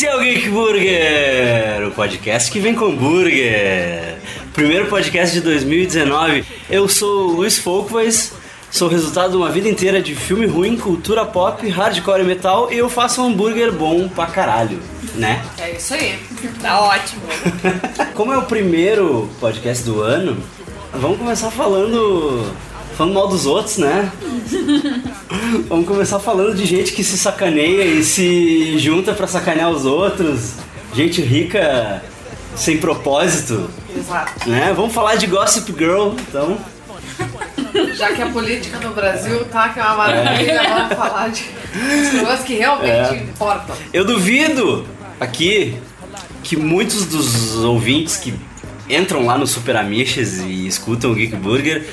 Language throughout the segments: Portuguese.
Esse é o Geek Burger, o podcast que vem com burger. Primeiro podcast de 2019. Eu sou o Luiz Folkways, sou resultado de uma vida inteira de filme ruim, cultura pop, hardcore e metal e eu faço um hambúrguer bom pra caralho, né? É isso aí. Tá ótimo. Como é o primeiro podcast do ano, vamos começar falando falando mal dos outros, né? Vamos começar falando de gente que se sacaneia e se junta pra sacanear os outros. Gente rica sem propósito, Exato. né? Vamos falar de Gossip Girl, então. Já que a política no Brasil tá que é uma maravilha, vamos falar de coisas que realmente É. importam. Eu duvido aqui que muitos dos ouvintes que entram lá no Super Amiches e escutam o Geek Burger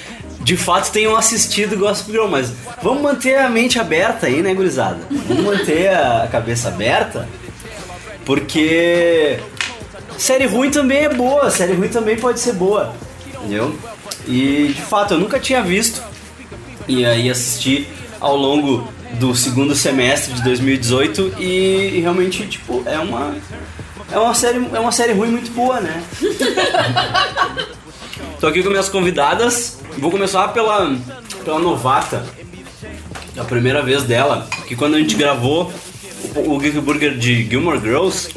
de fato tenham assistido Gossip Girl, mas vamos manter a mente aberta aí, né, gurizada? Vamos manter a cabeça aberta, porque série ruim também é boa, série ruim também pode ser boa, entendeu? E de fato eu nunca tinha visto e aí assisti ao longo do segundo semestre de 2018 e realmente tipo é uma é uma série é uma série ruim muito boa, né? Tô aqui com minhas convidadas. Vou começar pela pela novata. É a primeira vez dela, que quando a gente gravou o, o Geek Burger de Gilmore Girls,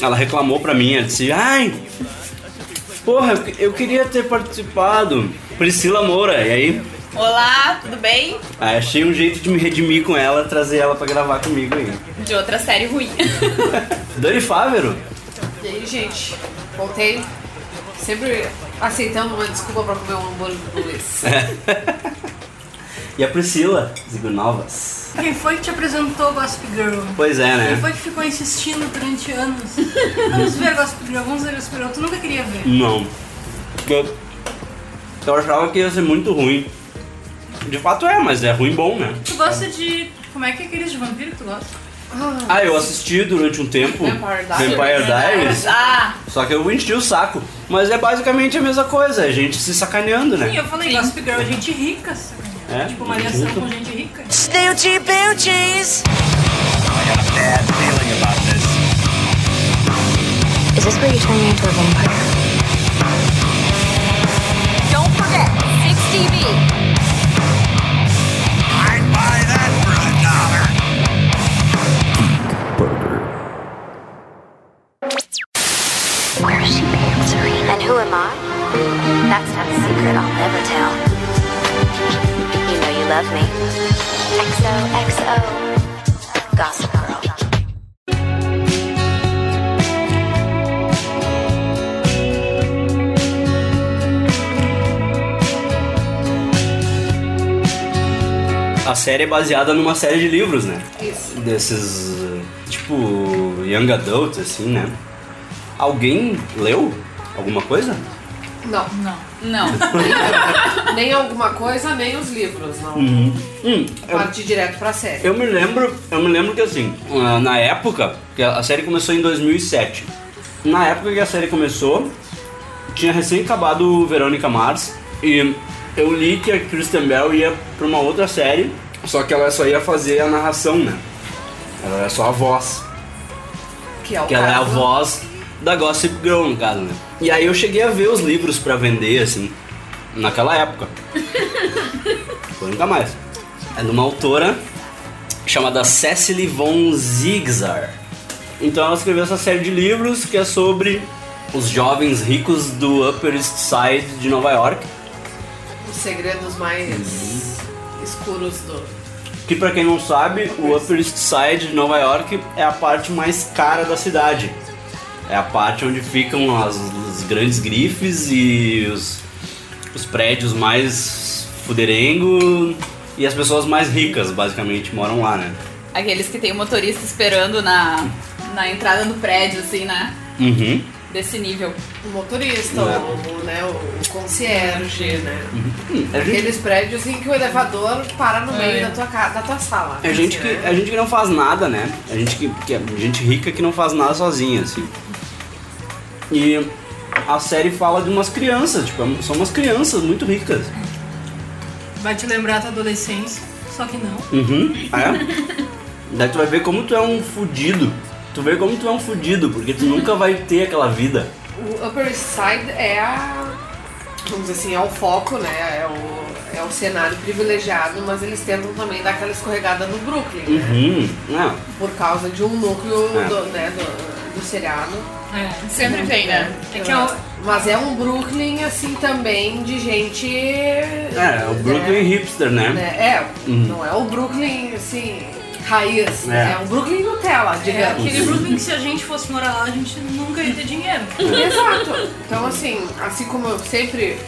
ela reclamou pra mim, ela disse: "Ai, porra, eu- queria ter participado". Priscila Moura, e aí Olá, tudo bem? Aí achei um jeito de me redimir com ela, trazer ela pra gravar comigo aí. De outra série ruim. Dani Fávero, E aí, gente, voltei. Sempre aceitando uma desculpa pra comer um hambúrguer do Luiz. e a Priscila Zigunovas. Quem foi que te apresentou Gossip Girl? Pois é, Quem né? foi que ficou insistindo durante anos? Vamos ver Gossip Girl, vamos ver Gossip Girl. Tu nunca queria ver. Não. Eu, eu achava que ia ser muito ruim. De fato é, mas é ruim bom, né? Tu gosta de... Como é que é aqueles de vampiro que tu gosta? Ah, eu assisti durante um tempo Vampire Diaries. Vampire Diaries, ah, só que eu enchi o saco. Mas é basicamente a mesma coisa, é gente se sacaneando, Sim, né? eu falei Gossip Girl, gente rica, sabe? É, Tipo, uma gente aliação rica. com gente rica. Snoochie boochies. Is this where you turn me into a vampire? don't forget, 6 TV. Am I? That's not a secret I'll never tell. You know you love me. XOXO. Gossip Girl. A série é baseada numa série de livros, né? Isso. Desses, tipo, young adult, assim, né? Alguém leu alguma coisa? Não, Não. nem alguma coisa, nem os livros, não. Hum, Partir direto pra série. Eu me lembro, eu me lembro que assim, ah, na época, que a série começou em 2007. Na época que a série começou, tinha recém acabado Verônica Mars e eu li que a Kristen Bell ia pra uma outra série, só que ela só ia fazer a narração, né? Ela era só a voz, Que é o que ela é a voz da Gossip Girl, no caso, né? E aí eu cheguei a ver os livros pra vender, assim, naquela época. Depois nunca mais. É de uma autora chamada Cecily von Zigzar. Então ela escreveu essa série de livros que é sobre os jovens ricos do Upper East Side de Nova York. Os segredos mais escuros do. Que pra quem não sabe, o Upper East Side de Nova York é a parte mais cara da cidade. É a parte onde ficam as, os grandes grifes e os, os prédios mais fuderengo e as pessoas mais ricas, basicamente, moram lá, né? Aqueles que tem o motorista esperando na, na entrada do prédio, assim, né? Uhum. Desse nível. O motorista, É. o, né, o concierge, né? Hum, é gente, Aqueles prédios em que o elevador para no meio É. da tua, da tua sala. é gente assim, que né? é gente que não faz nada, né? É gente que, que é gente rica que não faz nada sozinha, assim. E a série fala de umas crianças, tipo, são umas crianças muito ricas. Vai te lembrar a tua adolescência, só que não. Uhum. É. Daí tu vai ver como tu é um fudido Tu vê como tu é um fudido, porque tu nunca vai ter aquela vida. O Upper East Side é a. Vamos dizer assim, é o foco, né? É o, é o cenário privilegiado, mas eles tentam também dar aquela escorregada no Brooklyn, né? Hum, não. Por causa de um núcleo É. do, né, do, do seriado. É. Sempre tem, né? É que é o, Mas é um Brooklyn, assim, também de gente. É, o Brooklyn hipster, né? né? É, não é o Brooklyn, assim, raiz. É. É, um Brooklyn Nutella, é digamos. aquele Brooklyn que se a gente fosse morar lá, a gente nunca ia ter dinheiro. Exato. Então, assim, assim como eu sempre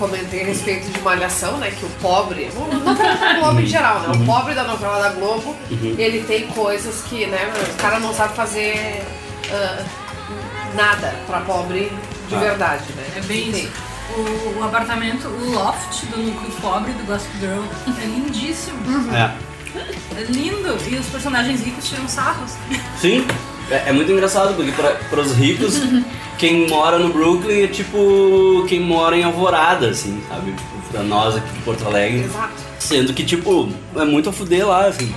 comentei a respeito de Malhação, né? Que o pobre, o novela da Globo em geral, né? O pobre da novela da Globo, ele tem coisas que, né? O cara não sabe fazer ah, nada pra pobre de Ah. verdade, né? É bem isso. O, o apartamento, o loft do núcleo pobre do Gossip Girl é lindíssimo. É. É lindo. E os personagens ricos tiram sarros. Sim, é, é muito engraçado, porque para os ricos, quem mora no Brooklyn é tipo quem mora em Alvorada, assim, sabe? Tipo, pra nós aqui de Porto Alegre. Exato. Sendo que, tipo, é muito a fuder lá, assim.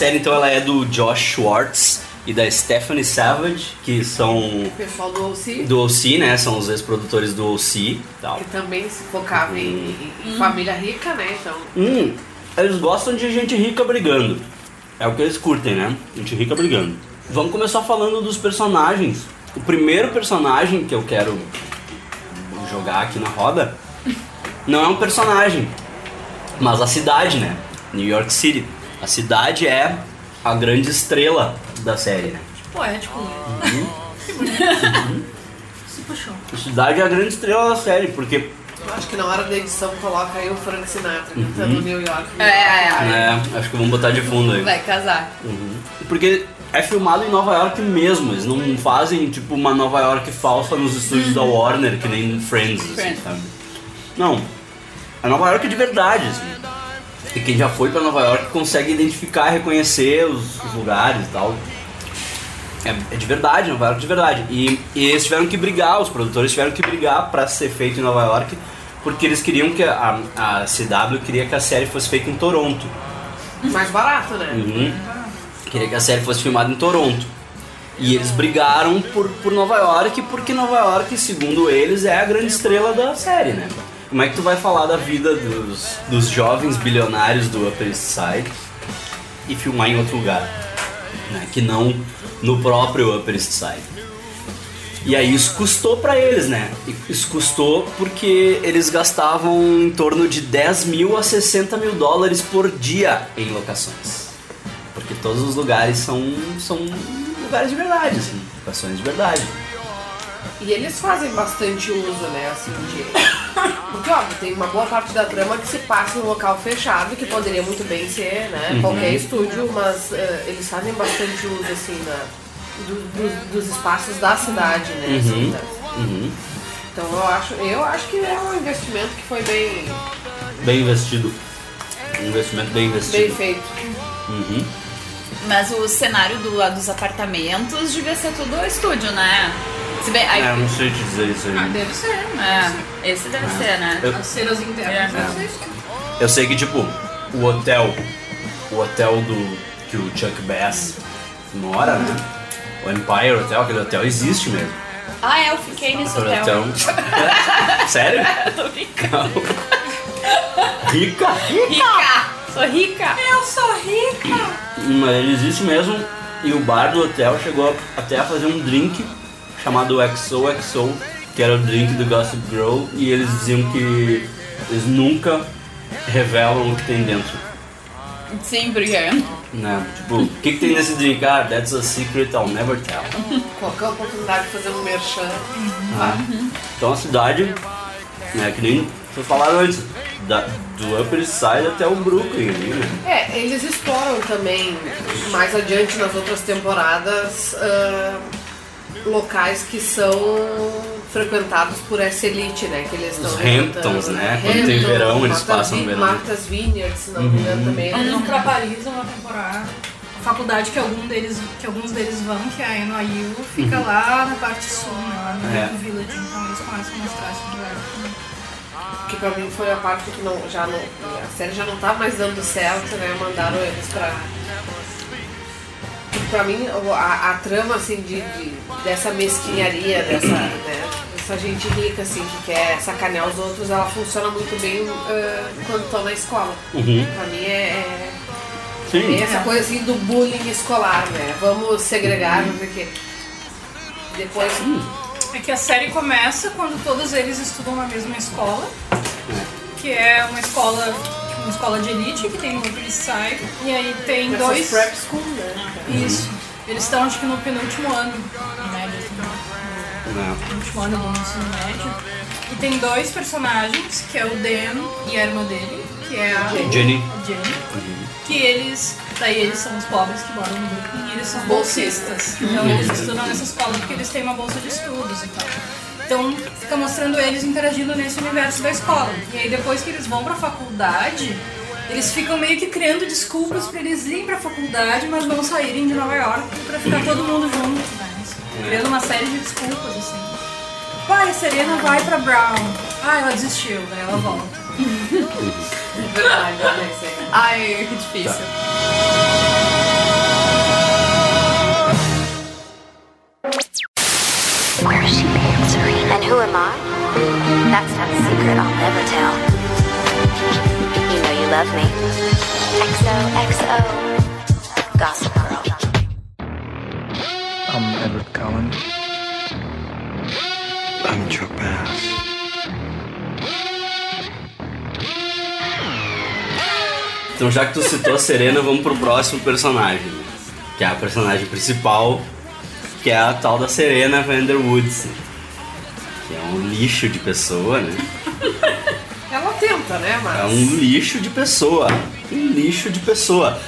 Série, então, ela é do Josh Schwartz e da Stephanie Savage, que são O pessoal do OC, do OC, né? São os ex-produtores do OC e tal. que também se focava em, em família rica, né? Então, Hum, eles gostam de gente rica brigando. É o que eles curtem, né? Gente rica brigando. Vamos começar falando dos personagens. O primeiro personagem que eu quero jogar aqui na roda não é um personagem, mas a cidade, né? New York City. A cidade é a grande estrela da série, né? Poético. Uhum. Que bonito. Se puxou. A cidade é a grande estrela da série, porque eu acho que na hora da edição coloca aí o Frank Sinatra cantando New York. É, é, né, acho que vamos botar de fundo aí. Vai casar. Porque é filmado em Nova York mesmo, eles não fazem tipo uma Nova York falsa nos estúdios da Warner, que nem Friends, assim, Friends. sabe? Não. É Nova York de verdade, assim. E quem já foi pra Nova York consegue identificar e reconhecer os, os lugares e tal. É, é de verdade, Nova York de verdade. E, e eles tiveram que brigar, os produtores tiveram que brigar pra ser feito em Nova York, porque eles queriam que a, a CW queria que a série fosse feita em Toronto. Mais barato, né? Uhum. Queria que a série fosse filmada em Toronto. E eles brigaram por, por Nova York, porque Nova York, segundo eles, é a grande estrela da série, né? Como é que tu vai falar da vida dos, dos jovens bilionários do Upper East Side e filmar em outro lugar? Né? Que não no próprio Upper East Side. E aí isso custou pra eles, né? Isso custou porque eles gastavam em torno de 10 mil a 60 mil dólares por dia em locações. Porque todos os lugares são, são lugares de verdade, assim, locações de verdade. E eles fazem bastante uso, né, assim, de... Porque, óbvio, tem uma boa parte da trama que se passa em um local fechado, que poderia muito bem ser, né, Uhum. qualquer estúdio, mas eh, eles fazem bastante uso, assim, da, do- do- dos espaços da cidade, né, assim, Uhum. da- Uhum. Então eu acho, eu acho que é um investimento que foi bem, Bem investido. Um investimento bem investido. bem feito. Uhum. Mas o cenário do, dos apartamentos devia ser tudo estúdio, né? Se bem, aí, É, eu não sei te dizer isso Ah, aí. deve ser. é, esse deve ser, né? Eu- As cenas internas. É. Ser isso. Eu sei que, tipo, o hotel, o hotel do que o Chuck Bass mora, né? O Empire Hotel, aquele hotel existe mesmo. Ah, é, eu fiquei nesse Aquele hotel. Sério? Tô brincando. Rica? Rica! Sou rica! Eu sou rica. Mas ele existe mesmo e o bar do hotel chegou até a fazer um drink chamado XOXO, que era o drink do Gossip Girl, e eles diziam que eles nunca revelam o que tem dentro. Sim, porque. Né? Tipo, o que, que tem nesse drink? Ah, that's a secret I'll never tell. Qualquer oportunidade de fazer um merchan. Ah, Então a cidade, né, que nem vocês falaram antes, da- do Upper East Side até o Brooklyn ali, né? É, eles exploram também, mais adiante nas outras temporadas, ah, locais que são frequentados por essa elite, né? Que eles estão Os Hamptons, né? Quando tem verão, eles Martha's passam Vi- verão. Martha's Vineyard, se não me engano, também. Eles vão pra Paris uma temporada. faculdade que, algum deles, que alguns deles vão, que é a NYU, fica lá na parte sul, né, lá no É. Village, então eles começam a mostrar esse né. Que pra mim foi a parte que não, já não. A série já não tá mais dando certo, né? Mandaram eles pra. Pra mim, a, a trama assim de, de- dessa mesquinharia, dessa, né, dessa gente rica assim, que quer sacanear os outros, ela funciona muito bem ah, quando estão na escola. Uhum. Pra mim é, é, Sim. tem essa coisa assim do bullying escolar, né? Vamos segregar, não sei o quê. Depois. É que a série começa quando todos eles estudam na mesma escola, que é uma escola, uma escola de elite que tem East Side, e aí tem Essas dois. prep school, né? Isso. Eles estão acho que no penúltimo ano, em média, assim, no último ano do ensino médio. E tem dois personagens, que é o Dan e a irmã dele, que é a Jenny. a Jenny. Que eles, daí eles são os pobres que moram no Brooklyn e eles são bolsistas. Então eles estudam nessa escola porque eles têm uma bolsa de estudos e tal. Então fica mostrando eles interagindo nesse universo da escola. E aí depois que eles vão pra faculdade, eles ficam meio que criando desculpas pra eles irem pra faculdade, mas não saírem de Nova York pra ficar todo mundo junto, né? Criando uma série de desculpas, assim. Pai, a Serena vai pra Brown. Ah, ela desistiu, daí ela volta. Verdade, né? Ai, que difícil. Where's who am I? That's not a secret I'll never tell. You know you love me. XOXO. Gossip Girl. I'm Edward Cullen. I'm Joe Bass. Então já que tu citou a Serena, vamos pro próximo personagem. Que é a personagem principal, que é a tal da Serena Vanderwoods. Que é um lixo de pessoa, né? Ela tenta, né? Mas. É um lixo de pessoa. Um lixo de pessoa.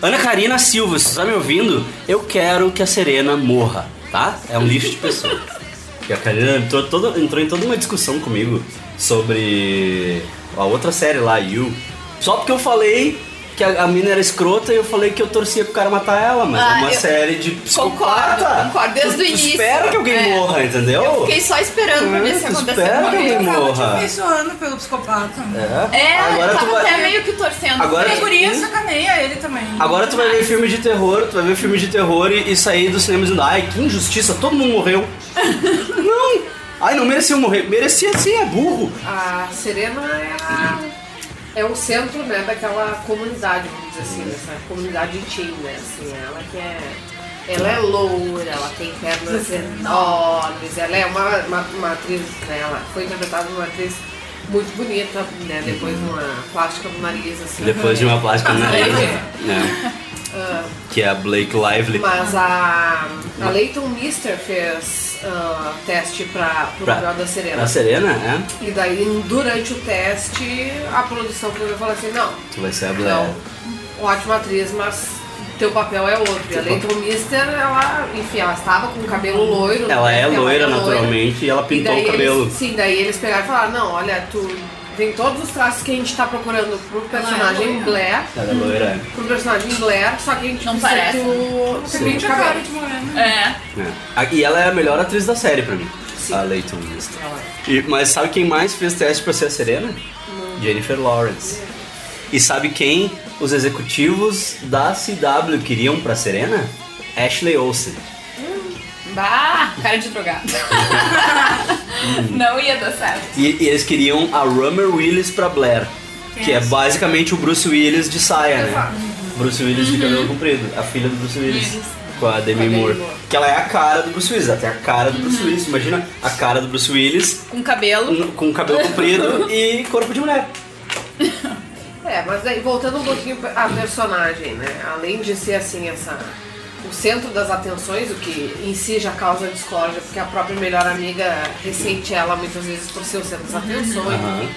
Ana Karina Silva, se você tá me ouvindo, eu quero que a Serena morra, tá? É um lixo de pessoa. E a Karina entrou, toda- entrou em toda uma discussão comigo sobre a outra série lá, You. Só porque eu falei que a, a mina era escrota e eu falei que eu torcia pro cara matar ela, mas Ah, é uma eu série de psicopata. Concordo, concordo, desde Tu- o início. espera que alguém É. morra, entendeu? Eu fiquei só esperando pra ver se É, tu acontecer espera que alguém. alguém Tava te morra. pelo psicopata. É, É, agora tu tava vai... até meio que torcendo. Agora por A tu- ele. guria sacaneia ele também. Agora tu vai ver filme de terror, tu vai ver filme de terror e, e sair do cinema dizendo, ai, que injustiça, todo mundo morreu. não! Ai, não merecia morrer. Merecia sim, é burro. A Serena é, a- é o centro né, daquela comunidade, vamos dizer assim, dessa comunidade né? Assim, ela que é. Ela é loura, ela tem pernas enormes, ela é uma, uma, uma atriz, né? Ela foi interpretada por uma atriz muito bonita, né? Depois de uma plástica no nariz, assim. Depois de uma plástica no nariz. É. né? Que é a Blake Lively. Mas a, a Leighton Mister fez ah, teste para o papel da Serena. A Serena, é? E daí, durante o teste, a produção falou assim, não, Tu vai ser a Blair. não, ótima atriz, mas teu papel é outro. E a Leighton Mister, ela, enfim, ela estava com o cabelo loiro. Ela né, é loira naturalmente e ela E pintou daí o cabelo. Eles, sim, daí eles pegaram e falaram, não, olha, tu tem todos os traços que a gente tá procurando pro personagem loira. Blair, Ela é loira, é. pro personagem Blair, só que a gente Não parece. que tu, tu Você pinte pinta o a cara de morena. É. É. A- E ela é a melhor atriz da série pra mim. Sim. A Leighton Mister. E- Mas sabe quem mais fez teste pra ser a Serena? Jennifer Lawrence. E sabe quem os executivos da CW queriam pra Serena? Ashley Olsen. Bah, cara de drogado. Não ia dar certo. E, e eles queriam a Rummer Willis pra Blair. Que é basicamente o Bruce Willis de saia, né? Bruce Willis de cabelo comprido. A filha do Bruce Willis. Com a Demi Moore. Moore. Que ela é a cara do Bruce Willis. Tem a cara do Bruce Willis. Imagina a cara do Bruce Willis Com cabelo. com cabelo comprido e corpo de mulher. É, mas aí voltando um pouquinho à personagem, né? Além de ser assim essa o centro das atenções, o que em si já causa discórdia, porque a própria melhor amiga ressente ela muitas vezes por ser o centro das atenções. Aham.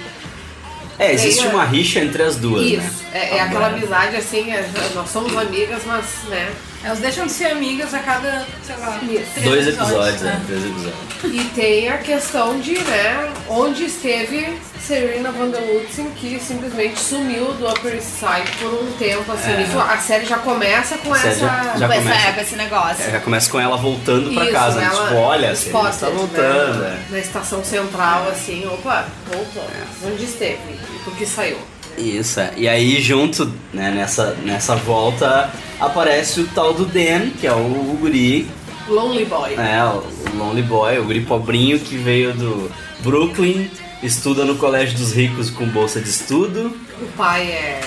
É, existe Aí, uma rixa entre as duas, Isso, né? é, é aquela amizade assim, é, nós somos amigas, mas né, Elas deixam de ser amigas a cada, sei lá, Isso. três Dois episódios, né? né? Três episódios. E tem a questão de, né, onde esteve Serena Van der Woodsen, que simplesmente sumiu do Upper East Side por um tempo, assim. É. Isso, a série já começa com essa... já- já Com, essa, começa. com esse negócio. É, já começa com ela voltando pra Isso, casa. né? ela- Tipo, olha, Serena está voltando. né, é. Na estação central, assim, opa, voltou. Onde esteve? E por que saiu? Isso, é. E aí junto, né, nessa, nessa volta, aparece o tal do Dan, que é o, o guri, Lonely Boy. né, o Lonely Boy, o guri pobrinho que veio do Brooklyn, estuda no colégio dos ricos com bolsa de estudo. O pai é...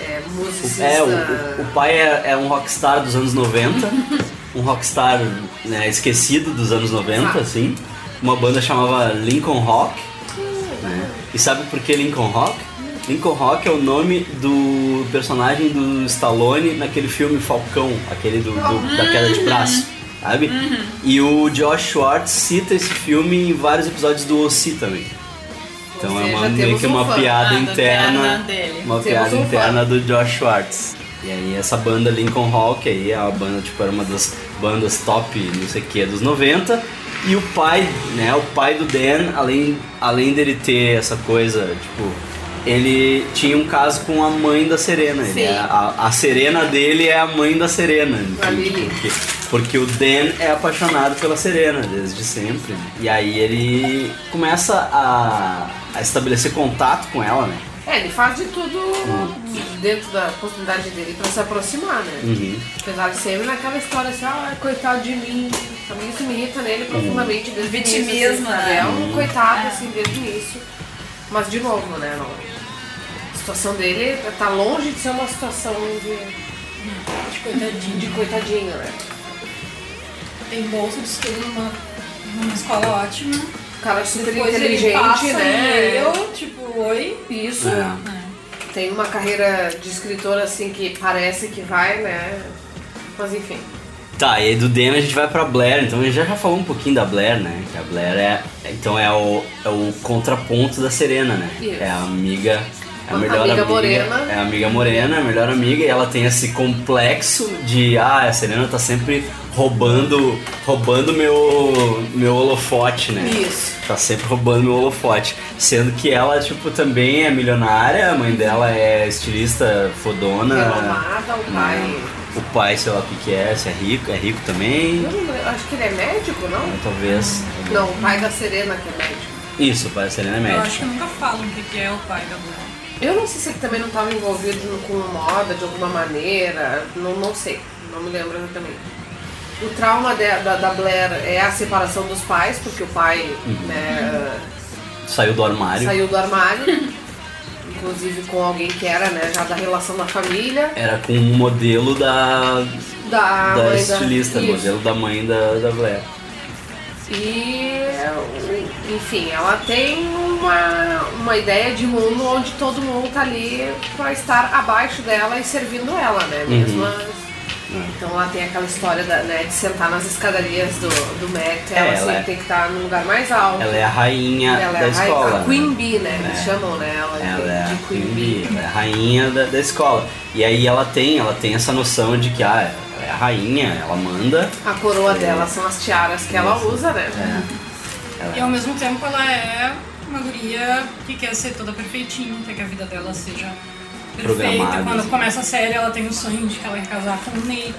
É musicista... É, o, o, o pai é, é um rockstar dos anos 90, um rockstar né, esquecido dos anos 90, Ah. assim. Uma banda chamava Lincoln Rock. Né? E sabe por que Lincoln Rock? Lincoln Rock é o nome do personagem do Stallone naquele filme Falcão, aquele do, do- da queda de braço, sabe? E o Josh Schwartz cita esse filme em vários episódios do OC também. Então Ou é uma, seja, meio que um uma fã. piada interna uma Temos piada um interna do Josh Schwartz. E aí essa banda Lincoln Hawk aí é uma banda, tipo, era uma das bandas top, não sei o que, dos 90. E o pai, né, o pai do Dan, além, além dele ter essa coisa, tipo, ele tinha um caso com a mãe da Serena. Ele é- a, a Serena dele é a mãe da Serena. Lily. Porque, porque o Dan é apaixonado pela Serena desde sempre. né? E aí ele começa a, a estabelecer contato com ela, né? É, ele faz de tudo dentro da possibilidade dele pra se aproximar, né? Uhum. Apesar de sempre naquela história assim, ah, coitado de mim. Também isso me irrita nele profundamente desde o início, assim, Vitimismo, sabe? né? É um coitado, assim, desde o início. Mas, de novo, né? Não, a situação dele tá longe de ser uma situação de, De coitadinho. de coitadinho, né? Tem bolsa de estudo numa, numa escola ótima. O cara é super Depois inteligente, ele passa né? E eu, tipo, oi. Isso. É. Tem uma carreira de escritor, assim, que parece que vai, né? Mas, enfim. Tá, e aí do Dan a gente vai pra Blair, então a gente já já falou um pouquinho da Blair, né? Que a Blair é. Então é o, é o contraponto da Serena, né? Isso. É a amiga. É a melhor amiga amiga. morena. É a amiga morena, a melhor amiga, e ela tem esse complexo de ah, a Serena tá sempre roubando roubando meu, meu holofote, né? Isso. Tá sempre roubando meu holofote. Sendo que ela, tipo, também é milionária, a mãe dela é estilista fodona. Renomada, o pai. né? O pai, sei lá o que que é, se é rico, é rico também. Eu acho que ele é médico, não? Então, talvez. Não, o pai da Serena que é médico. Isso, o pai da Serena é Eu acho médico. que nunca falam o que que é o pai da Blair. Eu não sei se ele também não estava envolvido com moda de alguma maneira, não, não sei, não me lembro exatamente. O trauma de- da, da Blair é a separação dos pais, porque o pai Uhum. né, Saiu do armário. saiu do armário, inclusive com alguém que era né, já da relação da família, Era com um modelo da, da, da estilista, Isso. modelo da mãe da, da Blair. E, enfim, ela tem uma, uma ideia de mundo onde todo mundo tá ali pra estar abaixo dela e servindo ela, né? Uhum. Mesmo as- Então ela tem aquela história da, né, de sentar nas escadarias do, do Met, ela, ela sempre é- tem que estar no lugar mais alto. Ela é a rainha Ela da é a, escola. rainha- a né? Queen Bee, né? Eles É. chamam né, ela, Ela de, é de a Queen Bee. ela é a rainha da, da escola. E aí ela tem, ela tem essa noção de que ah, ela é a rainha, ela manda. A coroa dela são as tiaras que ela usa, né? Ela E ao mesmo tempo ela é uma guria que quer ser toda perfeitinha, quer que a vida dela seja Programada, Quando assim. começa a série, ela tem o sonho de que ela quer casar com o Nate,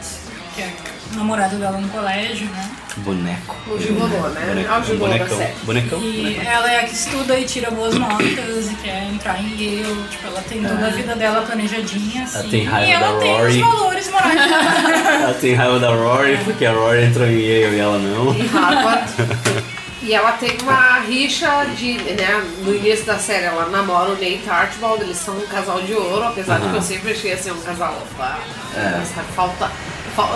que é o namorado dela no colégio, né? boneco. O gigolô, né? Boneco- É o gigolô da bonecão. série. Bonecão? E bonecão. ela é a que estuda e tira boas notas e quer entrar em Yale. Tipo, ela tem toda a vida dela planejadinha, assim. tem raiva e ela da tem Rory. os valores morais. Ela tem raiva da Rory, porque a Rory entrou em Yale e ela não. em Harvard. E ela tem uma rixa de, né, no início da série, ela namora o Nate Archibald, eles são um casal de ouro, apesar de que eu sempre achei assim um casal. Opa, É. sabe, falta, fal-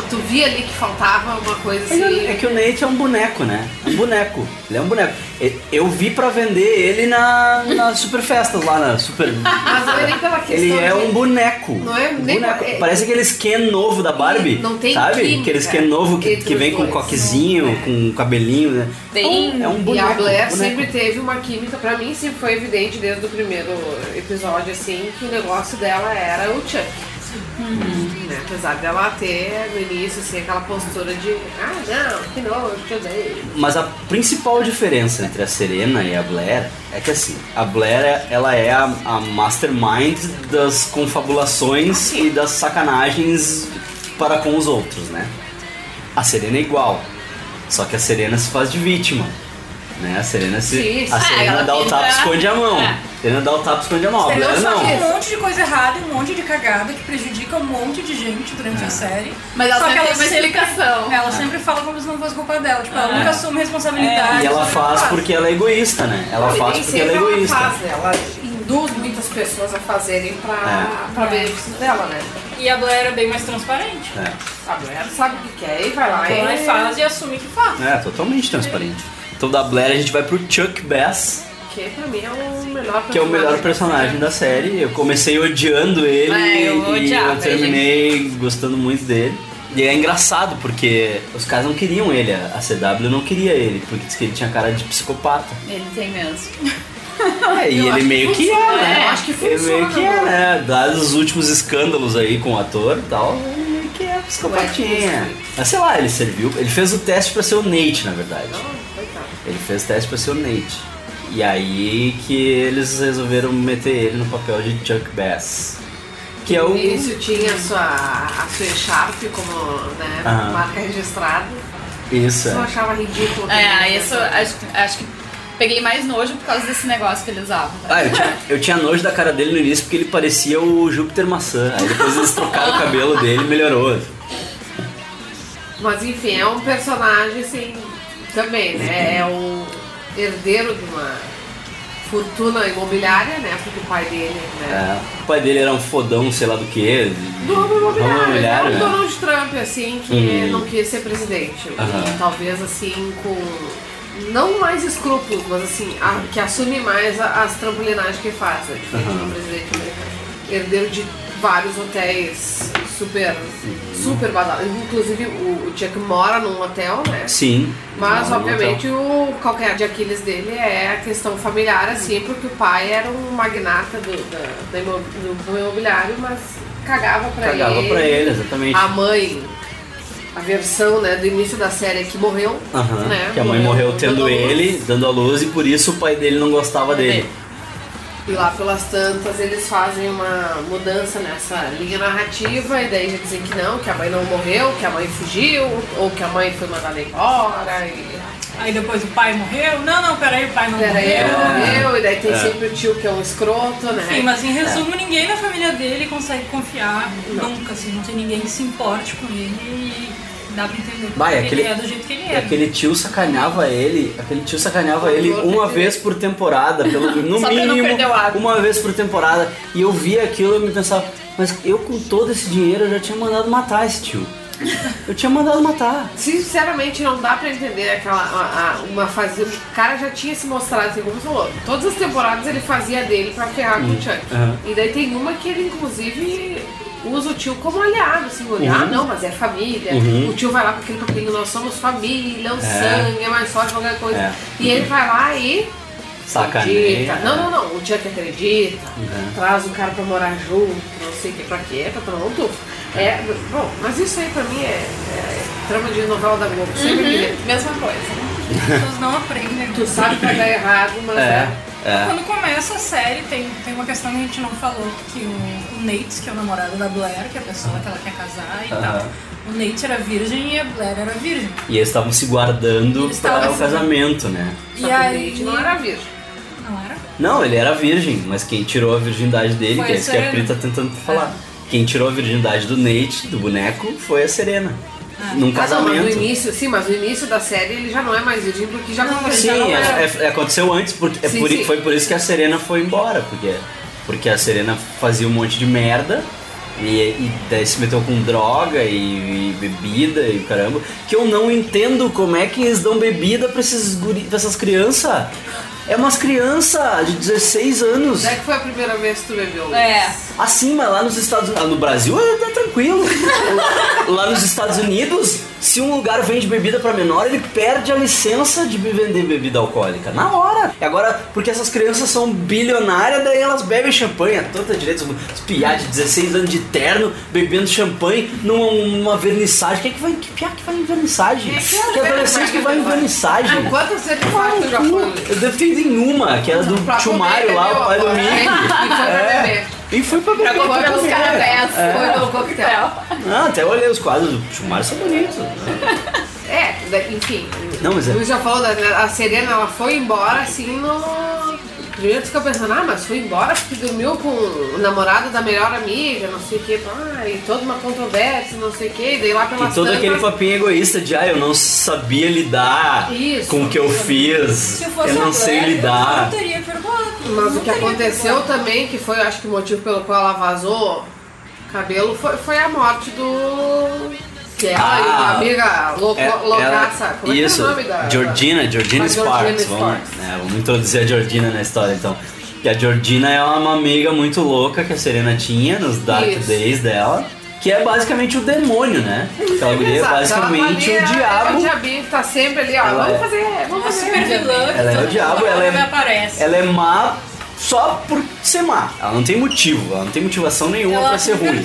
tu via ali que faltava uma coisa assim. É que o Nate é um boneco, né? Um boneco. Ele é um boneco. E- Eu vi pra vender ele na, nas super festas lá na super. Mas não é nem pela questão. Ele é um boneco. Não é um nem- boneco. é- Parece aquele skin novo da Barbie. Não tem Sabe? química Aquele skin novo que, que vem com coquezinho, É. com cabelinho, né? Tem- É um E boneco. a Blair boneco. sempre teve uma química, pra mim sempre foi evidente desde o primeiro episódio, assim, que o negócio dela era o Chuck. Né? Apesar dela ter no início assim, aquela postura de ah não, que nojo, que odeio. Mas a principal diferença entre a Serena e a Blair é que assim, a Blair ela é a, a mastermind das confabulações e das sacanagens para com os outros, né? A Serena é igual, só que a Serena se faz de vítima. Né? A Serena se. Sim. A Ah, Serena ela dá o tapa e esconde a mão. É. A Serena dá o tapa e esconde a mão. A? Blair Só não. um monte de coisa errada, um monte de cagada que prejudica um monte de gente durante É. a série. Mas ela Só que sempre ela tem uma sempre- explicação. Ela sempre fala como se não fosse culpa dela. Tipo, ela É. nunca assume responsabilidade. E ela faz porque ela é egoísta, né? Ela E faz porque ela é sempre egoísta. faz, né? Ela induz muitas pessoas a fazerem pra, É. pra benefício dela, né? E a Blair é bem mais transparente. É. A mulher sabe o que quer e vai lá Ela e faz e assume que faz. É, totalmente transparente. Então da Blair a gente vai pro Chuck Bass, Que pra mim é o melhor que é o melhor personagem da série. Eu comecei odiando ele É, eu e odiava eu terminei gostando muito dele. E é engraçado porque os caras não queriam ele, a CW não queria ele, porque diz que ele tinha cara de psicopata. Ele tem mesmo. É, e ele meio que que é, funciona, né? eu acho que Ele meio funciona, que é, né? Dados os últimos escândalos aí com o ator e tal, ele meio que é psicopatinha. Mas sei lá, ele serviu. Ele fez o teste pra ser o Nate, na verdade. Ele fez teste pra ser o Nate. E aí que eles resolveram meter ele no papel de Chuck Bass. Que é o. No início tinha a sua, a sua Sharp como né, Aham. marca registrada. Isso. Eu é. achava ridículo. É, também, isso né? acho, que- acho que peguei mais nojo por causa desse negócio que ele usava. Ah, eu tinha, eu tinha nojo da cara dele no início porque ele parecia o Júpiter Maçã. Aí depois eles trocaram o cabelo dele e melhorou. Mas enfim, é um personagem assim, também, né? É o herdeiro de uma fortuna imobiliária, né? Porque o pai dele, né? É, o pai dele era um fodão, sei lá do que. Do ramo imobiliário, imobiliário, é né? o Donald Trump, assim, que Uhum. não quis ser presidente. Aham. E talvez assim, com. Não mais escrúpulos, mas assim, a- que assume mais as trampolinagens que faz, né? Diferente Aham. do presidente americano. Herdeiro de vários hotéis super, super badalados. Inclusive o, Chuck mora num hotel, né? Sim. Mas, obviamente, o calcanhar de Aquiles dele é a questão familiar, assim, porque o pai era um magnata do, imo- do imobiliário, mas cagava pra Cagava ele. pra ele, exatamente. A mãe, a versão né, do início da série é que morreu. Aham, né? Que a mãe morreu tendo ele, dando a luz, e por isso o pai dele não gostava dele. E lá pelas tantas eles fazem uma mudança nessa linha narrativa e daí já dizem que não, que a mãe não morreu, que a mãe fugiu, ou que a mãe foi mandada embora. E... Aí depois o pai morreu. Não, não, peraí, o pai não Peraí, morreu. ela morreu, e daí tem É. sempre o tio que é um escroto, né? Enfim, mas em resumo, ninguém na família dele consegue confiar nunca, assim, não tem ninguém que se importe com ele e dá pra entender porque Vai, ele aquele- é do jeito que ele é. aquele tio sacaneava ele, aquele tio sacaneava ele uma vez por temporada, pelo, no mínimo uma vez por temporada. E eu via aquilo e me pensava, mas eu com todo esse dinheiro eu já tinha mandado matar esse tio. Eu tinha mandado matar. Sinceramente, não dá pra entender aquela a- a- uma fase. O cara já tinha se mostrado, assim, como você falou. Todas as temporadas ele fazia dele pra ferrar com o Chuck. aham. E daí tem uma que ele, inclusive, usa o tio como aliado, assim, olha, ah, não, mas é família. Uhum. O tio vai lá com aquele papinho, nós somos família, o É. sangue é mais forte que qualquer coisa. É. E ele vai lá e. Sacaneia. acredita. Não, não, não. O Chuck acredita, Uhum. traz o cara pra morar junto, não sei o que, pra quê, pra pronto. É, bom, mas isso aí pra mim é, é trama de novela da Globo. Sempre uhum. Mesma coisa. As pessoas não aprendem. Tu sabe que vai dar errado, mas É, é. é. Quando começa a série, tem, tem uma questão que a gente não falou, que o, o Nate, que é o namorado da Blair, que é a pessoa que ela quer casar e tal. O Nate era virgem e a Blair era virgem. E eles estavam se guardando para o casamento, né? Só e que o aí. Nate não era virgem. Não era? Não, ele era virgem, mas quem tirou a virgindade dele, Foi que é isso que a. Pri tá tentando falar. Quem tirou a virgindade do Nate, do boneco, foi a Serena. Num Ah, não, mas casamento. no início, sim, mas no início da série ele já não é mais virgem, porque já Não, aconteceu. Sim, não é- é- aconteceu antes, porque, é Sim, por- sim. foi por isso que a Serena foi embora, porque, porque a Serena fazia um monte de merda e, e daí se meteu com droga e, e bebida e caramba. Que eu não entendo como é que eles dão bebida pra, esses guri, pra essas crianças. É umas crianças de 16 anos. Onde é que foi a primeira vez que tu bebeu? É. Assim, mas lá nos Estados Unidos. No Brasil é, é tranquilo. lá, nos Estados Unidos, se um lugar vende bebida pra menor, ele perde a licença de vender bebida alcoólica. Na hora. E agora, porque essas crianças são bilionárias, daí elas bebem champanhe. A torta direito, os piá de 16 anos de terno, bebendo champanhe numa, numa vernissagem. Quem é que vai. Que piá que vai em vernissagem? É que Que adolescente que vai em vernissagem? Quantas vezes tu já foi? Eu defendo em uma, que era do Pra tio comer, Mário lá, o pai do Mickey. pra É. E foi pra beber. Pra comprar pra os comer. canapés. Foi no coquetel. Ah, até olhei os quadros do tio Mário, são bonitos. É, da- enfim. Não, mas é- O Luiz já falou, da, a Serena, ela foi embora assim no. Primeiro tu fica pensando, ah, mas foi embora porque dormiu com o namorado da melhor amiga, não sei o que, ah, e toda uma controvérsia, não sei o que, e daí lá pelas E todo tantas- aquele papinho egoísta de, ah, eu não sabia lidar Isso. com o que eu fiz, Se fosse eu não sei Claire, lidar. Eu não teria perdoado. Mas Não o que aconteceu perdoado. também, que foi, acho que o motivo pelo qual ela vazou cabelo, foi, foi a morte do. Que e Ah, a amiga louco, É, loucaça. ela- Como é que é isso, o nome da. Georgina, Georgina Sparks. Georgina Vamos, Sparks. né, vamos introduzir a Georgina na história então. Que a Georgina é uma amiga muito louca que a Serena tinha nos Dark Isso. Days dela. Que é basicamente o demônio, né? Aquela guria é basicamente ela o é- É diabo. o diabinho que tá sempre ali, ó. Ela vamos é- fazer, vamos Uma fazer. super vilã. Ela é o diabo, ela é- me aparece. Ela é má só por ser má. Ela não tem motivo, ela não tem motivação nenhuma Ela pra ser ruim.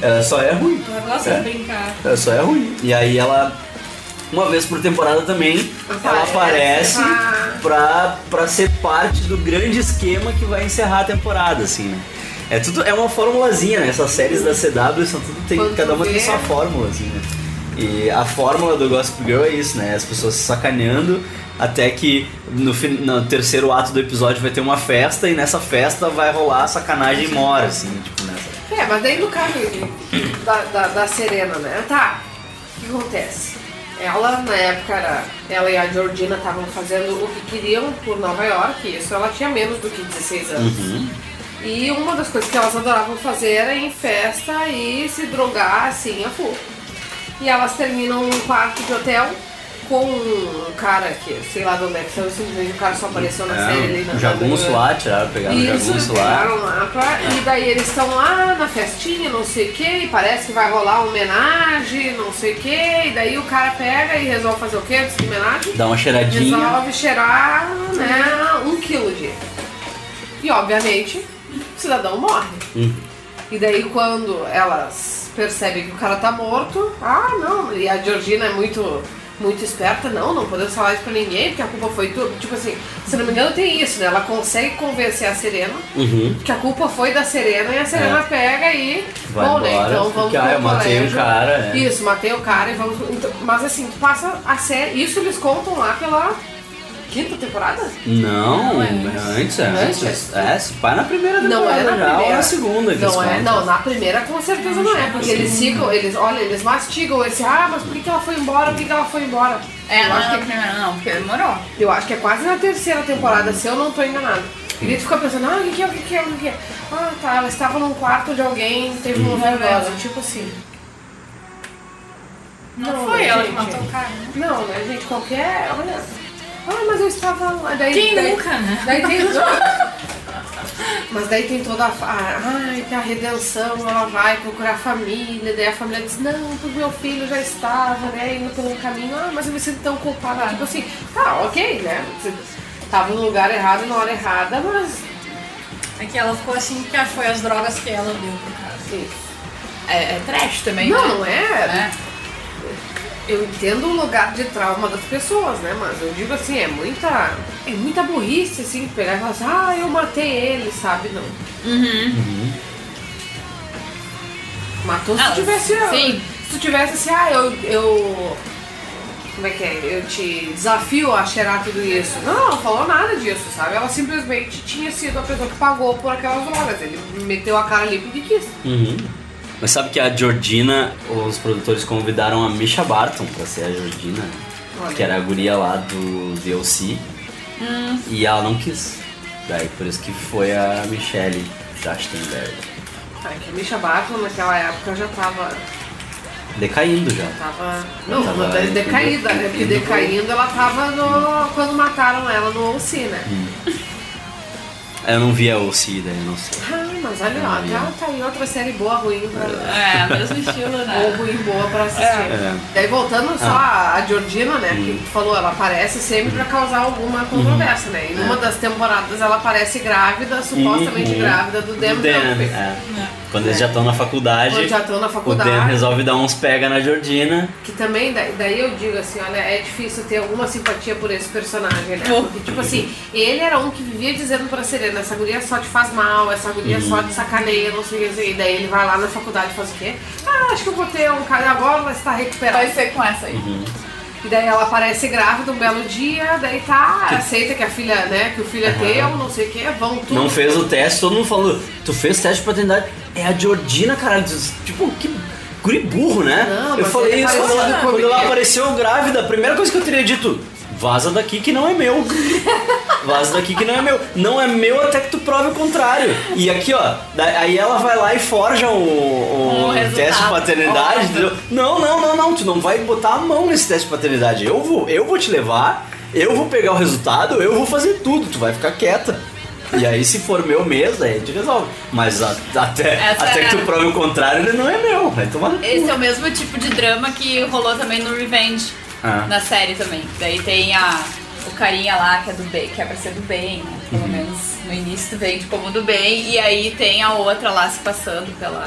Ela, ela só é ruim. Ela gosta É. de brincar. Ela só é ruim. E aí ela, uma vez por temporada também, ela Aparece. Ah. pra, pra ser parte do grande esquema que vai encerrar a temporada, assim, né? É tudo, é uma formulazinha, né? Essas séries da CW são tudo, tem, Quando cada uma tem sua fórmula, assim, né? E a fórmula do Gossip Girl é isso, né? As pessoas se sacaneando até que no, no terceiro ato do episódio vai ter uma festa e nessa festa vai rolar a sacanagem e mora, assim, tipo, nessa. É, mas daí no caso da, da, da Serena, né? Tá, o que acontece? Ela, na época, era, ela e a Georgina estavam fazendo o que queriam por Nova York, isso ela tinha menos do que 16 anos. E uma das coisas que elas adoravam fazer era ir em festa e se drogar assim a full. E elas terminam num quarto de hotel com um cara que, sei lá de onde é que saiu, simplesmente o cara só apareceu na série ali na É, o jagunço lá, tiraram, pegaram o isso, jagunço lá. pegaram lá pra, e daí eles estão lá na festinha, não sei o que, e parece que vai rolar uma homenagem, não sei o que, e daí o cara pega e resolve fazer o que antes de homenagem? Dá uma cheiradinha. Resolve cheirar, né, um quilo de. E obviamente, o cidadão morre. Hum. E daí quando elas percebem que o cara tá morto, ah não, e a Georgina é muito, muito esperta, não, não podemos falar isso pra ninguém, porque a culpa foi tua. Tipo assim, se não me engano tem isso, né? Ela consegue convencer a Serena Uhum. que a culpa foi da Serena e a Serena É. pega e. Vai bom, né? embora, Então vamos pro ah, eu matei o cara, é. Isso, matei o cara e vamos. então, mas assim, tu passa a série. Isso eles contam lá pela quinta temporada? Não, Não, é é antes, é antes. Antes? É, se pá na primeira Não temporada é na já, primeira. ou na segunda que eles Não é, contam. não, na primeira com certeza não é, porque eles ficam, eles, olha, eles mastigam esse, ah, mas por que, que ela foi embora? Por que, que ela foi embora? É, eu, não, acho que, primeira não, porque demorou. eu acho que é quase na terceira temporada, se eu não tô enganado. E daí tu fica pensando, ah, o que, que é, o que, que é, o que, que é? Ah, tá, ela estava num quarto de alguém, teve Uhum. uma overdose, tipo assim. Não, Não, foi né, ela que gente? matou o cara, né? Não, né, gente, qualquer. Olha. Ah, mas eu estava lá. Daí, Quem daí, nunca, né? Daí tem. mas daí tem toda a. ah, Ai, que a redenção, ela vai procurar a família. Daí a família diz: Não, porque meu filho já estava, né, indo pelo caminho. Ah, mas eu me sinto tão culpada. Tipo assim, tá, ok, né? Você tava no lugar errado na hora errada, mas. É que ela ficou assim porque foi as drogas que ela deu. Assim, É, é trash também, não, né? não é. É. Eu entendo o lugar de trauma das pessoas, né? Mas eu digo assim, é muita. É muita burrice, assim, pegar e falar assim, ah, eu matei ele, sabe? Não. Matou se Ah, tu tivesse. sim. Se tu tivesse assim, ah, eu. eu como é que é? Eu te desafio a cheirar tudo isso. Não, não falou nada disso, sabe? Ela simplesmente tinha sido a pessoa que pagou por aquelas drogas. Ele meteu a cara ali porque quis. Uhum. Mas sabe que a Georgina, os produtores convidaram a Misha Barton pra ser a Georgina? Olha. que era a guria lá do DLC, e ela não quis. Daí por isso que foi a Michelle Trachtenberg. Tá, é que a Misha Barton naquela época já tava. Decaindo já. Tava. Não, Tava tava decaída, né? Porque decaindo ela tava no. quando mataram ela no OC, né? Eu não vi a OC, daí eu não sei. Ah, mas olha lá, já tá aí outra série boa, ruim pra. É, mesmo estilo, Ou né? ruim boa pra assistir. É. Daí voltando só a Georgina, né? Que tu falou, ela aparece sempre pra causar alguma controvérsia, né? E numa das temporadas ela aparece grávida, supostamente Uhum. grávida do Dan, O Dan, Dunphy. é. Quando eles já estão na faculdade, Quando já estão na o faculdade. Dan resolve dar uns pega na Jordina. Que também, daí, eu digo assim, olha, é difícil ter alguma simpatia por esse personagem, né? Porque, tipo assim, ele era um que vivia dizendo pra Serena, essa guria só te faz mal, essa guria só te sacaneia, não sei o que, o. E daí ele vai lá na faculdade e faz o quê? Ah, acho que eu vou ter um cara agora, vai estar recuperado. Vai ser com essa aí. E daí ela aparece grávida um belo dia, daí tá, aceita que a filha, né, que o filho é teu, não sei o que, vão tudo. Não fez o teste, todo mundo falando, tu fez teste de paternidade. É a Jordina, caralho. Tipo, que guri burro, né? Não, eu falei isso quando ela, quando ela apareceu grávida. A primeira coisa que eu teria dito, vaza daqui que não é meu. Vaza daqui que não é meu. Não é meu até que tu prove o contrário. E aqui, ó, aí ela vai lá e forja o, o Um teste de paternidade? Não, não, não, não. Tu não vai botar a mão nesse teste de paternidade. Eu vou, eu vou te levar, eu vou pegar o resultado, eu vou fazer tudo. Tu vai ficar quieta. E aí, se for meu mesmo, daí a gente resolve. Mas a- até, Essa até é- que tu prove o contrário, ele não é meu. Vai tomar. Esse é o mesmo tipo de drama que rolou também no Revenge, Ah. na série também. Daí tem a, o carinha lá que é do bem, que é pra ser do bem, né? Pelo Uhum. menos no início vende como do bem. E aí tem a outra lá se passando pela,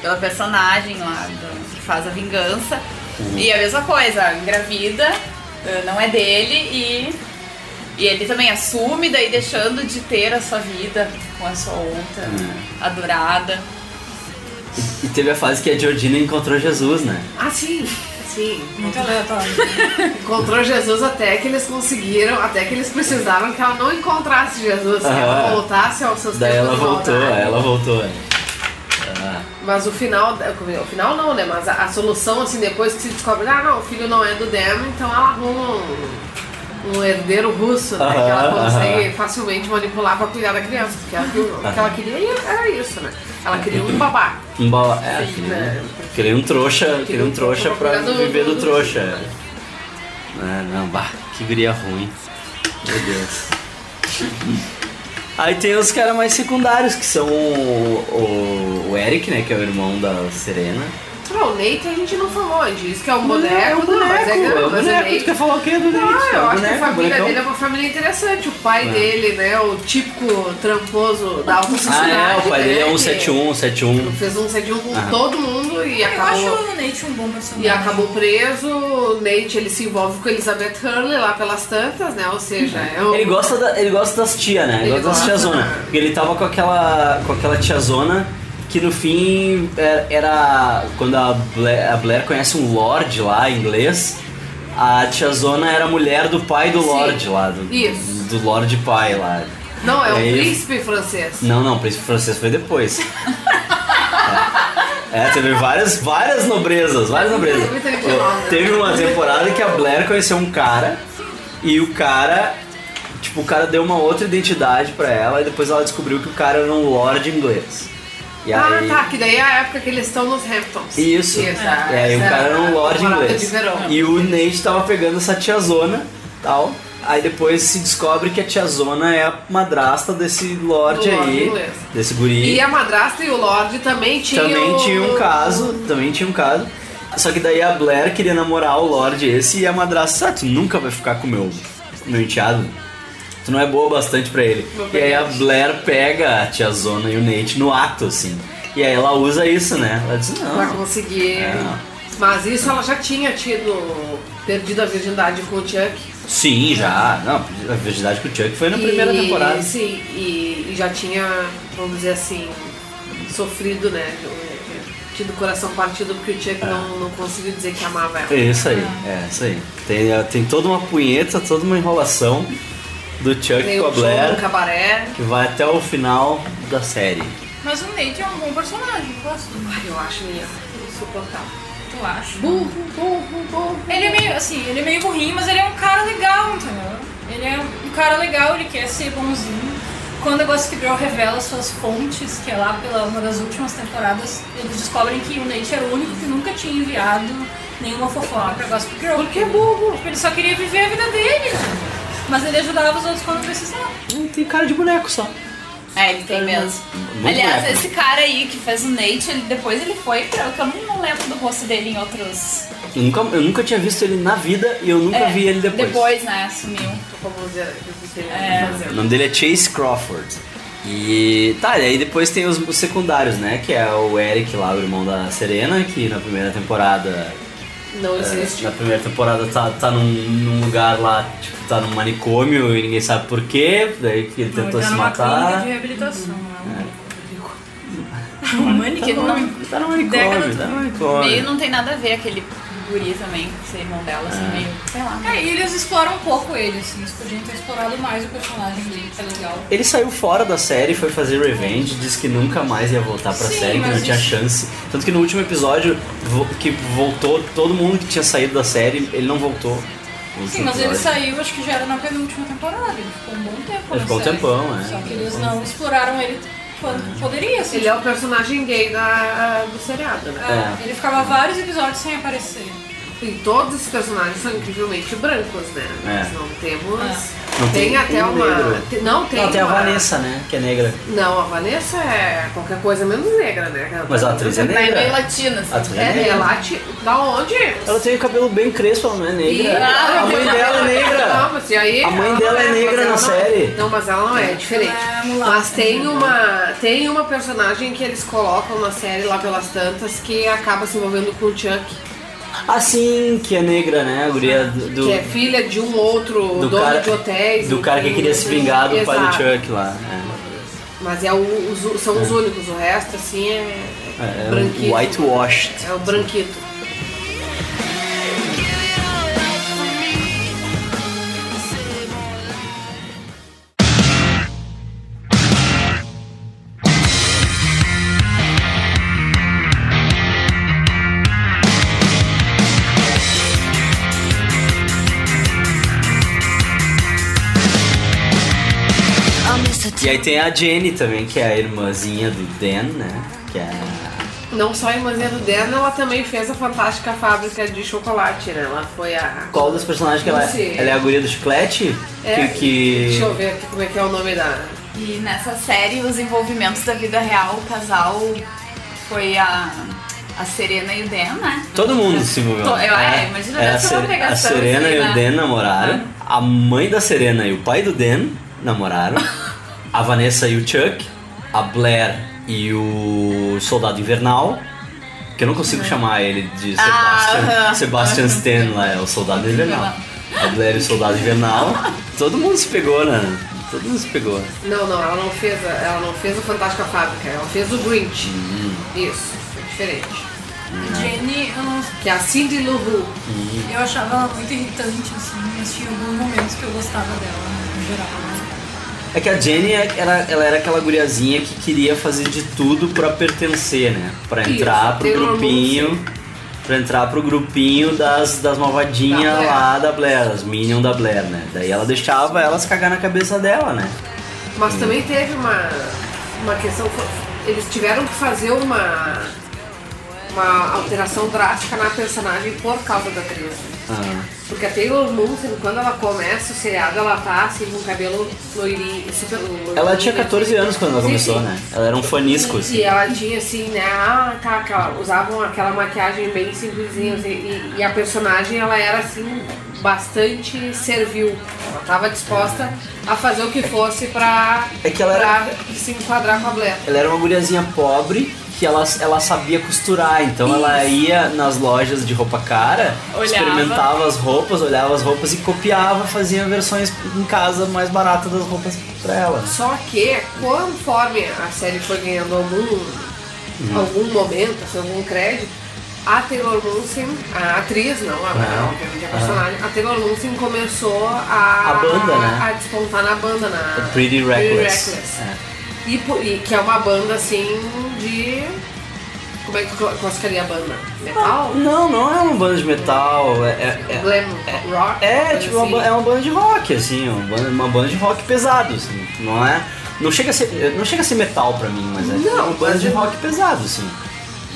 pela personagem lá do- que faz a vingança. Uhum. E a mesma coisa, engravida, eh, não é dele e. E ele também assume, daí deixando de ter a sua vida com a sua outra Uhum. adorada. E teve a fase que a Georgina encontrou Jesus, né? Ah, sim, sim. Muito aleatório. Encontrou Jesus até que eles conseguiram, até que eles precisaram que ela não encontrasse Jesus, que ela voltasse aos seus Daí tempos ela voltou, aí ela voltou. é. Ah, Mas o final, o final não, né? Mas a, a solução, assim, depois que se descobre, ah, não, o filho não é do Dem, então ela arruma um, um herdeiro russo, né? que ela consegue facilmente manipular pra cuidar da criança. Porque ela, o que ela queria era isso, né? Ela queria um babá. um bala. É, Sim, queria, né? queria um trouxa, queria um trouxa pra do- viver do do- trouxa. é. É, não, bah, que guria ruim. Meu Deus. Aí tem os caras mais secundários, que são o, o, o Eric, né, que é o irmão da Serena. Ah, o Nate a gente não falou, a gente diz que é um boneco, é o não, mas é boneco, grande, é o mas é boneco. Nate. Tu quer falar o quê do Nate? Ah, É eu o acho que a boneco, família dele é uma família interessante. O pai dele, né, o típico tramposo da alta Ah, sociedade. é, o pai dele é né, um que 71, 71. Fez um 71 com Ah. todo mundo e Eu acabou... acho o Nate um bom personagem. E acabou preso, o Nate ele se envolve com Elizabeth Hurley lá pelas tantas, né? Ou seja, é um... Ele gosta, da- ele gosta das tia, né? Ele, Ele gosta das tiazona. Porque ele tava com aquela, com aquela tiazona que no fim é- era. Quando a Blair, a Blair conhece um Lorde lá, inglês, a tiazona era a mulher do pai do Sim. Lorde lá. Do, Isso. do Lorde pai lá. Não, é aí- príncipe francês. Não, não, o príncipe francês foi depois. É, É, teve várias, várias nobrezas, várias nobrezas. Teve uma temporada que a Blair conheceu um cara e o cara, tipo, o cara deu uma outra identidade pra ela e depois ela descobriu que o cara era um lord inglês. E Ah, aí, tá, que daí é a época que eles estão nos Hamptons. Isso. Isso, E aí o essa cara era um lord inglês. E o Nate tava pegando essa tiazona tal. Aí depois se descobre que a tiazona é a madrasta desse lord lord aí. inglês. Desse guri. E a madrasta e o Lorde também tinham... Também tinha um caso, também tinha um caso. Só que daí a Blair queria namorar o Lorde esse e a madrasta, ah, tu nunca vai ficar com o meu, com o meu enteado. Tu não é boa bastante pra ele. E aí a. Blair pega a tia Zona e o Nate no ato, assim. E aí ela usa isso, né? Ela diz, Pra não. conseguir... É. Mas isso ela já tinha tido... Perdido a virgindade com o Chuck. Sim, já. Não, a virgindade com o Chuck foi na primeira E- temporada. Sim, e, e já tinha, vamos dizer assim, sofrido, né? Tido o coração partido porque o Chuck não, não conseguiu dizer que amava ela. É isso aí, é isso aí. Tem, tem toda uma punheta, toda uma enrolação do Chuck Tem com a o show no Blair cabaré. que vai até o final da série. Mas o Nate é um bom personagem, eu gosto. Ai, eu acho meio insuportável. Tu acha? Burro, burro, burro. Ele é meio, assim, ele é meio burrinho, mas ele é um cara legal, entendeu? Ele é um cara legal, ele quer ser bonzinho. quando a Gossip Girl revela suas fontes, que é lá pela uma das últimas temporadas, eles descobrem que o Nate era o único que nunca tinha enviado nenhuma fofoca pra Gossip Girl. Porque é bobo. Porque ele só queria viver a vida dele. Mas ele ajudava os outros quando precisava. Hum, Tem cara de boneco só. É, ele tem mesmo. muito Aliás, boneco. esse cara aí que fez o Nate, ele, depois ele foi pra. Eu não lembro do rosto dele em outros. Eu nunca, eu nunca tinha visto ele na vida e eu nunca É, vi ele depois. Depois, né? Sumiu. Como dizer, que ele É. O nome dele é Chase Crawford. E tá, e aí depois tem os, os secundários, né? Que é o Eric lá, o irmão da Serena, que na primeira temporada. Não é, existe. na primeira temporada tá, tá num, num lugar lá, tipo, tá num manicômio e ninguém sabe por quê, daí que ele tentou Ele tá se matar. de reabilitação. né? Que não, Tá no manicômio, tá no meio manicômio. não tem nada a ver aquele guri também, ser irmão dela, assim, meio. Sei lá. É, e eles exploram um pouco ele, assim. Eles podiam ter explorado mais o personagem dele, que é legal. Ele saiu fora da série, foi fazer Revenge, disse que nunca mais ia voltar pra Sim, série, que não tinha isso- chance. Tanto que no último episódio, que voltou, todo mundo que tinha saído da série, ele não voltou. Sim, mas ele saiu, acho que já era na penúltima temporada. Ele ficou um bom tempo. Ele ficou um tempão, é. Só que eles não exploraram ele quando poderia, assim. Ele é o personagem gay da, do seriado, né? É, Ele ficava vários episódios sem aparecer. E todos esses personagens são incrivelmente brancos, né? É. Nós não temos. Não tem, tem até um uma. negro. Não, tem. Não, tem a uma- Vanessa, né? Que é negra. Não, a Vanessa é qualquer coisa menos negra, né? Mas a atriz é Tá meio negra. latina, A assim. atriz é É, negra. é lati... Da onde? Ela tem o cabelo bem crespo, ela não é negra. E- a mãe dela é Não, negra. mas e aí, A mãe ela dela não é negra na ela não série. Não, mas ela não é, é diferente. Ela é Mas tem né? uma, tem uma personagem que eles colocam na série lá pelas tantas que acaba se envolvendo com o Chuck, Assim, que é negra, né? A guria do. do- que é filha de um outro do dono cara- de hotéis. do cara que queria se vingar do pai do. Chuck lá. Mas é o, os- são os únicos, o resto assim é, É, é branquito. whitewashed. É o branquito. E aí tem a Jenny também, que é a irmãzinha do Dan, né? Que é. Não só a irmãzinha do Dan, ela também fez a fantástica fábrica de chocolate, né? Ela foi a. Qual das personagens que ela é? Ela é a guria do chiclete? É, que, que... Deixa eu ver aqui como é que é o nome da. E nessa série, os envolvimentos da vida real, o casal foi a, a Serena e o Dan, né? Todo mundo se envolveu. Eu- é, imagina, é, deve a, ser uma pegação, a Serena assim, e o né? Dan namoraram. A mãe da Serena e o pai do Dan namoraram. a Vanessa e o Chuck. A Blair e o Soldado Invernal. Que eu não consigo chamar ele de Ah, Sebastian, aham. Sebastian Stan lá, é o Soldado Invernal. A Blair e o Soldado Invernal. Todo mundo se pegou, né? Todo mundo se pegou. Não, não, ela não fez a, ela não fez a Fantástica Fábrica, ela fez o Grinch. Hum. Isso, é diferente. Jenny, eu, não- Que é a Cindy Lou Who. eu achava ela muito irritante, assim, mas tinha alguns momentos que eu gostava dela, né, no geral. né? É que a Jenny era, ela era aquela guriazinha que queria fazer de tudo pra pertencer, né? Pra Isso, entrar pro Taylor grupinho. Pra entrar pro grupinho das, das malvadinhas Da lá da Blair, as Minion da Blair, né? Daí ela deixava elas cagar na cabeça dela, né? Mas também teve uma, uma questão. Eles tiveram que fazer uma, uma alteração drástica na personagem por causa da atriz. Ah, Porque a Taylor Momsen, quando ela começa o seriado, ela tá assim com o cabelo loirinho, super loirinho. ela tinha 14 anos quando ela Sim, começou, sim. né? Ela era um fanisco, E assim. ela tinha assim, né? Ah, tá, aquela, usavam aquela maquiagem bem simplesinha. assim, e, e a personagem, ela era assim, bastante servil. Ela tava disposta a fazer o que fosse pra, É que ela era- se enquadrar com a Blair. Ela era uma guriazinha pobre que ela, ela sabia costurar, então ela ia nas lojas de roupa cara, Olhava. experimentava as roupas, olhava as roupas e copiava, fazia versões em casa mais baratas das roupas pra ela. Só que, conforme a série foi ganhando algum, algum momento, assim, algum crédito, a Taylor Momsen, a atriz, não, a, Ah. a personagem, a Taylor Momsen começou a, A banda, né? a despontar na banda, na A Pretty Reckless. É. E, e que é uma banda assim de. Como é que cla- classificaria a banda? Metal? Não, não é uma banda de metal, é, é, é- Glam rock? é, tipo uma, assim? ba- é uma banda de rock, assim, uma banda, uma banda de rock pesado, assim, não é, Não chega a ser, não chega a ser metal pra mim, mas é Não, uma banda de é- rock pesado, assim.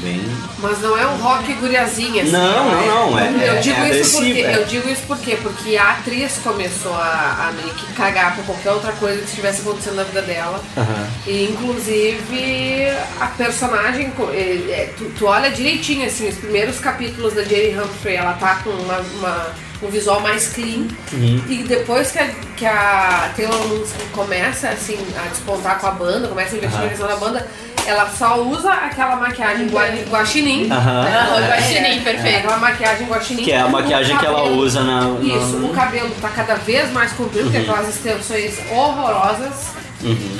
Bem. Mas não é um rock guriazinha, assim. Não, né? não, não, é- eu, é- digo é isso porque, é. eu digo isso porque, porque a atriz começou a, a meio que cagar pra qualquer outra coisa que estivesse acontecendo na vida dela. Aham. E inclusive a personagem, é, é, tu, tu olha direitinho assim, os primeiros capítulos da Jane Humphrey, ela tá com uma, uma- um visual mais clean. Uhum. E depois que a, que a Taylor começa assim, a despontar com a banda, começa a investir na questão da banda, ela só usa aquela maquiagem gua- guaxinim. Aham. Aham, É, guaxinim, é, perfeito. Aquela maquiagem guaxinim. Que é a maquiagem que ela cabelo- usa na. na- Isso, o cabelo tá cada vez mais comprido, tem aquelas extensões horrorosas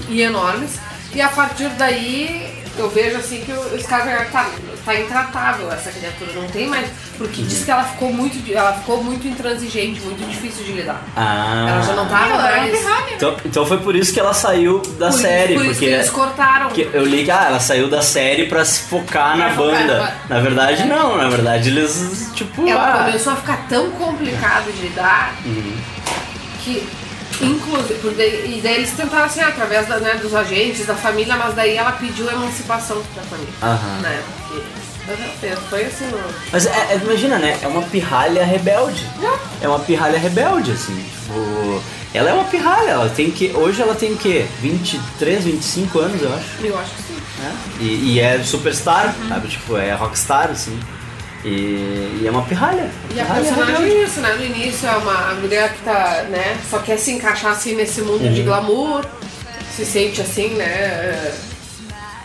e enormes. E a partir daí eu vejo assim que os caras tá, tá intratável essa criatura, não tem mais. Porque diz que ela ficou muito. Ela ficou muito intransigente, muito difícil de lidar. Ah. Ela já não tava Ela uma mais. pirralha. Então, então foi por isso que ela saiu da Por isso- série, por isso porque que eles cortaram. eu li que ah, ela saiu da série pra se focar na focar banda. na- Na verdade não, na verdade eles tipo Ela ah, começou a ficar tão complicado de lidar Uhum. que, inclusive, por e daí eles tentaram assim, através da, né, dos agentes, da família, mas daí ela pediu emancipação da família. Aham. Né? Porque foi assim. Mas é- é- imagina, né? É uma pirralha rebelde. É uma pirralha rebelde, assim. Tipo, ela é uma pirralha, ela tem que. Hoje ela tem o quê? 23, 25 anos, eu acho. Eu acho que sim. né? E, e é superstar, sabe? Tipo, é rockstar, assim. E, e é uma pirralha. E a personagem é isso, né? No início é uma mulher que tá, né, só quer se encaixar assim nesse mundo Uhum. de glamour, se sente assim, né?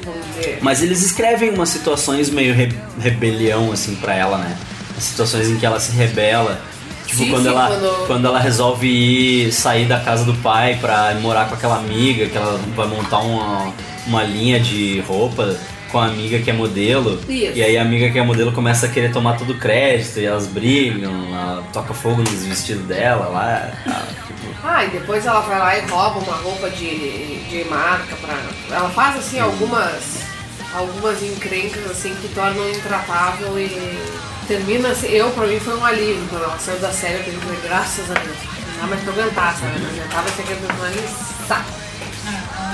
Vamos dizer. Mas eles escrevem umas situações meio re- rebelião, assim, pra ela, né? As situações em que ela se rebela. Tipo, Sim, quando, sim, ela, quando- quando ela resolve ir sair da casa do pai pra morar com aquela amiga, que ela vai montar uma, uma linha de roupa com a amiga que é modelo. Isso. E aí a amiga que é modelo começa a querer tomar todo o crédito e elas brigam, ela toca fogo nos vestidos dela lá. Tá, tipo, Ah, e depois ela vai lá e rouba uma roupa de, de marca pra. Ela faz assim algumas. algumas encrencas assim que tornam intratável e termina assim. Eu, pra mim, foi um alívio quando ela saiu da série, eu pensei, graças a Deus. Não dá mais pra aguentar, sabe? Não aguentava ser aquele personagem saco.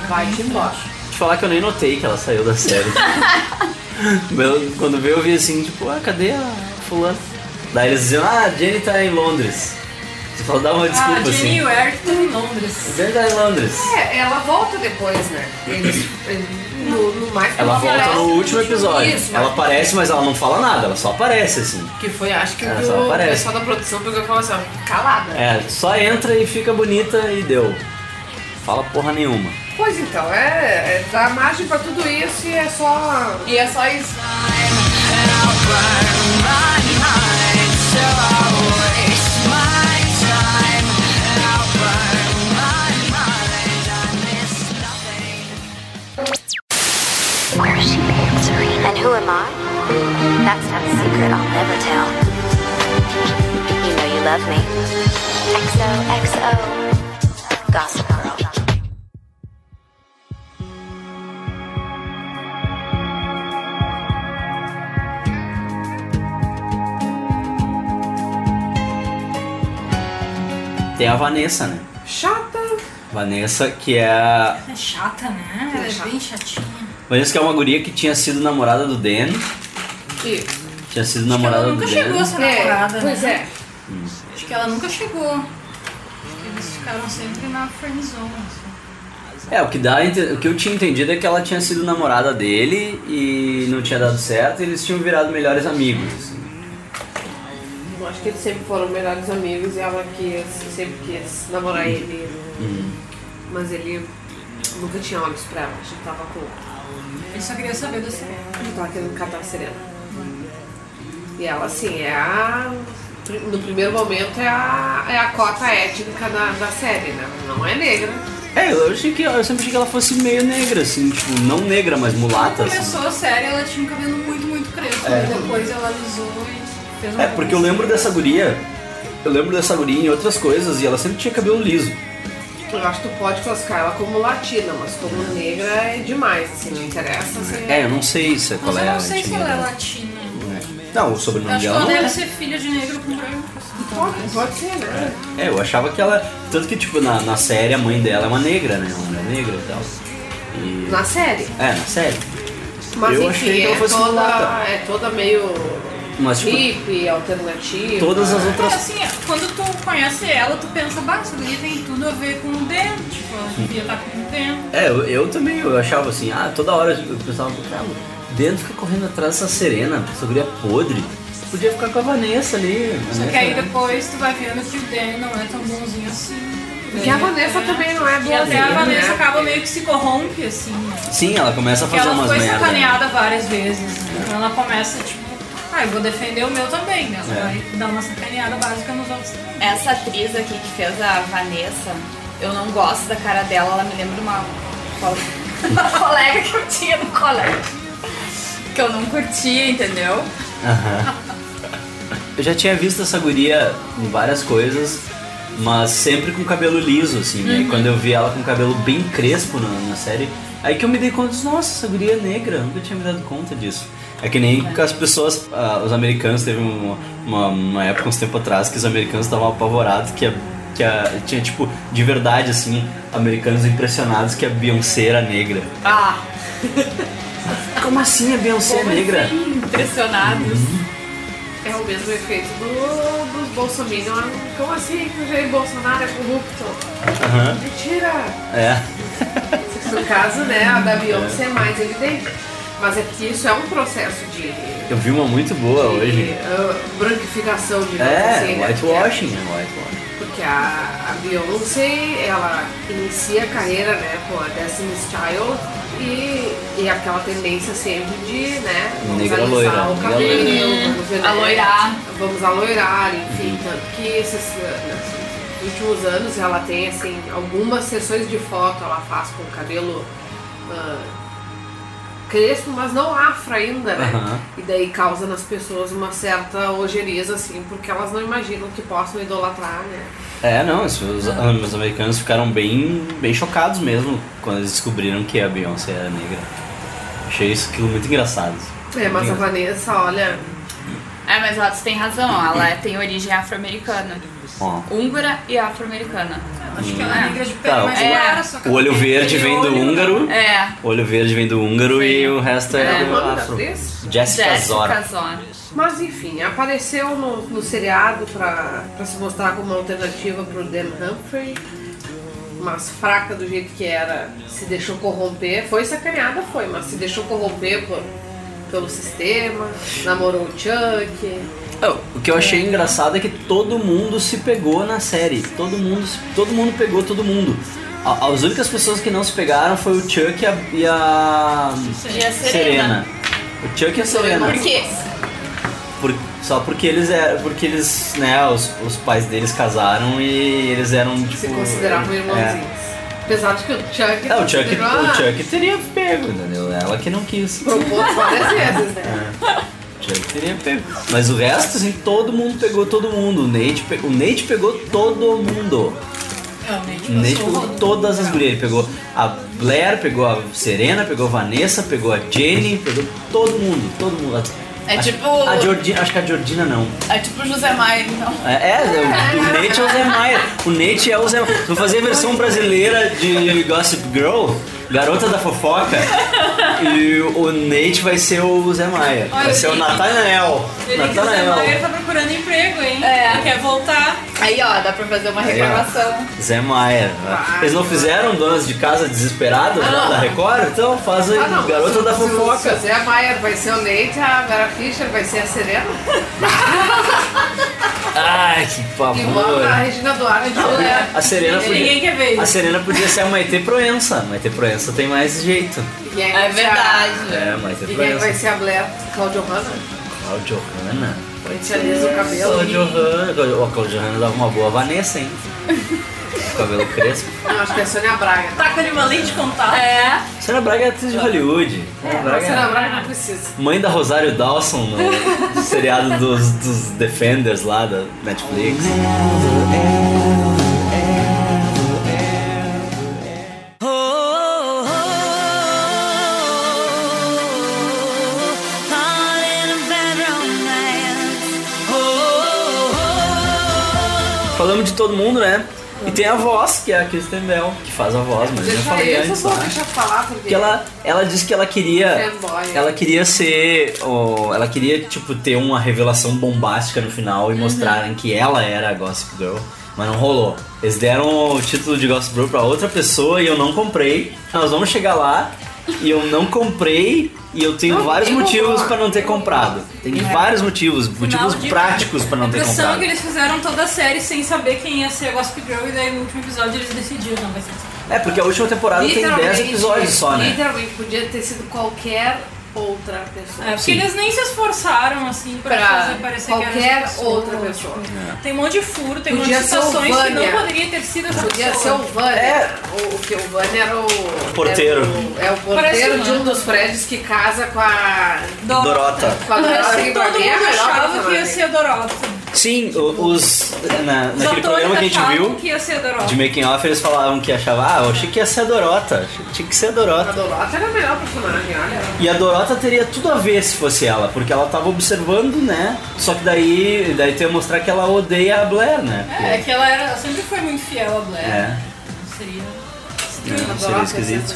Vai-te embora. Falar que eu nem notei que ela saiu da série. Eu- Quando veio eu vi assim, tipo, ah, cadê a fulana? Daí eles diziam, ah, a Jenny tá em Londres. Você fala, dá uma desculpa Ah, assim. Jenny Ware que tá em Londres. Jenny tá em Londres. É, ela volta depois, né? Eles, no, no mais Ela volta no último episódio. Isso, ela mas- aparece, mas ela não fala nada, ela só aparece assim. Que foi, acho que Ela o, aparece. pessoal da produção pegou e falou assim, ó, calada. É, só entra e fica bonita e deu. Fala porra nenhuma. Pois então, é, é dá margem pra tudo isso e é só. E é só isso. Where's she? And who am I? That's not a secret I'll never tell. You know you love me. XOXO. Gossip Girl. Tem a Vanessa, né? Chata. Vanessa, que é a. É chata, né? Ela é bem chatinha. Vanessa que é uma guria que tinha sido namorada do Dan. E, Tinha sido Acho que namorada ela do nunca Dan. chegou a ser namorada, é, pois né? é. Acho que ela nunca chegou. Eles ficaram sempre na friendzone. assim. É, o que, dá, o que eu tinha entendido é que ela tinha sido namorada dele e não tinha dado certo e eles tinham virado melhores amigos. Assim. Eu acho que eles sempre foram melhores amigos e ela quis, sempre quis namorar ele. Mas ele nunca tinha olhos pra ela, acho que tava com. Ele só queria saber do Serena. Ele tava querendo catar a Serena. E ela, assim, é a. No primeiro momento é a, é a cota étnica da, da série, né? Não é negra. É, eu achei que eu sempre achei que ela fosse meio negra, assim, tipo, não negra, mas mulata. Quando Assim. começou a série, ela tinha um cabelo muito, muito crespo. É. E depois ela alisou e É, porque eu lembro dessa guria. Eu lembro dessa guria em outras coisas e ela sempre tinha cabelo liso. Eu acho que tu pode classificar ela como latina, mas como negra é demais, assim, não interessa. Assim, É, eu não sei se é qual é eu a não sei se ela é dela. latina. Não, o Eu sobrenome acho que dela ela deve é. ser filha de negro com branco. assim, Pode, pode ser, né? É, eu achava que ela. Tanto que, tipo, na, na série a mãe dela é uma negra, né? Uma mulher negra e tal. E... Na série. É, na série. Mas Eu enfim, achei que ela é, fosse toda, mulata. é toda meio Mas, tipo, hippie, alternativa. todas as É, outras. assim, quando tu conhece ela, tu pensa, bah, guria tem tudo a ver com o Dan. Tipo, ela devia estar com o Dan. É, eu, eu também, eu achava assim, ah, toda hora eu pensava, cara, dentro fica correndo atrás dessa serena, essa guria podre. Podia ficar com a Vanessa ali. Só Vanessa, que aí né? depois tu vai vendo que o Dan não é tão bonzinho assim. Porque a Vanessa também não é E até a Vanessa né? acaba meio que se corrompe, assim. Sim, ela começa a fazer ela umas foi merda. sacaneada várias vezes. né? Então ela começa, tipo, ah, eu vou defender o meu também, né? Ela É. vai dar uma sacaneada básica nos outros também. Essa atriz aqui que fez a Vanessa, eu não gosto da cara dela, ela me lembra uma, uma colega que eu tinha no colégio. Que eu não curtia, entendeu? Aham. Eu já tinha visto essa guria em várias coisas, mas sempre com cabelo liso, assim, né? E quando eu vi ela com cabelo bem crespo na, na série, aí que eu me dei conta, nossa, essa guria é negra, eu nunca tinha me dado conta disso. É que nem que as pessoas, ah, os americanos, teve uma, uma, uma época, uns tempo atrás, que os americanos estavam apavorados que a, que a, tinha, tipo, de verdade, assim, americanos impressionados que a Beyoncé era negra. Ah, Como assim a Beyoncé é negra? assim, impressionados. É o mesmo efeito do, dos bolsominions. Como assim que o Jair Bolsonaro é corrupto? Aham. Mentira! É. No caso, né, a da Beyoncé é mais evidente. Mas é que isso é um processo de, Eu vi uma muito boa de hoje. ah, branquificação, digamos É, assim. né? whitewashing, né? Whitewashing. Porque a, a Beyoncé, ela inicia a carreira, né, com a Destiny's Child e, e aquela tendência sempre de, né, vamos Negra loira, o cabelo, loira. vamos ver, Aloirar. vamos aloirar, enfim, tanto que esses, nesses últimos anos ela tem, assim, algumas sessões de foto ela faz com o cabelo ah, crespo, mas não afro ainda, né? Aham. E daí causa nas pessoas uma certa ojeriza, assim, porque elas não imaginam que possam idolatrar, né? É, não, isso, os, os americanos ficaram bem, bem chocados mesmo quando eles descobriram que a Beyoncé era negra. Achei isso aquilo muito engraçado. É, mas a Vanessa, olha, É, mas ela tem razão, ela é- tem origem afro-americana. Ó, Húngara e afro-americana. Acho que ela é negra de pele Tá, mais o- só o olho verde vem do húngaro, É, o olho verde vem do húngaro e o resto é, é do afro. Jessica. Zora. Mas enfim, apareceu no, no seriado pra, pra se mostrar como uma alternativa pro Dan Humphrey. Mas fraca do jeito que era, se deixou corromper. Foi sacaneada, foi, mas se deixou corromper por, pelo sistema, namorou o Chuck. Oh, O que eu achei engraçado é que todo mundo se pegou na série. Todo mundo, todo mundo pegou todo mundo. A- As únicas pessoas que não se pegaram foi o Chuck e a, e a E a Serena. O Chuck e a Serena. Por quê? Por- só porque eles eram, porque eles, né, os, os pais deles casaram e eles eram tipo Se consideravam irmãozinhos. Apesar de que o Chuck. É, o Chuck, o Chuck teria pego, entendeu? Ela que não quis. propôs várias vezes, né? O Chuck teria pego. Mas o resto, assim, todo mundo pegou todo mundo. O Nate, pe- o Nate pegou todo mundo. É, o Nate O Nate pegou todas as. Ele pegou a Blair, pegou a Serena, pegou a Vanessa, pegou a Jenny, pegou todo mundo, todo mundo. É Acho- tipo- A Jordina, acho que a Jordina não. É tipo José Maia, então. É, é, o, o Nate é o Zé Maia. O Nate é o Zé Maia. Vou fazer a versão brasileira de Gossip Girl, Garota da Fofoca. E o Nate vai ser o Zé Maia. Vai Olha, ser o Nathanael. Que o Zé Nathanael. tá procurando emprego, hein? É. Ele quer voltar. Aí, ó, dá pra fazer uma Aí, reclamação. Zé Maia. Eles não fizeram donas de casa desesperadas lá da Record? Então faz aí Ah, não. Garota da se, o- Se o Fofoca. Zé Maier vai ser o Nate, a Vera Fischer vai ser a Serena. Ai, que Igual pavor. a Regina Duarte de mulher. A Serena Ninguém podia. quer ver A isso. Serena podia ser a Maite Proença. Maite Proença tem mais jeito. E aí É ser a- verdade. É, Maite E quem vai ser a Blair? Claudio Hanna? Cláudio Hanna. A gente alisa o cabelo. Cláudio Hanna. O Cláudio Hanna dava uma boa Vanessa, hein? cabelo crespo. Não, acho que é Sônia Braga. Tá Taca de uma lente contato. É. Sônia Braga é atriz de Hollywood. É, Braga. Sônia é Braga não precisa. Mãe da Rosário Dawson no seriado dos, dos Defenders lá da Netflix. Falamos de todo mundo, né? E tem a voz, que é a Kristen Bell, que faz a voz, mas eu já falei eu, antes vou deixar falar porque. Que ela, ela disse que ela queria. Fanboy. Ela queria ser. ó, ela queria, tipo, ter uma revelação bombástica no final e mostrarem que ela era a Gossip Girl. Mas não rolou. Eles deram o título de Gossip Girl pra outra pessoa e eu não comprei. Nós vamos chegar lá e eu não comprei e eu tenho Não, vários motivos pra não ter comprado. Tem vários motivos, motivos de- práticos pra não A ter impressão é comprado. que eles fizeram toda a série sem saber quem ia ser a Gossip Girl e daí no último episódio eles decidiram, não vai ser assim. É, porque a última temporada tem 10 Literalmente- episódios só, né? Literalmente podia ter sido qualquer outra pessoa. É, porque Sim. eles nem se esforçaram assim pra, Pra fazer parecer que era qualquer pessoa, outra tipo, pessoa. Tem um monte de furo, tem um monte de ser situações que não poderia ter sido essa Podia ser pessoa. o Vânia. É. O, que o Vânia era o. Porteiro. era o- é o Parece porteiro de um dos prédios que casa com a. Dorota. Com a Dorota. Todo é mundo melhor achava que ia ser a Dorota. Sim, os. Na, Os naquele programa que a gente viu. que ia ser a Dorota. De making off eles falavam que achavam, ah, eu achei que ia ser a Dorota, tinha que ser a A Dorota. Dorota era a melhor personagem, olha. E a Dorota teria tudo a ver se fosse ela, porque ela tava observando, né? Só que daí, daí tem que mostrar que ela odeia a Blair, né? É, que ela era, sempre foi muito fiel a Blair. É. Seria. É, A seria Dorota é esquisito.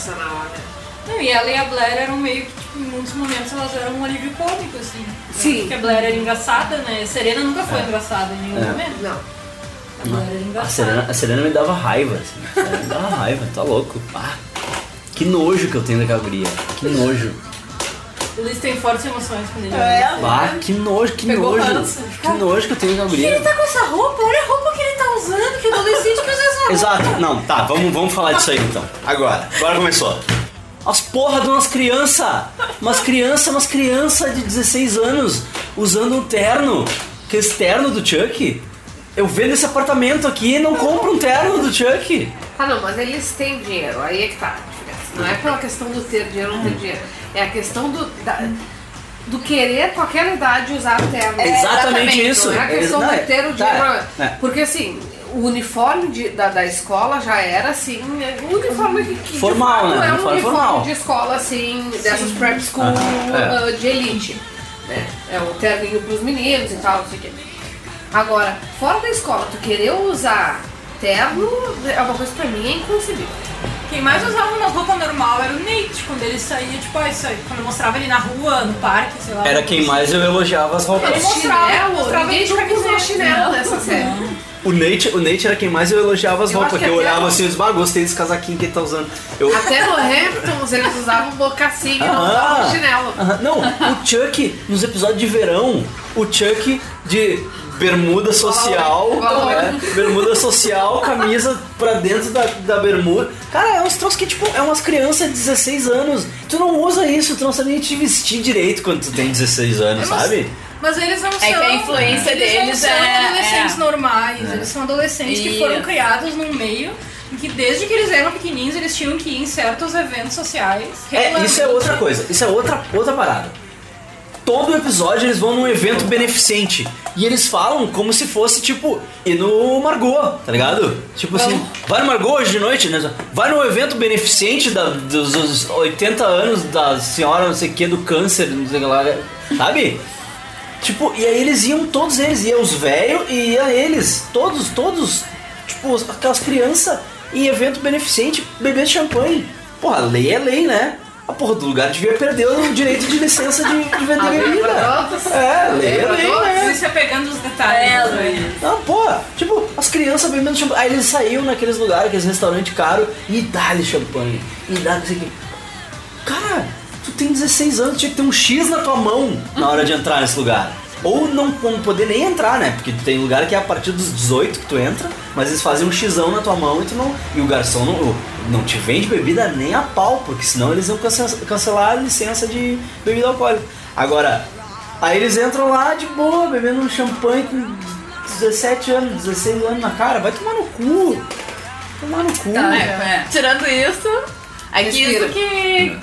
Não, e ela e a Blair eram meio que, tipo, em muitos momentos elas eram um alívio cômico, assim. Sim. Porque a Blair era engraçada, né? A Serena nunca foi engraçada em nenhum É. momento. Não. A Blair era A engraçada. Serena, a Serena me dava raiva, assim. A Serena me dava raiva, tá louco. Ah, que nojo que eu tenho daquela guria. Que nojo. Eles têm fortes emoções quando ele É. Ah, que nojo, que Pegou nojo. ranço. Que nojo que eu tenho daquela guria. Ele tá com essa roupa? Olha a roupa que ele tá usando, que adolescente que usa essa roupa. Exato, não, tá, vamos, vamos falar disso aí então. Agora, agora começou. As porra de umas crianças! Umas crianças, umas crianças de 16 anos usando um terno. Que é esse terno do Chuck. Eu vendo esse apartamento aqui e não compro um terno do Chuck. Ah, não, mas eles têm dinheiro, aí é que tá. Não é pela questão do ter dinheiro ou não ter dinheiro. É a questão do, da- do querer, qualquer idade, usar terno. É exatamente isso. Não é a questão Não, é- de ter o tá, dinheiro. é. Porque assim, o uniforme de- da, da escola já era assim, é um uniforme que, que Formal, de fato né? é um Uniforme formal. de escola, assim, dessas prep school é. ah, de elite. Né? É o terninho pros meninos e tal, não sei o quê. Agora, fora da escola, tu querer usar terno é uma coisa pra mim é inconcebível. Quem mais usava uma roupa normal era o Nate, quando ele saía, tipo, ah, isso aí, quando eu mostrava ele na rua, no parque, sei lá. Era quem mais eu elogiava as roupas. Ele mostrava- chinelo, mostrava ninguém nunca usou chinelo nessa série. O Nate, o Nate era quem mais eu elogiava as Eu roupas. acho Que que eu olhava assim e disse, ah, gostei desse casaquinho que ele tá usando. Eu, Até no Hamptons eles usavam mocassim e não Aham. usavam chinelo. Aham. Não, o Chuck, nos episódios de verão, o Chuck de bermuda social, Gola é, bermuda social, camisa pra dentro da, da bermuda. Cara, é uns troços que, tipo, é umas crianças de 16 anos. Tu não usa isso, tu não sabe nem te vestir direito quando tu tem 16 anos, Mas- sabe? Mas eles não são. que a influência eles deles não são é- adolescentes é. normais. Eles são adolescentes que foram criados num meio em que desde que eles eram pequenininhos eles tinham que ir em certos eventos sociais. É, isso é outra coisa, isso é outra, outra parada. Todo episódio eles vão num evento beneficente. E eles falam como se fosse, tipo, ir no Margot, tá ligado? Tipo assim, vai no Margot hoje de noite, né? Vai num evento beneficente da- dos, dos 80 anos da senhora não sei o que, do câncer, não sei o que lá, sabe? Tipo, e aí eles iam, todos eles, ia os velhos e ia eles, todos, todos, tipo, aquelas crianças em evento beneficente bebendo champanhe. Porra, lei é lei, né? A porra do lugar devia perder o direito de licença de, de vender bebida. É, lei é pra lei, né? Eles se apegando os detalhes. É, né? Não, porra, tipo, as crianças bebendo champanhe. Aí eles saíam naqueles lugares, aqueles restaurantes caros, e dá-lhe champanhe. E dá não sei o que. Cara, tu tem 16 anos, tinha que ter um X na tua mão na hora de entrar nesse lugar. Ou não, não poder nem entrar, né? Porque tem lugar que é a partir dos 18 que tu entra, mas eles fazem um Xão na tua mão e tu não. E o garçom não, não te vende bebida nem a pau, porque senão eles vão cance- cancelar a licença de bebida alcoólica. Agora, aí eles entram lá de boa, bebendo um champanhe com 17 anos, 16 anos na cara, vai tomar no cu. Tomar no cu. Tá, é. Tirando isso, aqui Respira. isso que,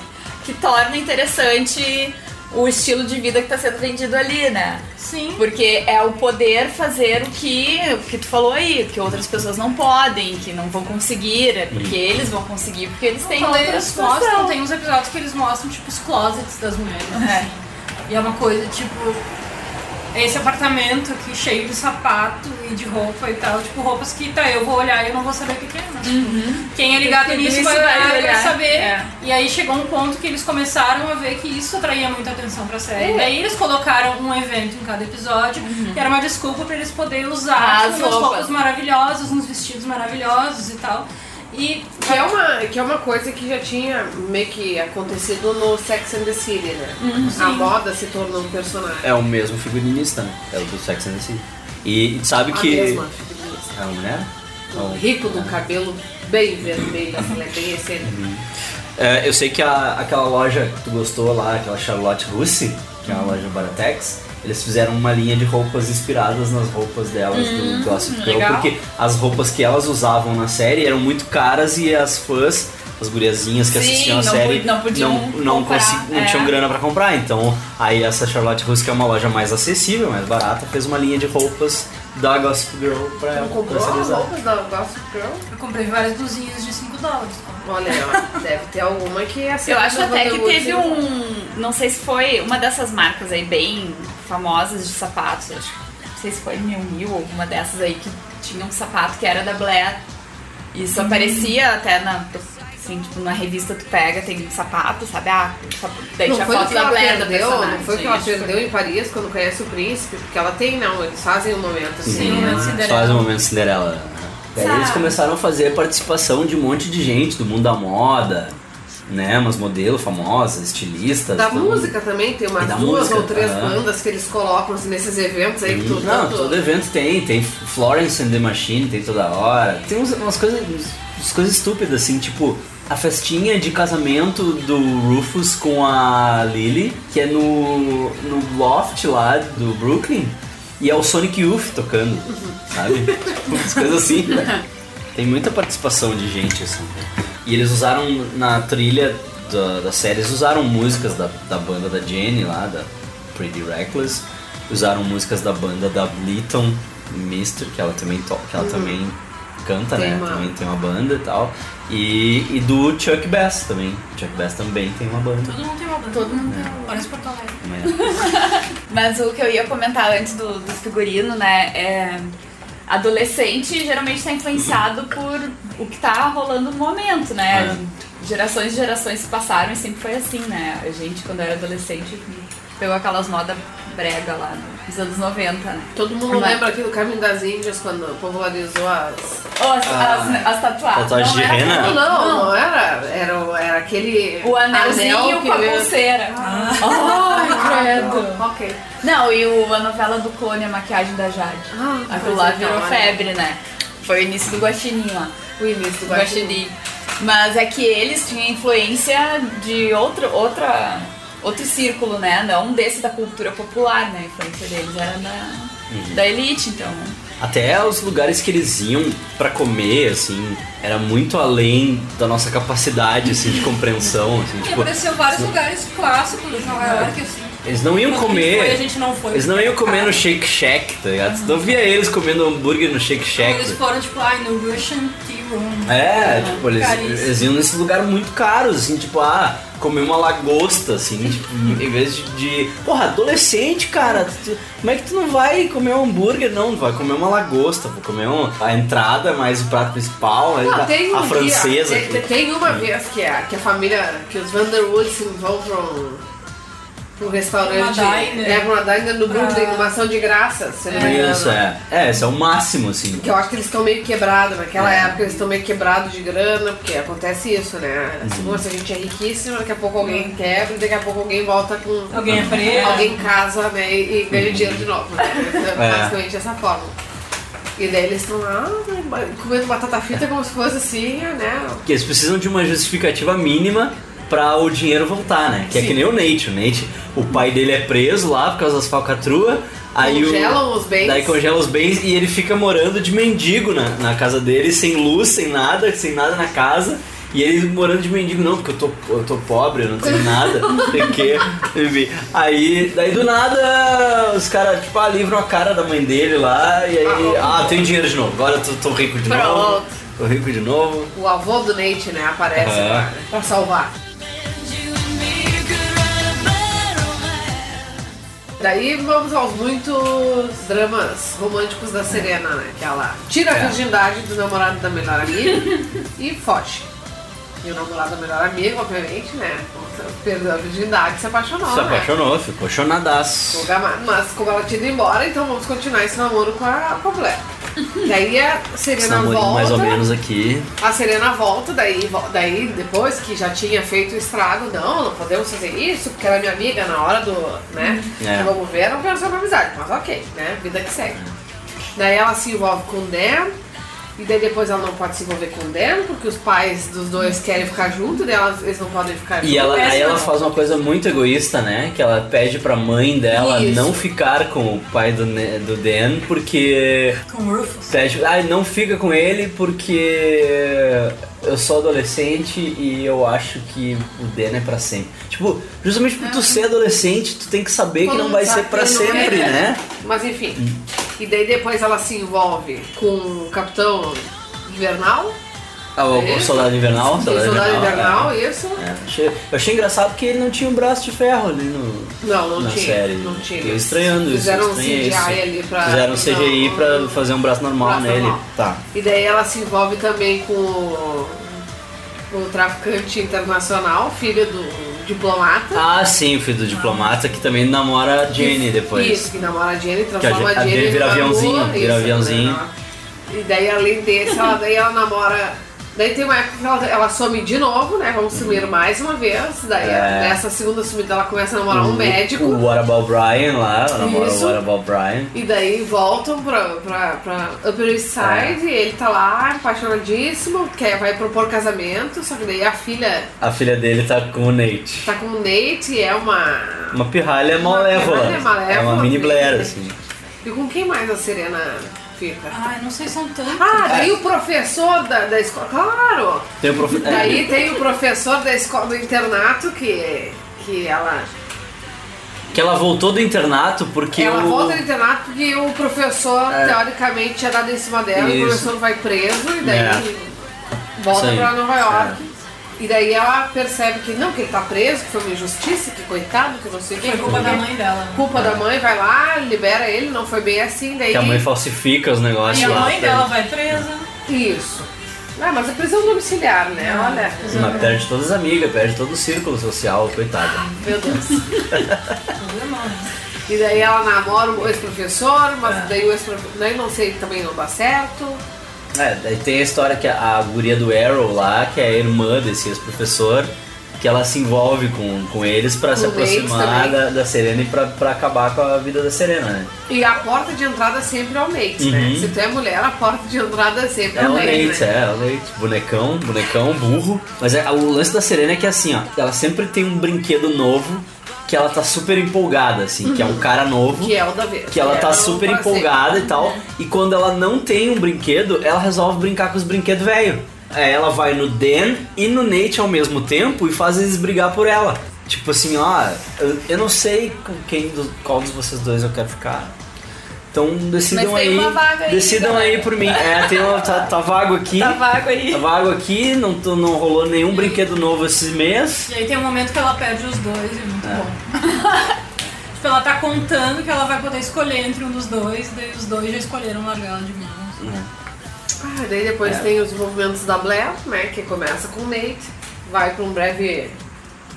que torna interessante o estilo de vida que tá sendo vendido ali, né? Sim. Porque é o poder fazer o que, o que tu falou aí, que outras pessoas não podem, que não vão conseguir, é porque eles vão conseguir, porque eles têm Quando eles mostram, tem uns episódios que eles mostram, tipo, os closets das mulheres. É. assim. E é uma coisa, tipo. Esse apartamento aqui cheio de sapato e de roupa e tal, tipo, roupas que tá, eu vou olhar e eu não vou saber o que, que é, né? Tipo, Quem é ligado nisso vai vai olhar e vai saber. É. E aí chegou um ponto que eles começaram a ver que isso atraía muita atenção pra série. Daí eles colocaram um evento em cada episódio, que era uma desculpa pra eles poderem usar As tipo, umas roupas. roupas maravilhosas, uns vestidos maravilhosos e tal. E Que é, uma, que é uma coisa que já tinha meio que acontecido no Sex and the City, né? a moda se tornou um personagem. É o mesmo figurinista, né? É o do Sex and the City. E sabe A que. mesma figurinista. É uma mulher? Ou- Rico do cabelo bem vermelho, assim, ela é bem excêntrica. É, eu sei que a- aquela loja que tu gostou lá, aquela Charlotte Russe, que é uma loja Baratex, eles fizeram uma linha de roupas inspiradas nas roupas delas do Gossip Girl, legal. porque as roupas que elas usavam na série eram muito caras e as fãs, as guriazinhas que Sim, assistiam a não série não podiam não, não, comprar, não é. tinham grana pra comprar. Então aí essa Charlotte Russe, que é uma loja mais acessível, mais barata, fez uma linha de roupas da Gossip Girl pra ela Comprou as roupas da Gossip Girl? eu comprei várias blusinhas de 5 dólares. Olha, deve ter alguma que é Eu acho até que teve um um. Não sei se foi uma dessas marcas aí bem famosas de sapatos. Acho que não sei se foi Mil Mil ou alguma dessas aí que tinha um sapato que era da Blair. Isso Uhum. aparecia até na. Assim, tipo, na revista tu pega, tem sapato, sabe? Ah, daí Não tinha foi o foto que da Blair perdeu, não foi o que ela perdeu em Paris quando conhece o príncipe, porque ela tem, não, eles fazem um momento assim. Sim, né? né? Eles Cinderela. fazem o momento Cinderela. Daí eles Sabe. começaram a fazer participação de um monte de gente do mundo da moda, né? Umas modelos famosas, estilistas. Da música também, tem umas duas música, ou três bandas que eles colocam assim, nesses eventos aí que tu Não, tanto- todo evento tem. Tem Florence and the Machine, tem toda hora. Tem uns- umas coisas, umas coisas estúpidas, assim, tipo a festinha de casamento do Rufus com a Lily, que é no, no loft lá do Brooklyn, e é o Sonic Youth tocando, sabe? Umas coisas assim. né? Tem muita participação de gente, assim. E eles usaram na trilha da, da série, eles usaram músicas da, da banda da Jenny lá, da Pretty Reckless. Usaram músicas da banda da Bleaton Mister, que ela também toca, que ela também canta, Tem né? uma- Também tem uma banda e tal. E, e do Chuck Bass também. Chuck Bass também tem uma banda. Todo mundo tem uma banda. Todo mundo tem uma banda. Parece Porto Alegre. né? Mas o que eu ia comentar antes do, dos figurinos, né, é... Adolescente geralmente está influenciado por o que tá rolando no momento, né? Gerações e gerações se passaram e sempre foi assim, né? A gente, quando era adolescente, pegou aquelas modas brega lá nos anos 90, né? Todo mundo Mas- lembra aqui do Caminho das Índias quando popularizou as. Oh, as, Ah, as, as tatuagens. tatuagem Não de era- rena? Não, não, não era. Era, o- era aquele. O anelzinho anel com a pulseira. Ai, credo. Ok. Não, e o, a novela do clone, a maquiagem da Jade. Ah, Aquilo lá virou então, olha. febre, né? Foi o início do Guaxinim lá. O início do Guaxinim. Guaxinim. Mas é que eles tinham influência de outro, outra, outro círculo, né? Não desse da cultura popular, né? A influência deles era da, da elite, então. Até os lugares que eles iam pra comer, assim, era muito além da nossa capacidade, assim, de compreensão, assim, tipo, apareceu vários lugares clássicos de Nova York, assim. eles não iam Quando comer, Foi, a gente não foi. eles não iam comer no Shake Shack, tá ligado? Você não via eles comendo hambúrguer no Shake Shack. Eles foram, tipo, ai, no Russian É, tipo, eles, Caríssimo. eles iam nesses lugares muito caros, assim, tipo, ah, comer uma lagosta, assim, tipo, em vez de, de- Porra, adolescente, cara, tu- como é que tu não vai comer um hambúrguer? Não, tu vai comer uma lagosta, vou comer um, a entrada, mais o prato principal, Não, a, tem um a dia- francesa. tem, que- tem uma vez que a, que a família, que os Vanderwood se vão pra um, restaurante. Uma diner. É, uma diner no Brooklyn, numa ação de graça, se não me engano. Isso, é. É, esse é o máximo, assim. Que eu acho que eles estão meio quebrados, naquela época eles estão meio quebrados de grana, porque acontece isso, né? Uhum. Segunda, se a gente é riquíssimo, daqui a pouco alguém quebra, e daqui a pouco alguém volta com. Alguém é preso. Alguém casa, né? E, e ganha dinheiro de novo, né? É É. basicamente dessa forma. E daí eles estão lá comendo batata frita como se fosse assim, né? Que eles precisam de uma justificativa mínima pra o dinheiro voltar, né? Que é Sim. que nem o Nate. O Nate, o pai dele é preso lá por causa das falcatruas. Aí Congelam o, os bens. Daí congela os bens e ele fica morando de mendigo na, na casa dele, sem luz, sem nada, sem nada na casa. E ele morando de mendigo, não, porque eu tô, eu tô pobre, eu não tenho nada, sei. Enfim. Aí, daí do nada, os caras, tipo, ah, livram a cara da mãe dele lá, e aí, ah, tenho dinheiro de novo, agora eu tô, tô rico de novo. Pronto. Tô rico de novo. O avô do Nate, né, aparece Aham. pra, pra salvar. Daí vamos aos muitos dramas românticos da Serena, né? Que ela tira a É. virgindade do namorado da melhor amiga e foge. E o namorado da melhor amiga, obviamente, né? Perdeu a virgindade, se apaixonou. Se né? apaixonou, ficou chonadaço. Ficou gamado. Mas como ela tinha ido embora, então vamos continuar esse namoro com a, com a Blair. Daí a Serena volta. mais ou menos aqui. A Serena volta, daí, daí depois que já tinha feito o estrago, não, não podemos fazer isso, porque ela é minha amiga na hora do. né? É. que Vamos ver, não pensou na amizade, mas ok, né? Vida que segue. Daí ela se envolve com o Dan, e daí depois ela não pode se envolver com o Dan, porque os pais dos dois querem ficar juntos, daí elas, eles não podem ficar juntos. E ela, aí ela faz uma coisa muito egoísta, né? Que ela pede pra mãe dela Isso. não ficar com o pai do, do Dan, porque. Com o Rufus. Pede, ah, não fica com ele porque eu sou adolescente e eu acho que o Dan é pra sempre. Tipo, justamente por tu ser adolescente, tu tem que saber que não vai ser pra não sempre, é. né? Mas enfim. E daí depois ela se envolve com o Capitão Invernal. Ah, o, o Isso. Soldado Invernal. Tem Soldado é. Invernal, isso. É, achei, eu achei engraçado porque ele não tinha um braço de ferro ali no, Não, não na tinha. série. Não tinha. Fiquei estranhando isso. Fizeram um CGI isso. ali pra. Fizeram um CGI não, pra fazer um braço normal braço nele. normal. Tá. E daí ela se envolve também com o, o traficante internacional, filho do diplomata. Ah, sim, o filho do diplomata que também namora a Jenny depois. Isso, que namora a Jenny, Que a transforma a Jenny- a Jenny, vira aviãozinho, mula, vira isso, aviãozinho. né? E daí além desse, ela, daí ela namora. Daí tem uma época que ela, ela some de novo, né? Vamos sumir mais uma vez. Daí É. nessa segunda sumida ela começa a namorar um O- médico. O What About Brian lá, ela namora o Isso. What About Brian. E daí voltam pra, pra, pra Upper East Side e ele tá lá, apaixonadíssimo, quer, vai propor casamento, só que daí a filha A filha dele tá com o Nate. tá com o Nate e é uma. Uma pirralha malévola. pirralha malévola, É uma mini. Blair, assim. E com quem mais a Serena fica? Ai, não sei se são tantos. Ah, daí o professor da, da escola. Claro! Tem o prof... Daí tem o professor da escola do internato que. que ela. Que ela voltou do internato porque ela o... volta do internato porque o professor, É. teoricamente, tinha dado em cima dela, e o Isso. professor vai preso e daí É. volta Isso pra Nova York. E daí ela percebe que não, que ele tá preso, que foi uma injustiça, que coitado, que não sei o que. Foi culpa da mãe dela. né? Culpa da mãe, vai lá, libera ele, não foi bem assim, daí. Que a mãe falsifica os negócios E a lá. mãe dela vai presa. Isso. Ah, mas é prisão domiciliar, né? Olha. Mas perde todas as amigas, perde todo o círculo social, coitada. Meu Deus. E daí ela namora o ex-professor, mas daí o ex-professor. Daí não sei, também não dá certo. É, daí tem a história que a, a guria do Arrow lá, que é a irmã desse ex-professor, que ela se envolve com, com eles pra se aproximar da, da Serena e pra, pra acabar com a vida da Serena, né? E a porta de entrada sempre é o Nate, né? Uhum. Se tu é mulher, a porta de entrada sempre é, É o Nate. Nate, né? é, é o Nate. Bonecão, bonecão, burro. Mas é, o lance da Serena é que assim, ó, ela sempre tem um brinquedo novo que ela tá super empolgada, assim, que é um cara novo. Que é o da vez. que ela é tá super empolgada e tal. E quando ela não tem um brinquedo, ela resolve brincar com os brinquedos velho. Aí ela vai no Dan e no Nate ao mesmo tempo e faz eles brigar por ela. Tipo assim, ó, eu, eu não sei com quem do, qual dos vocês dois eu quero ficar. Então decidam Mas tem aí. uma vaga aí, decidam galera. aí por mim. É, tem uma, tá, tá vago aqui. Tá vago aí. Tá vago aqui, não, tô- não rolou nenhum brinquedo novo esse mês. E aí tem um momento que ela perde os dois, é muito É. bom. tipo, ela tá contando que ela vai poder escolher entre um dos dois, daí os dois já escolheram largar ela de mão. Ah, daí depois É. tem os envolvimentos da Blair, né? Que começa com o Nate, vai pra um breve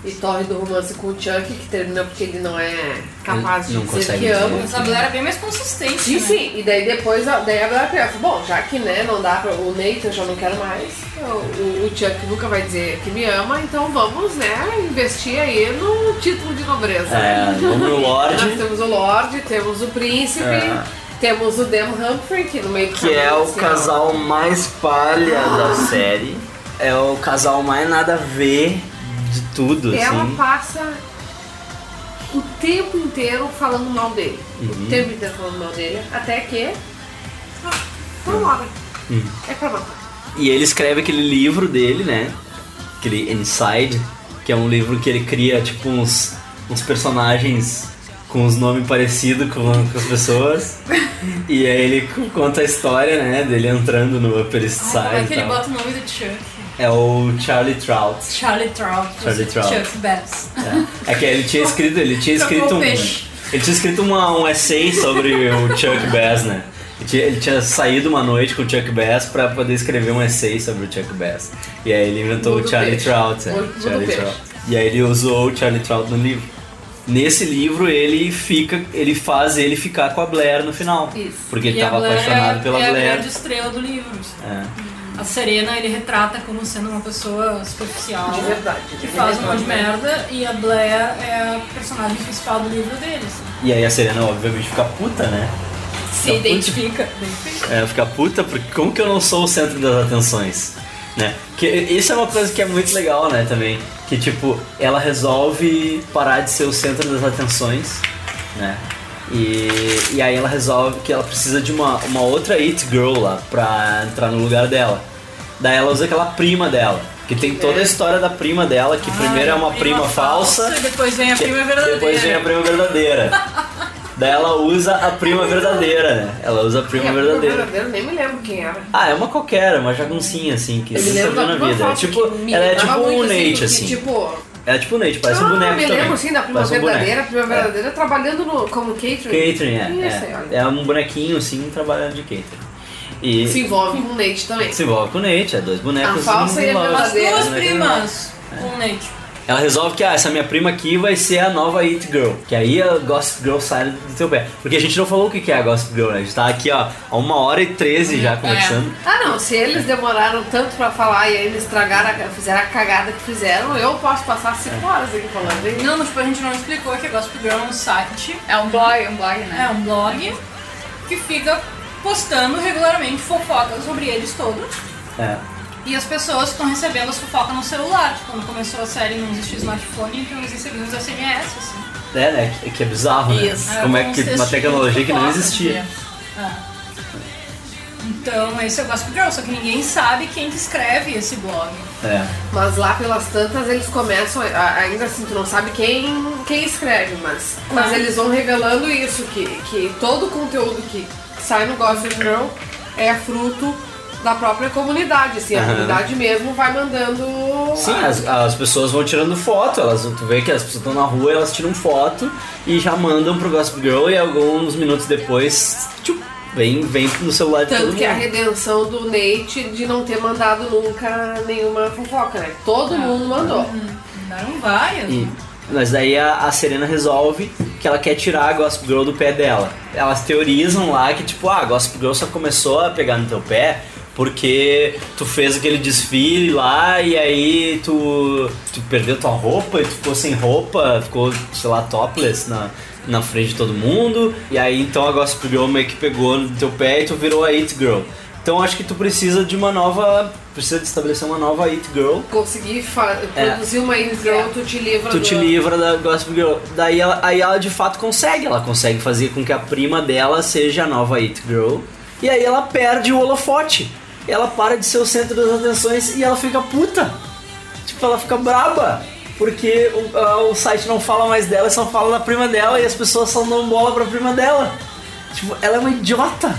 e torre do romance com o Chuck, que termina porque ele não é capaz de Não dizer que ama. Mas a Blair é bem mais consistente, Sim, né? sim, e daí depois a- daí a Blair pensa, bom, já que né, não dá pra. O Nate eu já não quero mais, o, o, o Chuck nunca vai dizer que me ama, então vamos, né, investir aí no título de nobreza. É, vamos no Lorde. Nós temos o Lorde, temos o Príncipe, É. temos o Dem Humphrey, que no meio do Que é o assim, ó, casal mais palha da série. É o casal mais nada a ver de tudo, Ela assim. passa o tempo inteiro falando mal dele. Uhum. O tempo inteiro falando mal dele. Até que. Ah, hora. Uhum. É pra matar. E ele escreve aquele livro dele, né? Aquele Inside, que é um livro que ele cria, tipo, uns, uns personagens com os nomes parecidos com, com as pessoas. e aí ele conta a história, né? Dele entrando no Upper East Ai, como é Side que e ele tal. bota o nome do Chuck? É o Charlie Trout. Charlie Trout. Charlie Trout. Chuck Bass. É. É que ele tinha escrito, ele tinha escrito um. Ele tinha escrito uma- um essay sobre o Chuck Bass, né? Ele tinha, ele tinha saído uma noite com o Chuck Bass pra poder escrever um essay sobre o Chuck Bass. E aí ele inventou o Charlie peixe. Trout. é, Charlie peixe. Trout. E aí ele usou o Charlie Trout no livro. Nesse livro ele fica, ele faz ele ficar com a Blair no final. Isso. Porque ele E a tava Blair apaixonado é, pela é a Blair. grande estrela do livro. É. A Serena ele retrata como sendo uma pessoa superficial. De verdade. Que De faz um monte de merda. E a Blair é a personagem principal do livro deles. E aí a Serena obviamente fica puta, né? Se identifica. É, fica puta, porque como que eu não sou o centro das atenções? Né? Que isso é uma coisa que é muito legal, né, também. Que tipo, ela resolve parar de ser o centro das atenções, né? E, e aí ela resolve que ela precisa de uma, uma outra it girl lá pra entrar no lugar dela. Daí ela usa aquela prima dela. Que tem toda a história da prima dela, que primeiro é uma prima, falsa, E depois vem a que- prima verdadeira. depois vem a prima verdadeira. Daí ela usa a prima verdadeira, né? Ela usa a prima a prima verdadeira. verdadeira, nem me lembro quem era. Ah, é uma qualquer, uma jaguncinha assim, que você lembro viu na prima vida. É tipo, que ela é tipo um muito, Nate, que, assim. Tipo, Ela é tipo um Nate, parece um ah, boneco me também. lembro sim da prima Parece um verdadeira, a prima verdadeira trabalhando no, como catering. Catering, é. Isso é. É um bonequinho assim, trabalhando de catering. E Se envolve com o Nate também. se envolve com o Nate, é dois bonecos. A falsa e a. As verdadeira. duas primas com o Nate. Ela resolve que ah, essa minha prima aqui vai ser a nova It Girl. Que aí a Gossip Girl sai do teu pé. Porque a gente não falou o que é a Gossip Girl, né? A gente tá aqui, ó, há uma hora e treze já conversando. Ah não, se eles demoraram tanto pra falar e ainda estragaram, a- fizeram a cagada que fizeram, eu posso passar 5 horas aqui falando. hein? Não, mas tipo, a gente não explicou que a Gossip Girl é um site, É um blog, um blog, é né? um blog que fica postando regularmente fofocas sobre eles todos. É. E as pessoas estão recebendo as fofocas no celular. Tipo, quando começou a série não existia smartphone, então eles recebiam os SMS, assim. É, né? Que, que é bizarro, né? Isso. Como é que uma tecnologia que não existia. É. Então, esse é o Gossip Girl, só que ninguém sabe quem que escreve esse blog. É. Mas lá pelas tantas eles começam, a- ainda assim, tu não sabe quem, quem escreve, mas, mas Ah. eles vão revelando isso, que, que todo o conteúdo que sai no Gossip Girl é fruto da própria comunidade, assim, a Aham. comunidade mesmo vai mandando. Sim, as, as pessoas vão tirando foto, elas, tu vê que as pessoas estão na rua, elas tiram foto e já mandam pro Gossip Girl e alguns minutos depois, tchup, vem, vem no celular de todo Tanto mundo. que a redenção do Nate de não ter mandado nunca nenhuma fofoca, né? Todo mundo mandou. Mandaram várias. E- né? mas daí a, a Serena resolve que ela quer tirar a Gossip Girl do pé dela. Elas teorizam lá que, tipo, ah, a Gossip Girl só começou a pegar no teu pé porque tu fez aquele desfile lá e aí tu, tu perdeu tua roupa e tu ficou sem roupa, ficou, sei lá, topless na, na frente de todo mundo. E aí então a Gossip Girl meio que pegou no teu pé e tu virou a It Girl. Então acho que tu precisa de uma nova. Precisa de estabelecer uma nova It Girl Conseguir fa- É. produzir uma It Girl, tu te livra tu do... te livra da Gossip Girl. Daí ela, aí ela de fato consegue, ela consegue fazer com que a prima dela seja a nova It Girl. E aí ela perde o holofote. Ela para de ser o centro das atenções e ela fica puta. Tipo, ela fica braba. Porque o, a- o site não fala mais dela, só fala da prima dela e as pessoas só dão bola pra prima dela. Tipo, ela é uma idiota.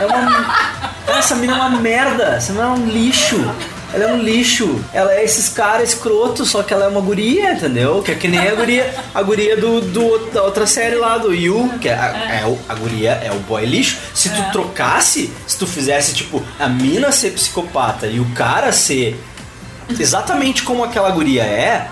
É uma. Essa mina é uma merda. Essa mina é um lixo. Ela é um lixo. Ela é esses caras escrotos, só que ela é uma guria, entendeu? Que é que nem a guria, a guria do, do- da outra série lá, do Yu, que é a, é o- a guria é o boy lixo. Se tu trocasse, se tu fizesse, tipo, a mina ser psicopata e o cara ser exatamente como aquela guria é,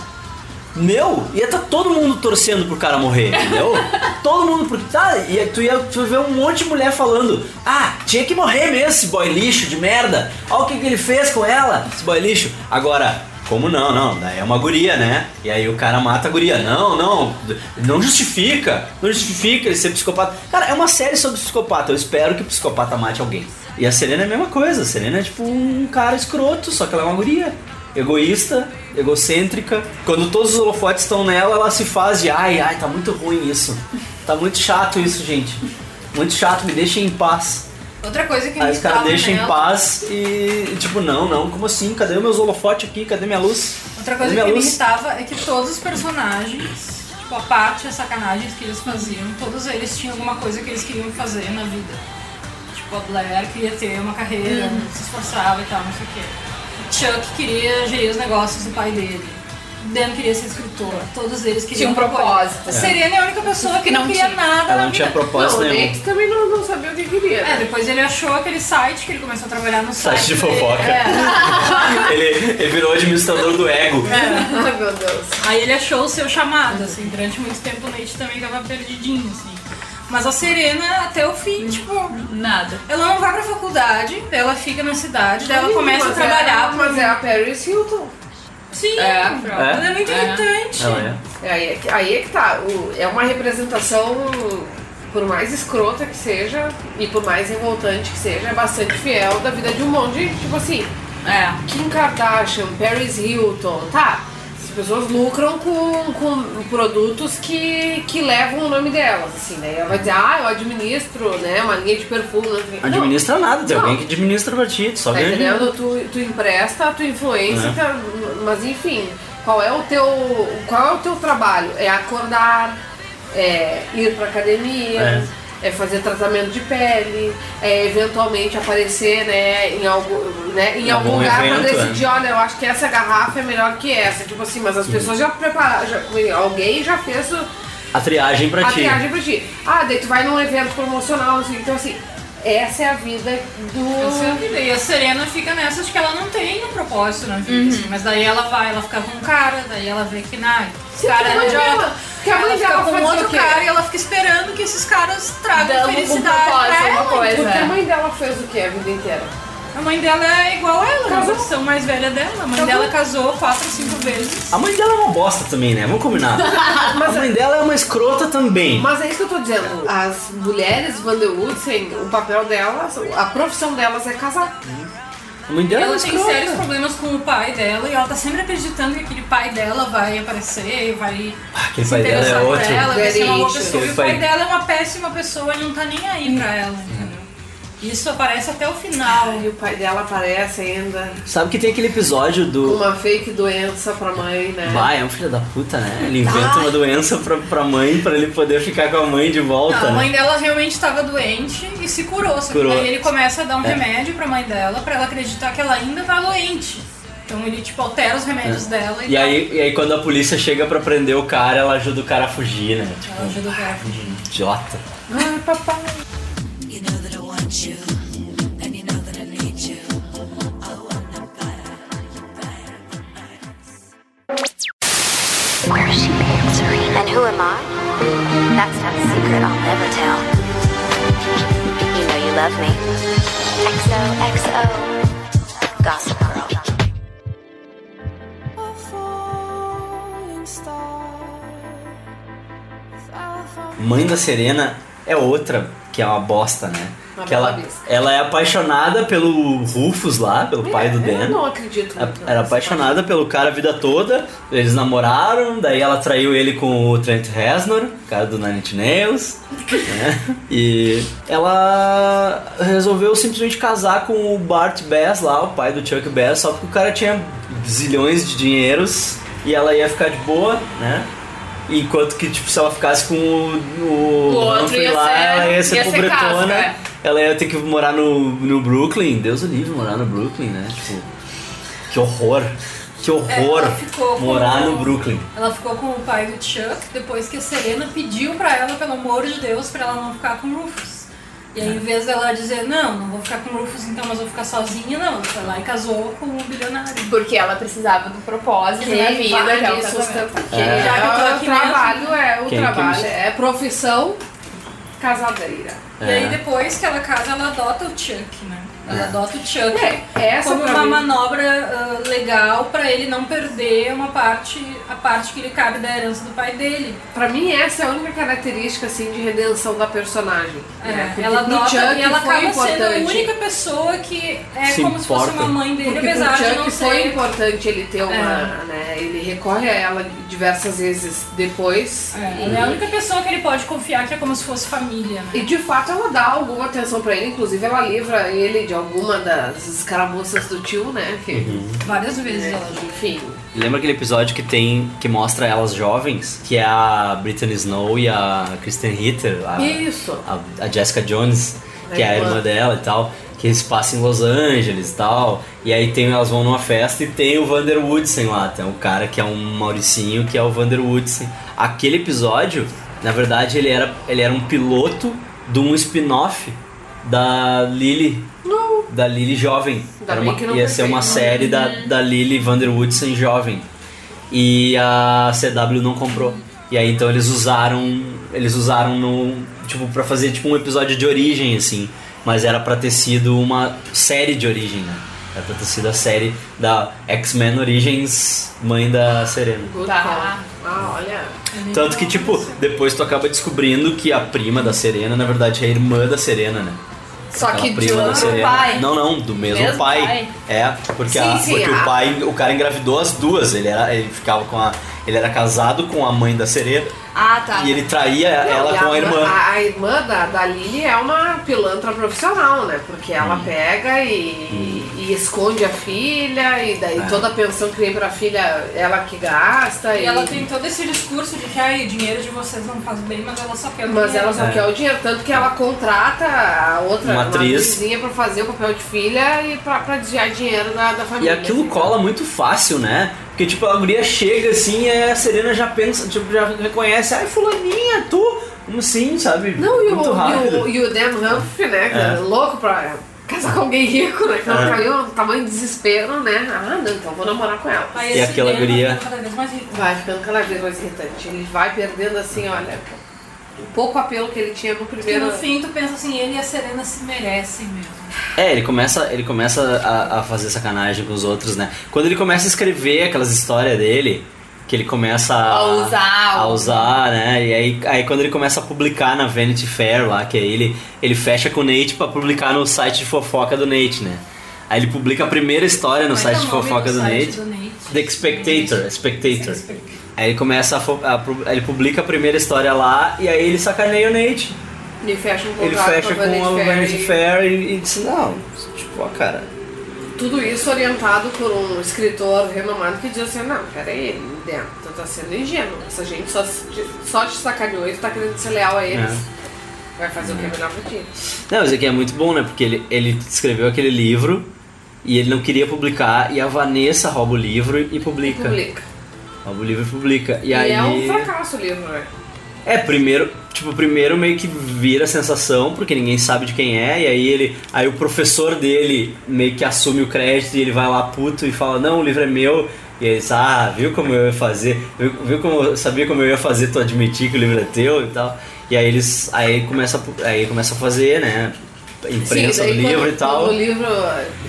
meu, ia tá todo mundo torcendo pro cara morrer, entendeu? todo mundo, porque tá, ia, tu, ia, tu ver um monte de mulher falando: Ah, tinha que morrer mesmo esse boy lixo de merda. Olha o que, que ele fez com ela, esse boy lixo. Agora, como não, não, daí é uma guria, né? E aí o cara mata a guria. Não, não, não justifica, não justifica ele ser psicopata. Cara, é uma série sobre psicopata, eu espero que o psicopata mate alguém. E a Serena é a mesma coisa, a Serena é tipo um cara escroto, só que ela é uma guria egoísta, egocêntrica. Quando todos os holofotes estão nela, ela se faz de ai, ai, tá muito ruim isso. Tá muito chato isso, gente. Muito chato, me deixem em paz. Outra coisa que Aí me os caras deixam em nela- paz e, tipo, não, não, como assim? Cadê os meus holofotes aqui? Cadê minha luz? Outra coisa que minha me luz? irritava é que todos os personagens, tipo, a parte as sacanagens que eles faziam, todos eles tinham alguma coisa que eles queriam fazer na vida. Tipo, a Blair queria ter uma carreira, se esforçava e tal, não sei o quê. O Chuck queria gerir os negócios do pai dele. Dan queria ser escritor, todos eles Tinha queriam um propósito. A Serena é a única pessoa que, não, não queria tinha. nada Ela na não tinha vida. propósito Não, o nenhum. Nate também não, não sabia o que queria. É, né? depois ele achou aquele site que ele começou a trabalhar no site. Site de fofoca. É. Ele, ele virou administrador do ego. Ai, meu Deus. Aí ele achou o seu chamado, assim, durante muito tempo o Nate também tava perdidinho, assim. Mas a Serena, até o fim, tipo, Nada. ela não vai pra faculdade, ela fica na cidade, daí ela Ih, começa a mas trabalhar. É, mas é a Paris Hilton. Sim, É, ela é muito É. irritante. Ela é. É, aí, é que, aí é que tá. O- é uma representação, por mais escrota que seja e por mais revoltante que seja, é bastante fiel da vida de um monte de, tipo assim, É. Kim Kardashian, Paris Hilton, tá? As pessoas lucram com, com produtos que, que levam o nome delas, assim, né? Ela vai dizer, ah, eu administro, né, uma linha de perfume. não Administra nada, tem Não. alguém que administra pra ti, tu só Tá ganha entendendo? Tu, tu empresta a tua influência, É. tá- mas enfim, qual é o teu. Qual é o teu trabalho? É acordar, é ir pra academia, é, fazer tratamento de pele, é eventualmente aparecer né, em, algum, né, em Em algum algum lugar pra evento, decidir, olha, eu acho que essa garrafa é melhor que essa. Tipo assim, mas as pessoas já prepararam, já- alguém já fez o, A triagem pra a ti. triagem pra ti. Ah, daí tu vai num evento promocional, assim, então assim, essa é a vida do. Essa é a vida. E a Serena fica nessa de que ela não tem um propósito na vida, Uhum. assim. Mas daí ela vai, ela fica com um cara, daí ela vê que, nah, esse Sim, cara que a é mãe idiota. dela- que a mãe dela com fazia outro cara e ela fica esperando que esses caras tragam Dando um felicidade propósito, pra uma ela. coisa. Porque é. a mãe dela fez o quê a vida inteira? A mãe dela é igual a ela, a Casou. versão mais velha dela. A mãe Casou. dela casou quatro, cinco vezes. A mãe dela é uma bosta também, né? Vamos combinar. a mãe dela é uma escrota também. Mas é isso que eu tô dizendo. As mulheres Van der Woodsen, o papel delas, a profissão delas é casar. A mãe dela é Ela tem sérios problemas com o pai dela e ela tá sempre acreditando que aquele pai dela vai aparecer, vai Aquele se pai dela é interessar por outro. ela, vai ser uma boa pessoa. E o pai Pai- dela é uma péssima pessoa e não tá nem aí pra ela, entendeu? Isso aparece até o final. E o pai dela aparece ainda Sabe que tem aquele episódio do. uma fake doença pra mãe, né? Vai, é um filho da puta, né? Ele inventa uma doença pra, pra mãe, pra ele poder ficar com a mãe de volta, Não, a mãe né? dela realmente estava doente e se curou. Só que Curou. daí ele começa a dar um É. remédio pra mãe dela pra ela acreditar que ela ainda tá doente. Então ele tipo altera os remédios dela e, É. E aí, e aí quando a polícia chega pra prender o cara, ela ajuda o cara a fugir, né? Tipo, ela ajuda o cara a fugir. idiota. Ai, papai. Mãe da Serena é outra que é uma bosta, né? Uma que ela, vista. ela é apaixonada pelo Rufus lá, pelo pai do Eu Dan. não acredito. Muito Era apaixonada pelo cara a vida toda, eles namoraram, daí ela traiu ele com o Trent Reznor, cara do Nine Inch Nails, né? E ela resolveu simplesmente casar com o Bart Bass lá, o pai do Chuck Bass, só porque o cara tinha zilhões de dinheiros e ela ia ficar de boa, né? Enquanto que, tipo, se ela ficasse com o, o, O outro Humphrey lá, ser- ela ia ser ia ser pobretona. casca, é. Ela ia ter que morar no, no Brooklyn. Deus o livre morar no Brooklyn, né? Tipo, que horror. Que horror Ela ficou com- morar no Brooklyn. Ela ficou com o pai do Chuck depois que a Serena pediu pra ela, pelo amor de Deus, pra ela não ficar com o Rufus. E aí, em vez dela dizer, não, não vou ficar com o Rufus então, mas vou ficar sozinha, não. Ela foi lá e casou com o bilionário. Porque ela precisava do propósito na Quem vida, que é o sustentar? É. Quem- Já que eu tô é o aqui trabalho, é o Quem que trabalho, me- é profissão casadeira. E aí É. depois que ela casa, ela adota o Chuck, né? Ela adota o Chuck É, essa como uma mim- manobra ah, legal pra ele não perder uma parte, a parte que lhe cabe da herança do pai dele. Pra mim, essa é a única característica assim, de redenção da personagem. É, né? Ela adota Chuck e ela foi acaba sendo a importante. única pessoa que é Se como se fosse importa. uma mãe dele, Porque apesar pro de Chuck não foi ser. importante ele ter uma. É. Né, ele recorre a ela diversas vezes depois. É, e, ela é a única pessoa que ele pode confiar que é como se fosse família, né? e de fato ela dá alguma atenção pra ele, inclusive ela livra ele de alguma das escaramuças do tio, né? Que, Uhum. Várias vezes ela já. Enfim. Lembra aquele episódio que tem que mostra elas jovens, que é a Brittany Snow e a Kristen Ritter, a, Isso. a, a Jessica Jones, que é a irmã. dela e tal, que se passa em Los Angeles e tal. E aí tem, elas vão numa festa e tem o Vander Woodsen lá, tem um cara que é um Mauricinho, que é o Vander Woodsen. Aquele episódio, na verdade, ele era, ele era um piloto de um spin-off da Lily. Da Lily jovem. Uma- ia ser uma feito. série da, da Lily Vander Woodsen jovem. E a CW não comprou. E aí então eles usaram. Eles usaram no. Tipo, pra fazer tipo um episódio de origem, assim. Mas era pra ter sido uma série de origem, né? Era pra ter sido a série da X-Men Origins, mãe da Serena. Tá. Ah, olha. Tanto que, tipo, depois tu acaba descobrindo que a prima da Serena, na verdade, é a irmã da Serena, né? Só que de outro Serena. pai. Não, não, do mesmo, Mesmo pai. pai. É, porque, Sim, a- sim, porque a- o pai, o cara engravidou as duas. Ele era, ele ficava com a, ele era casado com a mãe da Serena Ah, tá. e ele traía Não, ela e com a irmã. A, a irmã da, da Lily é uma pilantra profissional, né? Porque ela Hum. pega e, e esconde a filha, e daí É. toda a pensão que vem pra filha, ela que gasta. E ela tem todo esse discurso de que ai, o dinheiro de vocês não faz bem, mas ela só quer o Mas dinheiro. ela só É. quer o dinheiro, tanto que ela contrata a outra Uma atriz. pra fazer o papel de filha e pra, pra desviar dinheiro da, da E família. aquilo assim. cola muito fácil, né? Porque, tipo, a guria chega assim e a Serena já pensa, tipo, já reconhece, ai, fulaninha, tu? Como assim, sabe? Não, e o, e o, Dan Humphrey, né? que É. Louco pra casar com alguém rico, né? Que ela É. caiu um tamanho de desespero, né? Ah, não, então vou namorar com ela. Aí E aquela guria- fica cada vez mais rico. Vai ficando cada vez mais irritante. Ele vai perdendo assim, olha, o pouco apelo que ele tinha no Porque primeiro. no fim tu pensa assim, ele e a Serena se merecem mesmo. É, ele começa, ele começa a, a fazer sacanagem com os outros, né? Quando ele começa a escrever aquelas histórias dele, que ele começa a, A usar a usar, né? E aí, aí quando ele começa a publicar na Vanity Fair lá, que é ele, ele fecha com o Nate pra publicar no site de fofoca do Nate, né? Aí ele publica a primeira história no Como é site de é o nome fofoca do, site Nate. do Nate? The Spectator, Spectator. Spectator. Aí ele começa a, a ele publica a primeira história lá e aí ele sacaneia o Nate. Ele fecha um Ele contrato fecha com com a Vanity Fair. E, e diz, não, tipo, ó, cara, e Tudo isso orientado por um escritor renomado que diz assim, não, peraí, Dan, tu tá sendo ingênuo. Essa gente só, te- só te sacaneou e tu tá querendo ser leal a eles. É. Vai fazer o que é melhor pra ti. Não, mas aqui é muito bom, né? Porque ele, ele escreveu aquele livro e ele não queria publicar e a Vanessa rouba o livro e publica. Publica. O livro publica. E, E, aí. é um fracasso o livro, né? É, primeiro, tipo, primeiro meio que vira sensação, porque ninguém sabe de quem é, e aí ele. Aí o professor dele meio que assume o crédito e ele vai lá puto e fala, não, o livro é meu. E diz, ah, viu como eu ia fazer? Viu, viu como sabia como eu ia fazer tu admitir que o livro é teu e tal? E aí eles. Aí começa, a- aí começa a fazer, né? Imprensa do daí livro quando, e tal. Quando o livro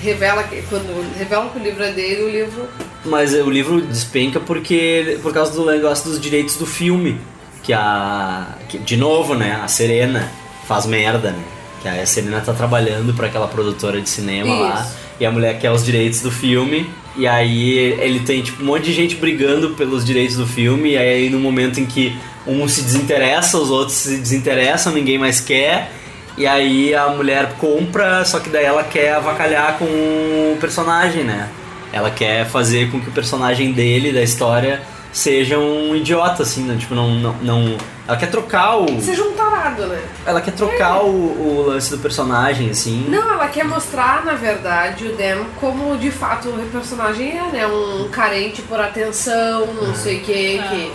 revela que, quando revela que o livro é dele, o livro Mas o livro despenca porque por causa do negócio dos direitos do filme. Que a. que, de novo, né? A Serena faz merda, né? Que a Serena tá trabalhando pra aquela produtora de cinema lá. Isso. E a mulher quer os direitos do filme. E aí ele tem tipo um monte de gente brigando pelos direitos do filme. E aí no momento em que um se desinteressa, os outros se desinteressam, ninguém mais quer. E aí a mulher compra, só que daí ela quer avacalhar com o personagem, né? Ela quer fazer com que o personagem dele, da história, seja um idiota, assim, né? Tipo, não, não, não- Ela quer trocar o. seja um tarado, né? Ela quer trocar o, o lance do personagem, assim. Não, ela quer mostrar, na verdade, o Dan como de fato o personagem é, né? Um carente por atenção, não sei o que, que,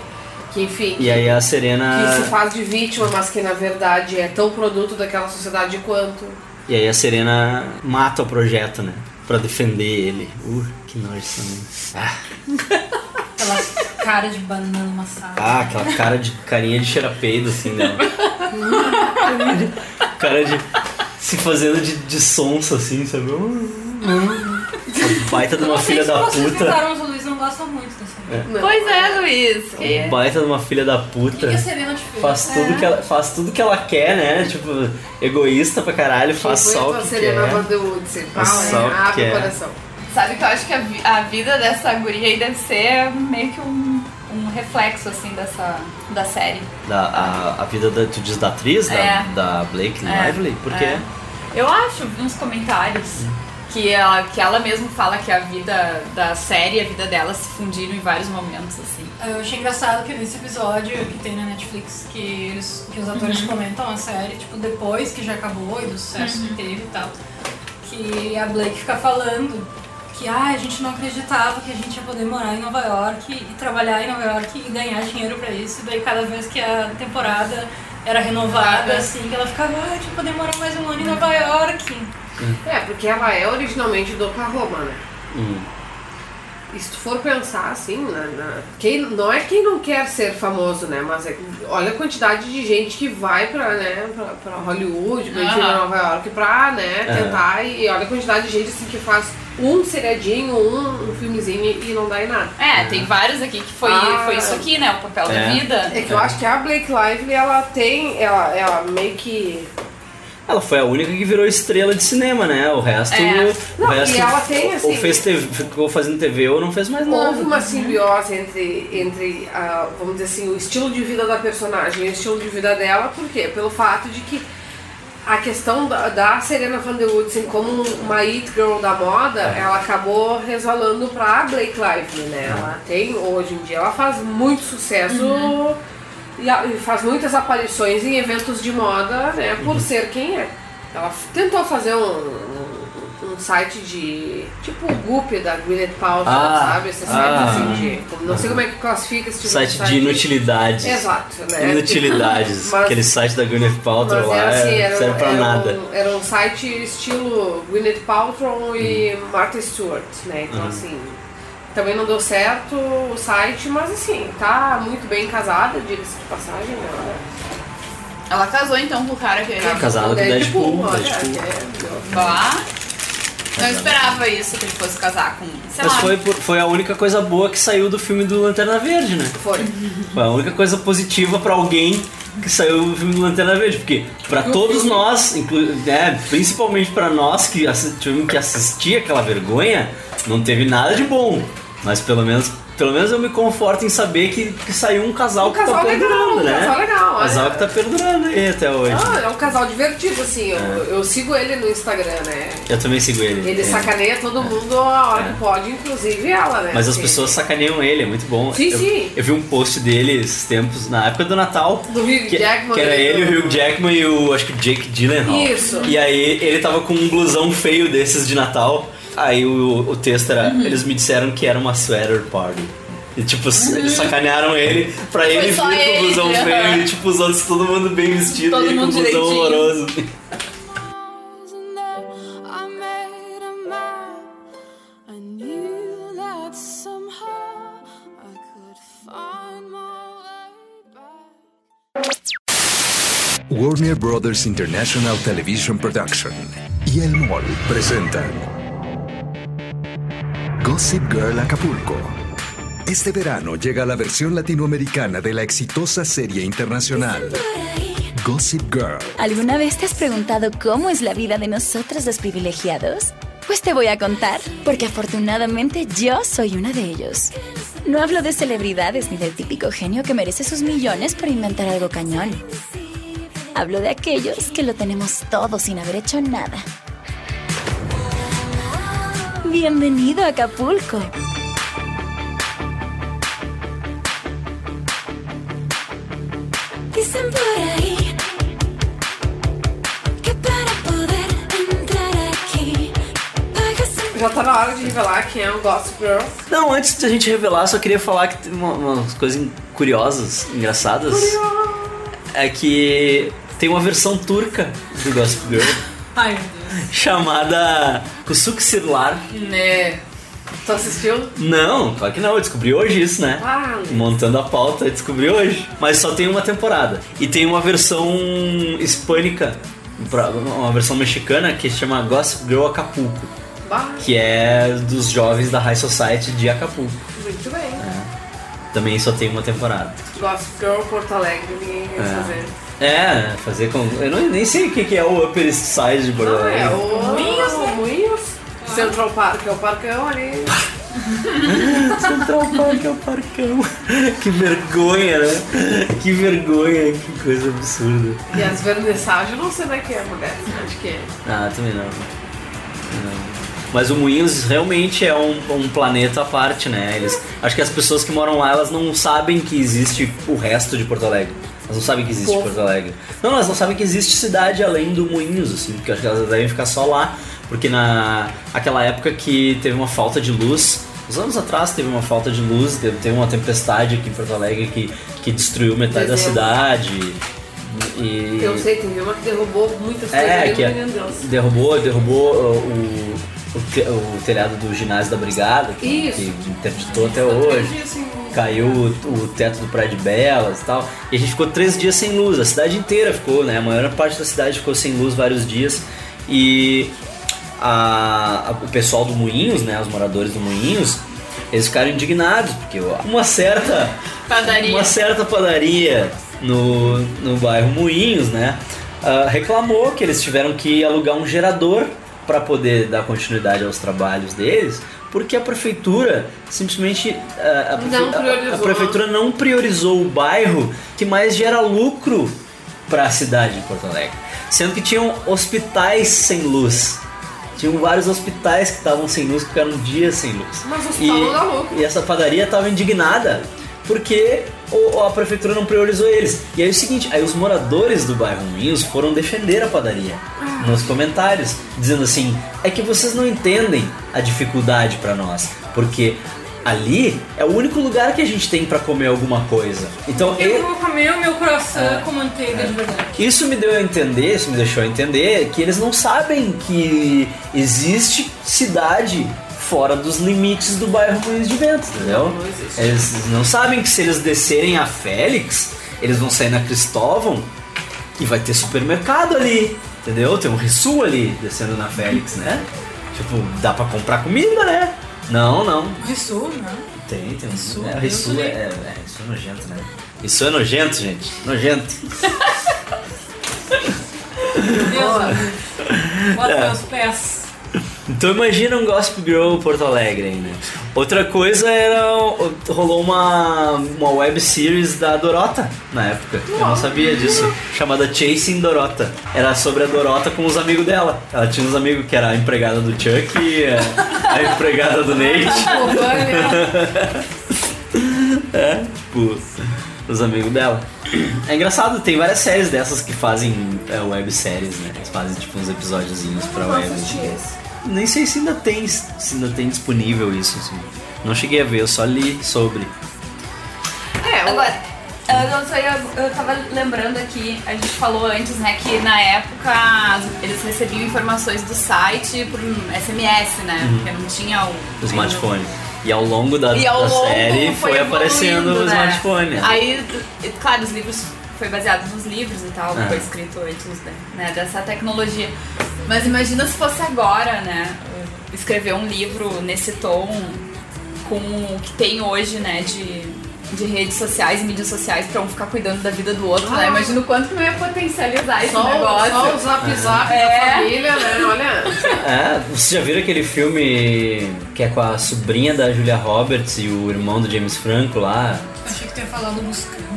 que enfim. E aí a Serena. Que se faz de vítima, mas que na verdade é tão produto daquela sociedade quanto. E aí a Serena mata o projeto, né? Pra defender ele. Uh, que nojo também. Ah, Aquela cara de banana amassada. ah, aquela cara de carinha de cheirapeido, assim, dela. cara de. se fazendo de, de sonsa, assim, sabe? Baita de uma filha da vocês puta. mas o Luiz não gosta muito dessa. Não. Pois é, Luiz. Que... Baita de uma filha da que, puta. que fez? Faz tudo, que ela, faz tudo que ela quer, né? Tipo, egoísta pra caralho, faz Foi só o que Serena quer. Vanderwood, assim, Faz pau, só o né? que Abre quer. o coração. Sabe que eu acho que a, vi- a vida dessa guria aí deve ser meio que um, um reflexo, assim, dessa, da série. Da, a, a vida da, tu diz da atriz, da, É. da Blake É, Lively? Por quê? é. Eu acho, vi uns comentários que ela, que ela mesma fala que a vida da série e a vida dela se fundiram em vários momentos, assim. Eu achei engraçado que nesse episódio que tem na Netflix, que, eles, que os atores comentam a série, tipo, depois que já acabou e do sucesso que teve e tal, que a Blake fica falando que ah, a gente não acreditava que a gente ia poder morar em Nova York e trabalhar em Nova York e ganhar dinheiro pra isso. E daí cada vez que a temporada era renovada, assim, que ela ficava, ah, a gente poder morar mais um ano em Nova York. É, porque ela é originalmente do Oklahoma, né? Hum. E se tu for pensar assim, na, na- quem, não é quem não quer ser famoso, né? Mas é, olha a quantidade de gente que vai pra, né, pra, pra Hollywood, pra, Aham. Nova York pra, né, É. tentar. E olha a quantidade de gente assim que faz um seriadinho, um, um filmezinho e não dá em nada. É, tem vários aqui que foi, Ah. foi isso aqui, né? O papel É. da vida. É que eu acho que a Blake Lively, ela tem, ela, ela meio que... Ela foi a única que virou estrela de cinema, né? O resto. É. O Não, resto e ela tem, ou assim- fez TV, ficou fazendo TV ou não fez mais nada. Houve uma simbiose entre, entre ah, vamos dizer assim, o estilo de vida da personagem e o estilo de vida dela, por quê? Pelo fato de que a questão da, da Serena Van Der Woodsen como uma it girl da moda, ela acabou resvalando pra Blake Lively, né? Ela tem, hoje em dia, ela faz muito sucesso a- e faz muitas aparições em eventos de moda, né? Por ser quem é. Ela tentou fazer um, um, um site de. tipo o Goop da Gwyneth Paltrow, Ah, sabe? Esse site ah. assim de. Não sei como é que classifica esse tipo Site de de inutilidades. Exato, né? Inutilidades. Mas- Aquele site da Gwyneth Paltrow lá era assim, é, era, serve pra era nada. Um, era um site estilo Gwyneth Paltrow e Hum. Martha Stewart, né? Então assim, também não deu certo o site, mas assim, tá muito bem casada, diga-se de passagem, né? Ela casou então com o cara que ele. Casada com Deadpool, olha, Deadpool. é, Lá. Não esperava isso, que ele fosse casar com. Sei Mas lá. foi, foi a única coisa boa que saiu do filme do Lanterna Verde, né? foi. Foi a única coisa positiva pra alguém que saiu do filme do Lanterna Verde. Porque pra todos nós, inclu- é, principalmente pra nós que tivemos que assistir aquela vergonha, não teve nada de bom. Mas pelo menos, pelo menos eu me conforto em saber que, que saiu um casal Um que tá casal legal, perdurando, um né? casal legal, casal olha. que tá perdurando aí até hoje. Ah, é um casal divertido, assim. Eu, É. eu sigo ele no Instagram, né? Eu também sigo ele. Ele É. sacaneia todo mundo a hora É. que pode, inclusive ela, né? Mas as pessoas sacaneiam ele, é muito bom. Sim, eu, sim. Eu vi um post dele esses tempos, na época do Natal. Do Hugh que, Jackman que era ele, o Hugh Jackman e o, acho que Jake Gyllenhaal. Isso. E aí ele tava com um blusão feio desses de Natal. Aí o, o texto era, Uhum. eles me disseram que era uma sweater party. E tipo, eles sacanearam ele pra ele vir com o blusão feio e tipo, os outros todo mundo bem vestido Todo e ele com o blusão horroroso. I made a map. I knew that somehow I could find my way back. Warner Brothers International Television Production y El Mall presentan Gossip Girl Acapulco. Este verano llega la versión latinoamericana de la exitosa serie internacional Gossip Girl. ¿Alguna vez te has preguntado cómo es la vida de nosotros los privilegiados? Pues te voy a contar, porque afortunadamente yo soy una de ellos. No hablo de celebridades ni del típico genio que merece sus millones por inventar algo cañón. Hablo de aquellos que lo tenemos todo sin haber hecho nada. Bienvenido a Acapulco. Dicen por ahí que para poder entrar aquí pagas un Já tá na hora de revelar quem é o Gossip Girl. Não, antes de a gente revelar, só queria falar que tem uma- umas coisas curiosas, engraçadas. É que tem uma versão turca do Gossip Girl Ai, meu Deus. chamada Kusuk Sirlar. Né? Tu assistiu? Não, claro que não, eu descobri hoje isso, né? Ah, Montando a pauta, eu descobri hoje. Mas só tem uma temporada. E tem uma versão hispânica, uma versão mexicana que chama Gossip Girl Acapulco. Que é dos jovens da High Society de Acapulco. muito bem. Também só tem uma temporada. Gossip Girl Porto Alegre, ninguém quer É. fazer. É, fazer com. Eu não, nem sei o que que é o Upper East Side de Porto Ah, é o Moinhos, né? Moinhos. Central Park, é o parcão ali. Central Park é o parcão. que vergonha, né? Que vergonha, que coisa absurda. E as vernissagens, eu não sei onde é que é, mulher. Acho que é. Ah, também não. Não. Mas o Moinhos realmente é um, um planeta à parte, né? Eles, acho que as pessoas que moram lá, elas não sabem que existe o resto de Porto Alegre. Elas não sabem que existe Povo. Porto Alegre. Não, elas não sabem que existe cidade além do Moinhos, assim, porque acho que elas devem ficar só lá. Porque na aquela época que teve uma falta de luz, uns anos atrás teve uma falta de luz, teve, teve uma tempestade aqui em Porto Alegre que, que destruiu metade da Dezembro. cidade. E, Eu sei, teve uma que derrubou muitas coisas. é, que é- derrubou, derrubou uh, o, o, o telhado do ginásio da brigada, que, Isso. que interditou até hoje. luz. Caiu o, o teto do Praia de Belas e tal. E a gente ficou três dias sem luz. A cidade inteira ficou, né? A maior parte da cidade ficou sem luz vários dias. E a- a- o pessoal do Moinhos, né? Os moradores do Moinhos, eles ficaram indignados, porque uma certa Padaria. uma certa padaria no, no bairro Moinhos, né? ah, reclamou que eles tiveram que alugar um gerador para poder dar continuidade aos trabalhos deles, porque a prefeitura simplesmente ah, a, prefe- Não a- priorizou. a prefeitura não priorizou o bairro que mais gera lucro para a cidade de Porto Alegre, sendo que tinham hospitais sem luz. Tinham vários hospitais que estavam sem luz, que ficaram dias sem luz. Mas o hospital não dá lucro. E essa padaria estava indignada porque a prefeitura não priorizou eles. E aí é o seguinte, aí os moradores do bairro Moinhos foram defender a padaria nos comentários, dizendo assim: é que vocês não entendem a dificuldade para nós, porque ali é o único lugar que a gente tem para comer alguma coisa. Então Eu eu, vou comer o meu croissant É. com manteiga de verdade. isso me deu a entender, isso me deixou a entender que eles não sabem que existe cidade fora dos limites do bairro Moinhos de Vento, entendeu? Não, não existe. Eles não sabem que se eles descerem a Félix, eles vão sair na Cristóvão e vai ter supermercado ali, entendeu? Tem um Rissul ali descendo na Félix, né? Tipo, dá pra comprar comida, né? Não, não. Rissul, né? Tem, tem um Rissul, é, do é, é, é, é nojento, né? Isso é nojento, gente. Nojento. Deus, bota É. meus pés. Então imagina um Gossip Girl Porto Alegre aí, né? Outra coisa era. rolou uma, uma web series da Dorota na época. Eu não sabia disso. Chamada Chasing Dorota. Era sobre a Dorota com os amigos dela. Ela tinha uns amigos que era a empregada do Chuck, a, a empregada do Nate. Vânia. É, tipo, os amigos dela. É engraçado, tem várias séries dessas que fazem é, webséries, né? Eles fazem tipo uns episódiozinhos pra web. esse. Nem sei se ainda tem, se ainda tem disponível isso, assim. Não cheguei a ver, eu só li sobre. É, o- Agora, eu não sei, eu, eu tava lembrando aqui, a gente falou antes, né, que na época eles recebiam informações do site por SMS, né? Uhum. Porque não tinha o. O smartphone. E ao longo da, E ao da longo série foi, aparecendo evoluindo, o né? smartphone. Aí, claro, os livros foi baseado nos livros e tal, É. foi escrito antes né, dessa tecnologia. Mas imagina se fosse agora, né? Escrever um livro nesse tom com o que tem hoje, né? De, de redes sociais e mídias sociais pra um ficar cuidando da vida do outro, né? Ah. Imagina o quanto que não ia potencializar esse só, negócio. só o zap zap É. da família, né? Olha. É, vocês já viram aquele filme que é com a sobrinha da Julia Roberts e o irmão do James Franco lá? Achei que tu ia falar do buscando.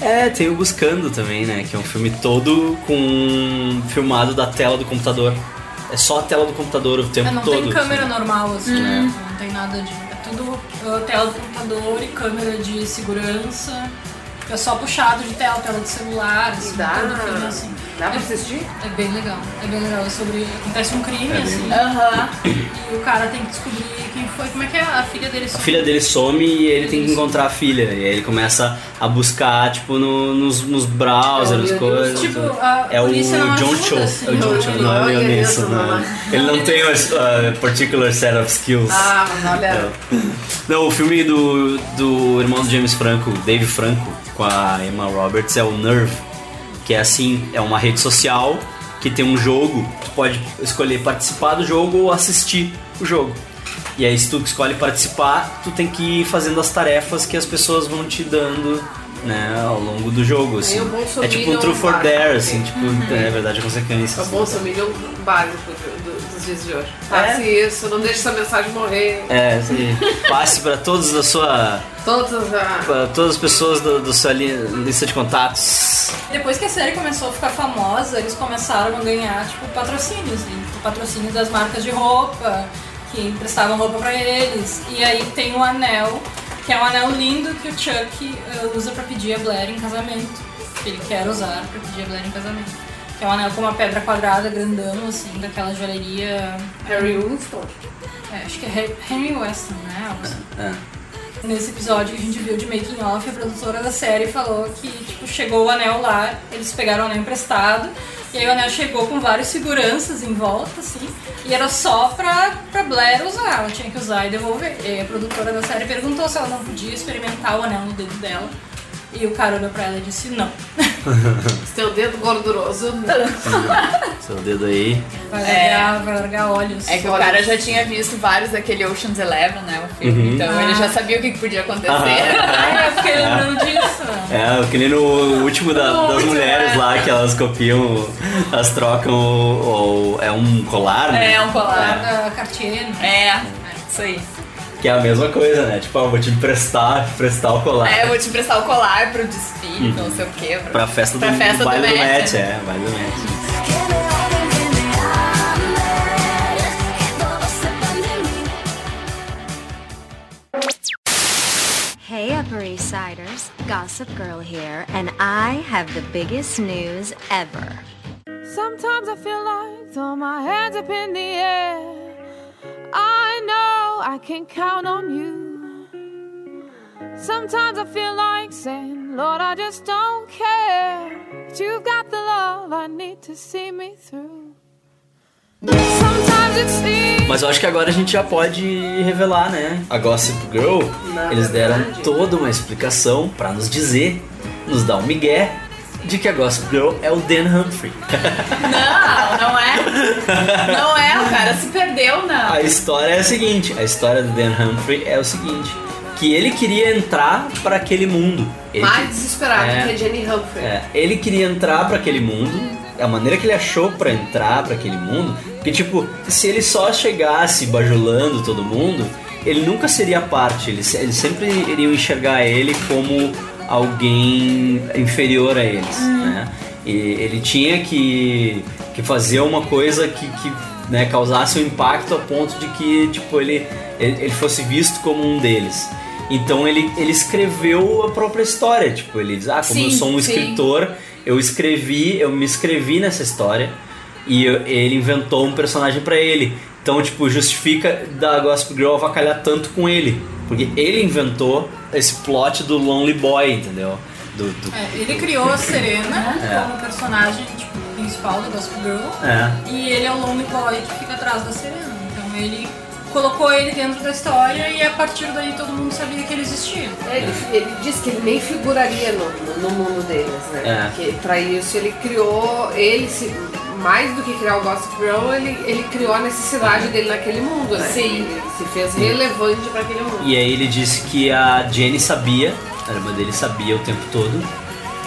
É, tem o Buscando também, né? Que é um filme todo com filmado da tela do computador. É só a tela do computador o tempo É, não todo. tem câmera assim. normal, assim, Hum. né? Não tem nada de. É tudo uh, tela do computador e câmera de segurança. É só puxado de tela, tela de celular, assim, Dá, todo filme assim. Dá pra assistir? É bem legal. É bem legal. É sobre. Acontece um crime, É assim. Aham. E o cara tem que descobrir quem foi. Como é que é? A filha dele A some. filha dele some e ele tem que encontrar a filha. E aí ele começa a buscar, tipo, no- nos, nos browsers, É as coisas. Tipo, a é o não John Cho. assim, é o John não, Cho, não é o não é Neeson, isso, não. não. Ele não tem um uh, particular set of skills. Ah, mas olha. Não, o filme do, do irmão do James Franco, Dave Franco, com a Emma Roberts, é o Nerve. Que é assim, é uma rede social que tem um jogo, tu pode escolher participar do jogo ou assistir o jogo. E aí se tu escolhe participar, tu tem que ir fazendo as tarefas que as pessoas vão te dando, né, ao longo do jogo, assim. É tipo um True for Dare, básico, assim, tipo, é verdade, a consequência. É o assim. Bolsominion básico do- dias de hoje. Faça isso, não deixe essa mensagem morrer. É, sim. Passe para todos da sua Todas a. pra todas as pessoas do, do sua li- lista de contatos. Depois que a série começou a ficar famosa, eles começaram a ganhar, tipo, patrocínios. né? Tipo, patrocínio das marcas de roupa, que emprestavam roupa pra eles. E aí tem o anel, que é um anel lindo que o Chuck eh, usa pra pedir a Blair em casamento. Que ele quer usar pra pedir a Blair em casamento. Que é um anel com uma pedra quadrada, grandão, assim, daquela joalheria. Harry Winston. É, acho que é Henry Weston, né? Assim. É. Nesse episódio que a gente viu de making off, a produtora da série falou que tipo, chegou o anel lá, eles pegaram o anel emprestado, e aí o anel chegou com vários seguranças em volta, assim, e era só pra, pra Blair usar, ela tinha que usar e devolver. E a produtora da série perguntou se ela não podia experimentar o anel no dedo dela. E o cara olhou pra ela e disse não. Teu dedo gorduroso. Seu dedo aí. Vai É. largar, vai largar olhos. É que o cara já tinha visto vários daquele Ocean's Eleven, né? O filme. Uhum. Então ele já sabia o que podia acontecer. Ai, eu fiquei lembrando disso. É, que nem no último da- das último, mulheres é. lá, que elas copiam, elas trocam o, o- é um colar, né? É, um colar. Da Cartier. né? É, isso aí. Que é a mesma coisa, né? Tipo, ah, eu vou te emprestar, emprestar o colar. É, eu vou te emprestar o colar pro desfile, não sei o quê. Pra, Pra festa do, pra festa do baile do Met. match, é, baile do match. Hey, Upper East Siders. Gossip Girl here, and I have the biggest news ever. Sometimes I feel like throw my hands up in the air. I know I can count on you. Sometimes I feel like saying, Lord, I just don't care. But you've got the love I need to see me through. Sometimes it seems. Mas eu acho que agora a gente já pode revelar, né? A Gossip Girl, Na eles deram verdade- toda uma explicação pra nos dizer, nos dar um migué, de que a Gossip Girl é o Dan Humphrey. Não, não é. Não é, o cara se perdeu, não. A história é a seguinte, a história do Dan Humphrey é o seguinte, que ele queria entrar pra aquele mundo. Ele Mais desesperado É. que a Jenny Humphrey. É, ele queria entrar pra aquele mundo. A maneira que ele achou pra entrar pra aquele mundo, que tipo, se ele só chegasse bajulando todo mundo, ele nunca seria parte. Eles, eles sempre iriam enxergar ele como alguém inferior a eles, né? E ele tinha que, que fazer uma coisa que, que né, causasse um impacto a ponto de que tipo ele, ele, ele fosse visto como um deles. Então ele, ele escreveu a própria história, tipo, ele diz, ah, como eu Sim, sou um sim. escritor, eu escrevi, eu me escrevi nessa história e eu- ele inventou um personagem pra ele. Então, tipo, justifica da Gossip Girl avacalhar tanto com ele, porque ele inventou esse plot do Lonely Boy, entendeu? Do, do- É, ele criou a Serena É. como personagem tipo, principal da Gospel Girl. É. E ele é o Lonely Boy que fica atrás da Serena. Então ele colocou ele dentro da história e a partir daí todo mundo sabia que ele existia. Ele, ele disse que ele nem figuraria no, no- no mundo deles, né? É. Porque pra isso ele criou, ele se, mais do que criar o Gossip Girl, ele, ele criou a necessidade dele naquele mundo, né? Sim. Ele se fez relevante pra aquele mundo. E aí ele disse que a Jenny sabia, a irmã dele sabia o tempo todo.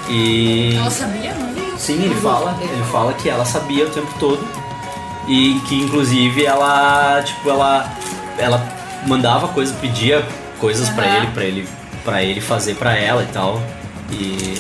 E. Ela sabia, não? Sim, ele fala, ele fala que ela sabia o tempo todo e que inclusive ela, tipo, ela ela mandava coisas, pedia coisas pra Aham. ele, pra ele, para ele fazer pra ela e tal. E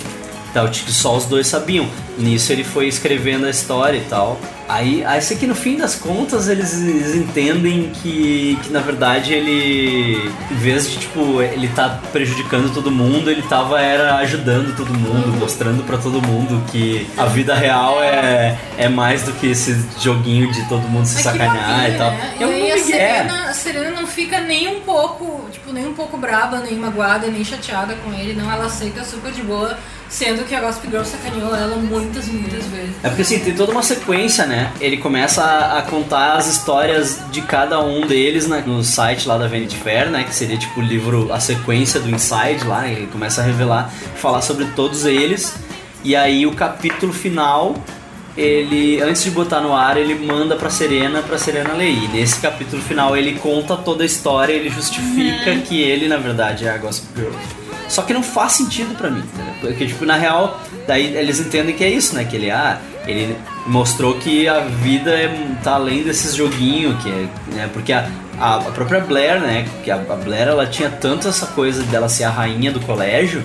tal, tipo, só os dois sabiam. Nisso ele foi escrevendo a história e tal. Aí, aí sei que no fim das contas eles, eles entendem que, que na verdade ele, em vez de tipo, ele tá prejudicando todo mundo, ele tava era ajudando todo mundo, mostrando pra todo mundo que a vida real é, é mais do que esse joguinho de todo mundo se que sacanear e tal. né? E É. Serena, a Serena não fica nem um pouco, tipo, nem um pouco braba, nem magoada, nem chateada com ele, não. Ela aceita super de boa, sendo que a Gossip Girl sacaneou ela muitas muitas vezes. É porque assim, tem toda uma sequência, né? Ele começa a, a contar as histórias de cada um deles né, no site lá da Vanity Fair, né? Que seria tipo o livro, a sequência do Inside lá. Ele começa a revelar, falar sobre todos eles. E aí o capítulo final, ele, antes de botar no ar, ele manda pra Serena, pra Serena ler. E nesse capítulo final ele conta toda a história, ele justifica que ele, na verdade, é a Gossip Girl. Só que não faz sentido pra mim, entendeu? Porque, tipo, na real, daí eles entendem que é isso, né? Que ele, ah, ele mostrou que a vida é, tá além desses joguinhos, que é, né? Porque a, a, própria Blair, né? Que a, a Blair, ela tinha tanto essa coisa dela ser a rainha do colégio,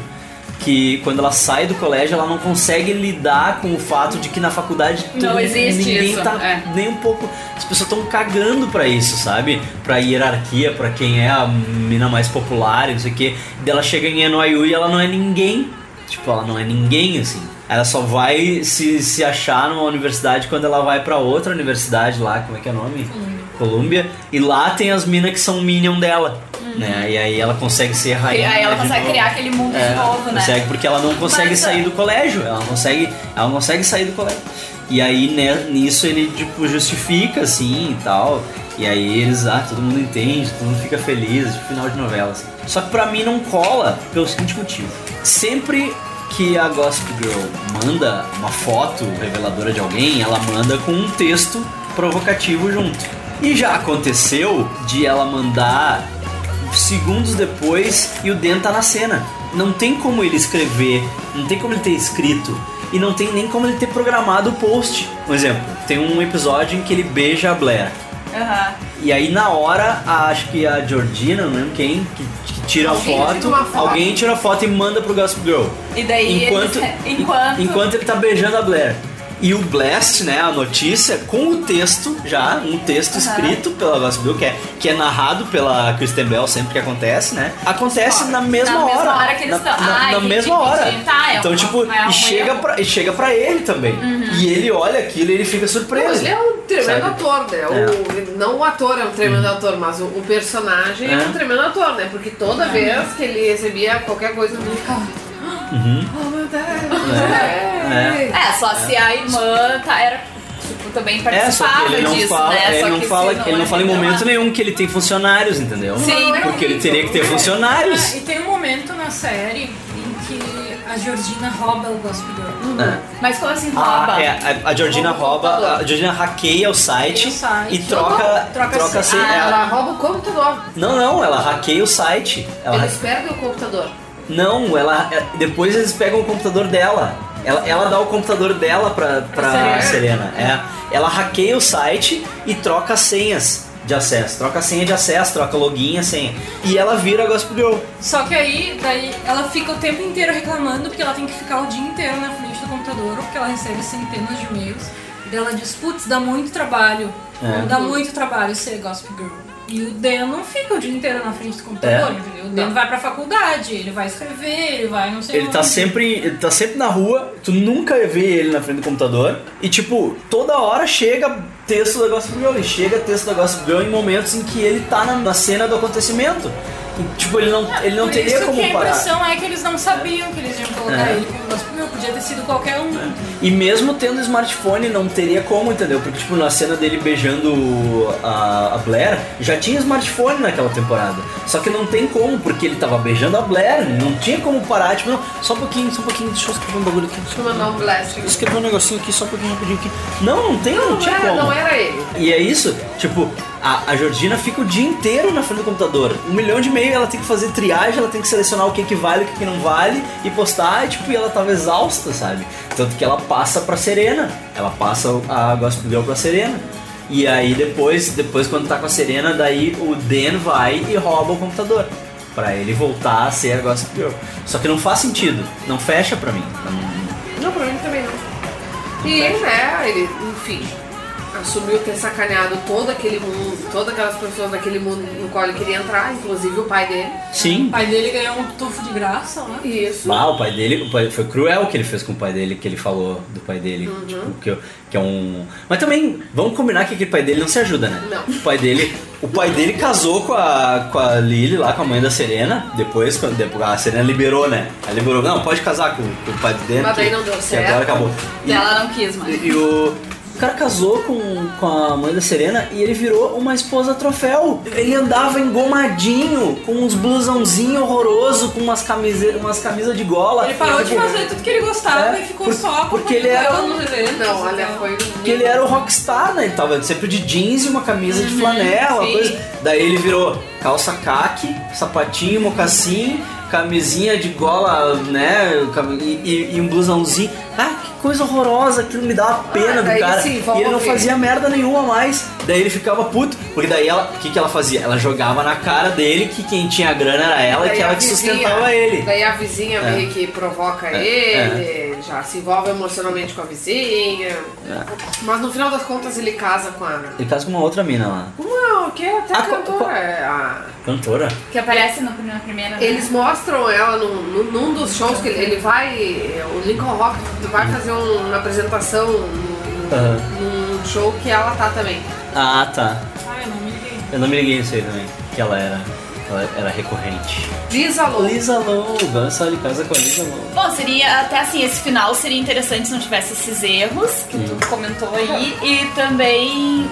que quando ela sai do colégio, ela não consegue lidar com o fato de que na faculdade Não existe ninguém isso, tá é. nem um pouco. As pessoas estão cagando pra isso, sabe? Pra hierarquia, pra quem é a mina mais popular, e não sei o quê. Daí ela chega em NYU e ela não é ninguém. Tipo, ela não é ninguém, assim. Ela só vai se, se achar numa universidade quando ela vai pra outra universidade lá, como é que é o nome? Colômbia. E lá tem as minas que são minion dela. Né? E aí ela consegue ser E rainha. aí ela consegue novo. criar aquele mundo É, de novo, né? consegue, porque ela não consegue Mas, sair ah, do colégio. Ela não consegue, ela não consegue sair do colégio. E aí né, nisso ele tipo justifica assim e tal. E aí eles, ah, todo mundo entende, todo mundo fica feliz, tipo final de novela. assim. Só que pra mim não cola pelo seguinte motivo. Sempre que a Gossip Girl manda uma foto reveladora de alguém, ela manda com um texto provocativo junto. E já aconteceu de ela mandar segundos depois e o Dan tá na cena. Não tem como ele escrever, não tem como ele ter escrito e não tem nem como ele ter programado o post. Por exemplo, tem um episódio em que ele beija a Blair. Aham. E aí na hora, a- acho que a Georgina, não lembro quem, que, que tira Alguém a foto, foto. alguém tira a foto e manda pro Gossip Girl. E daí Enquanto, eles, enquanto, enquanto ele tá beijando a Blair. E o Blast, né, a notícia, com o texto já, um texto escrito pela Gossip que é, que é narrado pela Kristen Bell sempre que acontece, né? Acontece na mesma Na hora. mesma hora que eles na, estão. na- Ai, na mesma hora. Tá, é então, um- tipo, é e, chega erro. pra, e chega pra ele também. Uhum. E ele olha aquilo e ele fica Não, surpreso. ele é um tremendo sabe? ator, né? O, não o ator é um tremendo ator, mas o, o personagem é. É. um tremendo ator, né? Porque toda vez que ele recebia qualquer coisa, ele ficava. Uhum. Oh meu Deus! É. É, só se a irmã tá, era, tipo, também É, só participava que ele não disso, fala, né? ele Só não que fala, ele não fala em é momento nenhum que ele tem funcionários, entendeu? Sim. Porque ele teria que ter funcionários. Ah, e tem um momento na série em que a Georgina rouba o Gossip Girl. É. Mas como assim rouba? Ah, é, a, Georgina rouba, a Georgina hackeia o site, o site. e troca, Troca troca, se- Ah, é, ela rouba o computador. Não, não, ela hackeia o site. Ela Eles hack- perdem o computador. Não, ela é, depois eles pegam o computador dela. Ela, ela dá o computador dela pra, pra Serena. Serena. É. Ela hackeia o site e troca as senhas de acesso. Troca senha de acesso, troca login senha. E ela vira a Gossip Girl. Só que aí, daí, ela fica o tempo inteiro reclamando porque ela tem que ficar o dia inteiro na frente do computador, porque ela recebe centenas de e-mails. E daí ela diz, putz, dá muito trabalho. É. Dá muito trabalho ser Gossip Girl. E o Dan não fica o dia inteiro na frente do computador, É. entendeu? O Dan vai pra faculdade, ele vai escrever, ele vai não sei Ele tá onde. sempre. Ele tá sempre na rua, tu nunca vê ele na frente do computador. E tipo, toda hora chega texto da Gossip Girl. E chega texto da Gossip Girl em momentos em que ele tá na, na cena do acontecimento. E, tipo, ele não, ele não Por teria como que a parar. impressão é que eles não sabiam que eles iam colocar É. ele como Gossip. Podia ter sido qualquer um. E mesmo tendo smartphone, não teria como, entendeu? Porque, tipo, na cena dele beijando a, a Blair, já tinha smartphone naquela temporada. Só que não tem como, porque ele tava beijando a Blair, não tinha como parar, tipo, não, só um pouquinho, só um pouquinho, deixa eu escrever um bagulho aqui. Deixa eu mandar um blast. Escrever um negocinho aqui, só um pouquinho rapidinho aqui. Não, não tem, não, Não, tinha era, como. não era ele. E é isso, tipo, a, a Georgina fica o dia inteiro na frente do computador. Um milhão de e-mail, ela tem que fazer triagem, ela tem que selecionar o que, que vale, o que, que não vale e postar, e, tipo, e ela tava exausta, sabe? Tanto que ela passa pra Serena. Ela passa a Gospel Girl pra Serena. E aí depois, depois quando tá com a Serena, daí o Dan vai e rouba o computador. Pra ele voltar a ser a Gossip Girl. Só que não faz sentido, não fecha pra mim. Não- Não, pra mim também não. E, né, ele, enfim, assumiu ter sacaneado todo aquele mundo, todas aquelas pessoas daquele mundo no qual ele queria entrar, inclusive o pai dele. Sim. O pai dele ganhou um tufo de graça lá. Isso. Ah, o pai dele, o pai- foi cruel o que ele fez com o pai dele, que ele falou do pai dele, Uhum. tipo, que, que é um. Mas também, vamos combinar que aquele pai dele não se ajuda, né? Não. O pai dele, o pai dele casou com a, com a Lily lá, com a mãe da Serena, depois, quando depois a Serena liberou, né? Ela liberou, não, pode casar com, com o pai de dentro. Mas daí não deu certo. agora acabou. E ela não quis, mano. E, e o. O cara casou com, com a mãe da Serena e ele virou uma esposa troféu. Ele andava engomadinho, com uns blusãozinho horroroso, com umas camisas umas camisas de gola. Ele parou de Tipo, fazer tudo que ele gostava É, e ficou por- só porque ele era- eventos. Não, olha, foi. Porque ele era o rockstar, né? Ele tava sempre de jeans e uma camisa de flanela, Uhum, sim. coisa. Daí ele virou calça caque, sapatinho, mocassim, camisinha de gola, né? E, e- e um blusãozinho. Ah, que coisa horrorosa, aquilo me dava pena Ah, do cara. sim, e ele não ver. fazia merda nenhuma mais. Daí ele ficava puto. Porque daí ela, o que, que ela fazia? Ela jogava na cara dele que quem tinha grana era ela e que a ela que vizinha- sustentava ele. Daí a vizinha É. meio que provoca É, ele, já se envolve emocionalmente com a vizinha. É. Mas no final das contas ele casa com a. Ele casa com uma outra mina lá. Não, que é até Ah, co- cantora. é a- Cantora? Que aparece no, na primeira. né? Eles mostram ela num, num- num dos shows que ele, ele vai. O Lincoln Rock vai fazer um- uma apresentação num, num show que ela tá também. Ah, tá. Ah, eu não me liguei. Eu não me liguei nisso aí também. Que ela era. Ela era recorrente. Lisa Lowe. Lisa Lowe, Gus ele casa com a Lisa Lowe. Bom, seria até assim, esse final seria interessante se não tivesse esses erros que tu comentou aí e também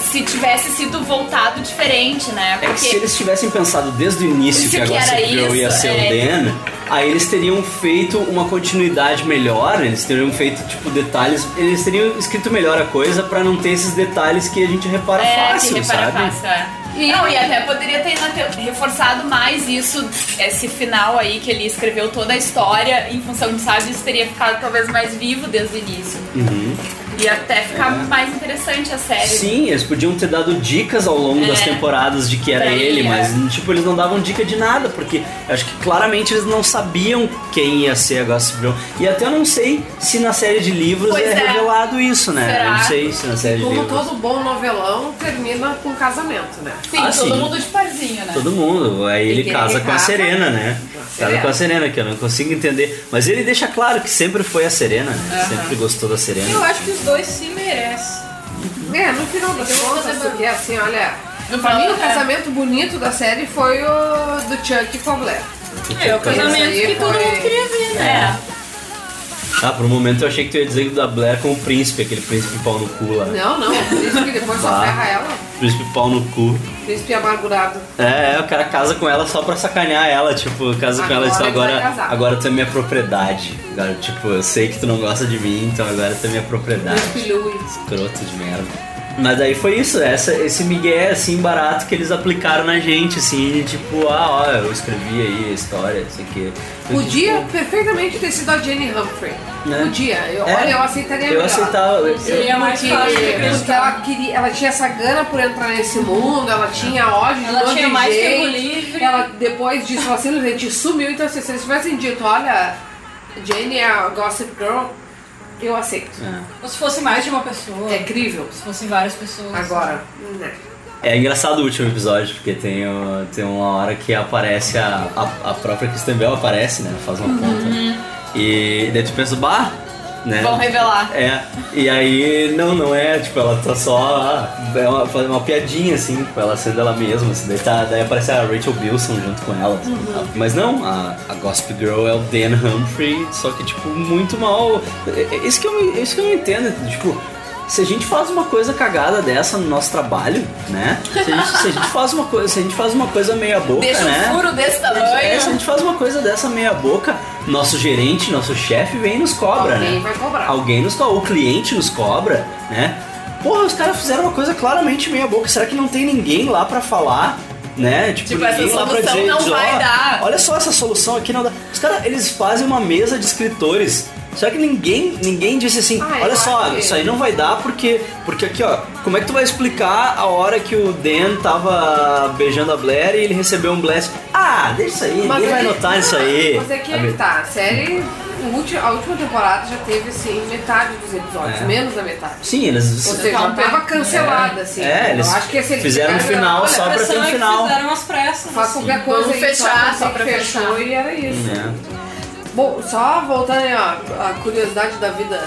se tivesse sido voltado diferente, né? É que se eles tivessem pensado desde o início que a que era Gossip Girl ia ser é. o Dan, aí eles teriam feito uma continuidade melhor, eles teriam feito, tipo, detalhes, eles teriam escrito melhor a coisa pra não ter esses detalhes que a gente repara é, fácil, repara sabe? fácil, é. Não, e até poderia ter ainda ter reforçado mais isso, esse final aí que ele escreveu toda a história em função de, sabe, isso teria ficado talvez mais vivo desde o início. Uhum. E até ficar mais interessante a série. Sim, eles podiam ter dado dicas ao longo das É. temporadas de que era Pra ele, ele, mas é. tipo, eles não davam dica de nada, porque eu acho que claramente eles não sabiam quem ia ser a Gossip Girl. E até eu não sei se na série de livros é, é. revelado isso, né? Será? Eu não sei se na série de Como livros. todo bom novelão termina com casamento, né? Sim, Ah, todo sim. mundo de parzinho, né? Todo mundo. Aí E ele que casa ele com a Serena, né? Casa com a Serena, que eu não consigo entender. Mas ele deixa claro que sempre foi a Serena, né? Aham. Sempre gostou da Serena. Eu acho que os dois se merecem. É, no final das contas, fazer porque assim, olha. No Pra final, mim, o é. casamento bonito da série foi o do Chuck com a Blair. É, o casamento Esse aí que todo foi- mundo queria ver, né? Ah, por um momento eu achei que tu ia dizer da Blair com o príncipe, aquele príncipe pau no cu lá. Não, não, isso que depois só Bah. ferra ela. Príncipe pau no cu. Príncipe amargurado. É, é, o cara casa com ela só pra sacanear ela, tipo, casa com ela e diz, Agora ele vai agora, casar." agora tu é minha propriedade. Agora, tipo, eu sei que tu não gosta de mim, então agora tu é minha propriedade. Príncipe Louis. Escroto de merda. Mas aí foi isso, essa, esse migué assim barato que eles aplicaram na gente, assim, tipo, ah, ó, eu escrevi aí a história, isso aqui. Podia perfeitamente ter sido a Jenny Humphrey. Né? Podia. Eu, É. olha, eu aceitaria Eu melhor. aceitava. eu- Seria mais Porque, fácil de porque ela, queria, ela tinha essa gana por entrar nesse mundo, ela tinha ódio de Ela monte tinha de mais gente. tempo livre. Ela, depois disso, ela simplesmente sumiu. Então, assim, se eles tivessem dito, olha, Jane é a Gossip Girl, eu aceito. Ou se fosse mais de uma pessoa. É crível. Se fossem várias pessoas. Agora, né. É engraçado o último episódio, porque tem, o- tem uma hora que aparece a, a, a própria Kristen Bell aparece, né? Faz uma ponta. E daí tu pensa, bah, né? Vão revelar. É, e aí, não, não é, tipo, ela tá só. ah, É uma, faz uma piadinha, assim, com ela sendo ela mesma, assim, daí, tá, daí aparece a Rachel Bilson junto com ela. assim, Uhum. Mas não, a, a Gossip Girl é o Dan Humphrey, só que, tipo, muito mal. É- é Isso que eu, isso que eu não entendo, tipo. Se a gente faz uma coisa cagada dessa no nosso trabalho, né? Se a gente, se a gente faz uma coisa, se a gente faz uma coisa meia boca, Deixa né? um furo desse tamanho. É, se a gente faz uma coisa dessa meia boca, nosso gerente, nosso chefe vem e nos cobra, Alguém né? vai cobrar. Alguém nos cobra, o cliente nos cobra, né? Porra, os caras fizeram uma coisa claramente meia boca. Será que não tem ninguém lá pra falar? Né? Tipo, essa lá pra solução não diz, vai ó, dar. Olha só essa solução aqui não dá. Os caras, eles fazem uma mesa de escritores. Será que ninguém, ninguém disse assim, Ah, olha só, que- isso aí não vai dar porque porque aqui, ó, como é que tu vai explicar a hora que o Dan tava beijando a Blair e ele recebeu um blast? Ah, deixa isso aí, ninguém é vai que- notar isso aí. Mas é que é tá, a série, a última temporada já teve, assim, metade dos episódios, É. menos da metade. Sim, eles Ou seja, já tava cancelada, assim. É, eles eu acho que fizeram um final olha, só pra ter um final. Fizeram umas pressas. Faz assim. qualquer coisa Vamos fechar, só só pra fechar. e era isso. É. Bom, só voltando aí, ó, a curiosidade da vida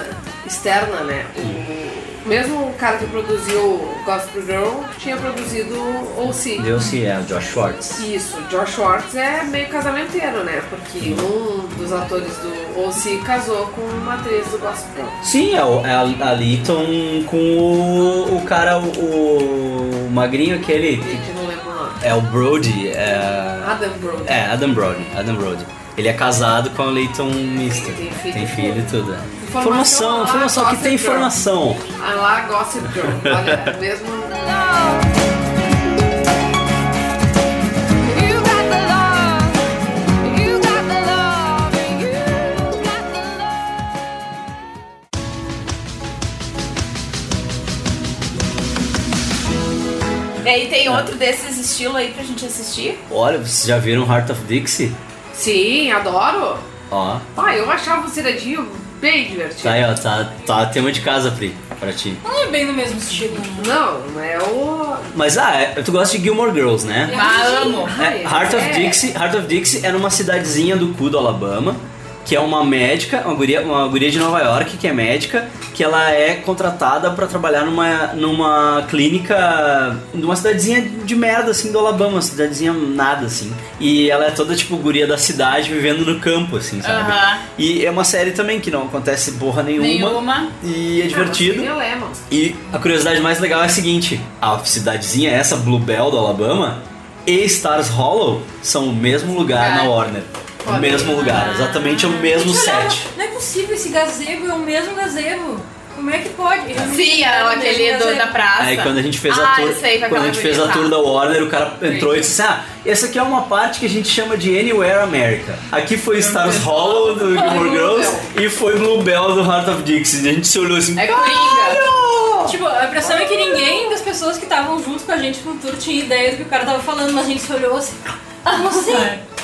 externa, né? O, mesmo o cara que produziu Gospel Girl tinha produzido O.C. Deu sim, é, o Josh Schwartz. Isso, Josh Schwartz é meio casamenteiro, né? Porque um dos atores do O.C. casou com uma atriz do Gospel Girl. Sim, é, o- é a, a Leighton com o, o cara, o, o magrinho aquele. Gente, não lembro o nome. É o Brody. É, Adam Brody. é, Adam Brody. Adam Brody. Ele é casado com a Leighton Mister. Tem filho. Tem filho e tudo. é. Informação Informação, que tem informação. Ah lá, Gossip Girl. Olha, mesmo. E aí tem outro desses estilos aí pra gente assistir? Olha, vocês já viram Heart of Dixie? Sim, adoro. Ó. Pai, eu achava o Ciradinho bem divertido. Tá aí, ó, tá, tá tema de casa, Pri, pra ti. Não é bem no mesmo estilo. Não, é o. Mas ah, é- tu gosta de Gilmore Girls, né? Ah, amo. É, Heart of É. Dixie, Heart of Dixie é numa cidadezinha do cu do Alabama, que é uma médica, uma guria, uma guria de Nova York que é médica, que ela é contratada pra trabalhar numa, numa clínica, numa cidadezinha de merda assim do Alabama, uma cidadezinha nada assim. E ela é toda tipo guria da cidade vivendo no campo assim, sabe? Aham. E é uma série também que não acontece porra nenhuma. Nenhuma. E é divertido. Mas Lemon. E a curiosidade mais legal é a seguinte: a cidadezinha, essa Bluebell do Alabama, e Stars Hollow são o mesmo lugar É. na Warner. O mesmo lugar, exatamente o mesmo Gente, olhava, set. Não é possível, esse gazebo é o mesmo gazebo. Como é que pode? Realmente Sim, é o aquele do, da praça. Aí quando a gente fez a ah, tour, eu sei, quando a gente fez a tour tá. da Warner, o cara entrou e disse: "Ah, essa aqui é uma parte que a gente chama de Anywhere America. Aqui foi Stars Hollow do Gilmore Girls e foi Bluebell do Heart of Dixie". E a gente se olhou assim: É coringa. Tipo, a impressão é que ninguém das pessoas que estavam juntos com a gente no tour tinha ideia do que o cara tava falando, mas a gente se olhou assim. Como assim?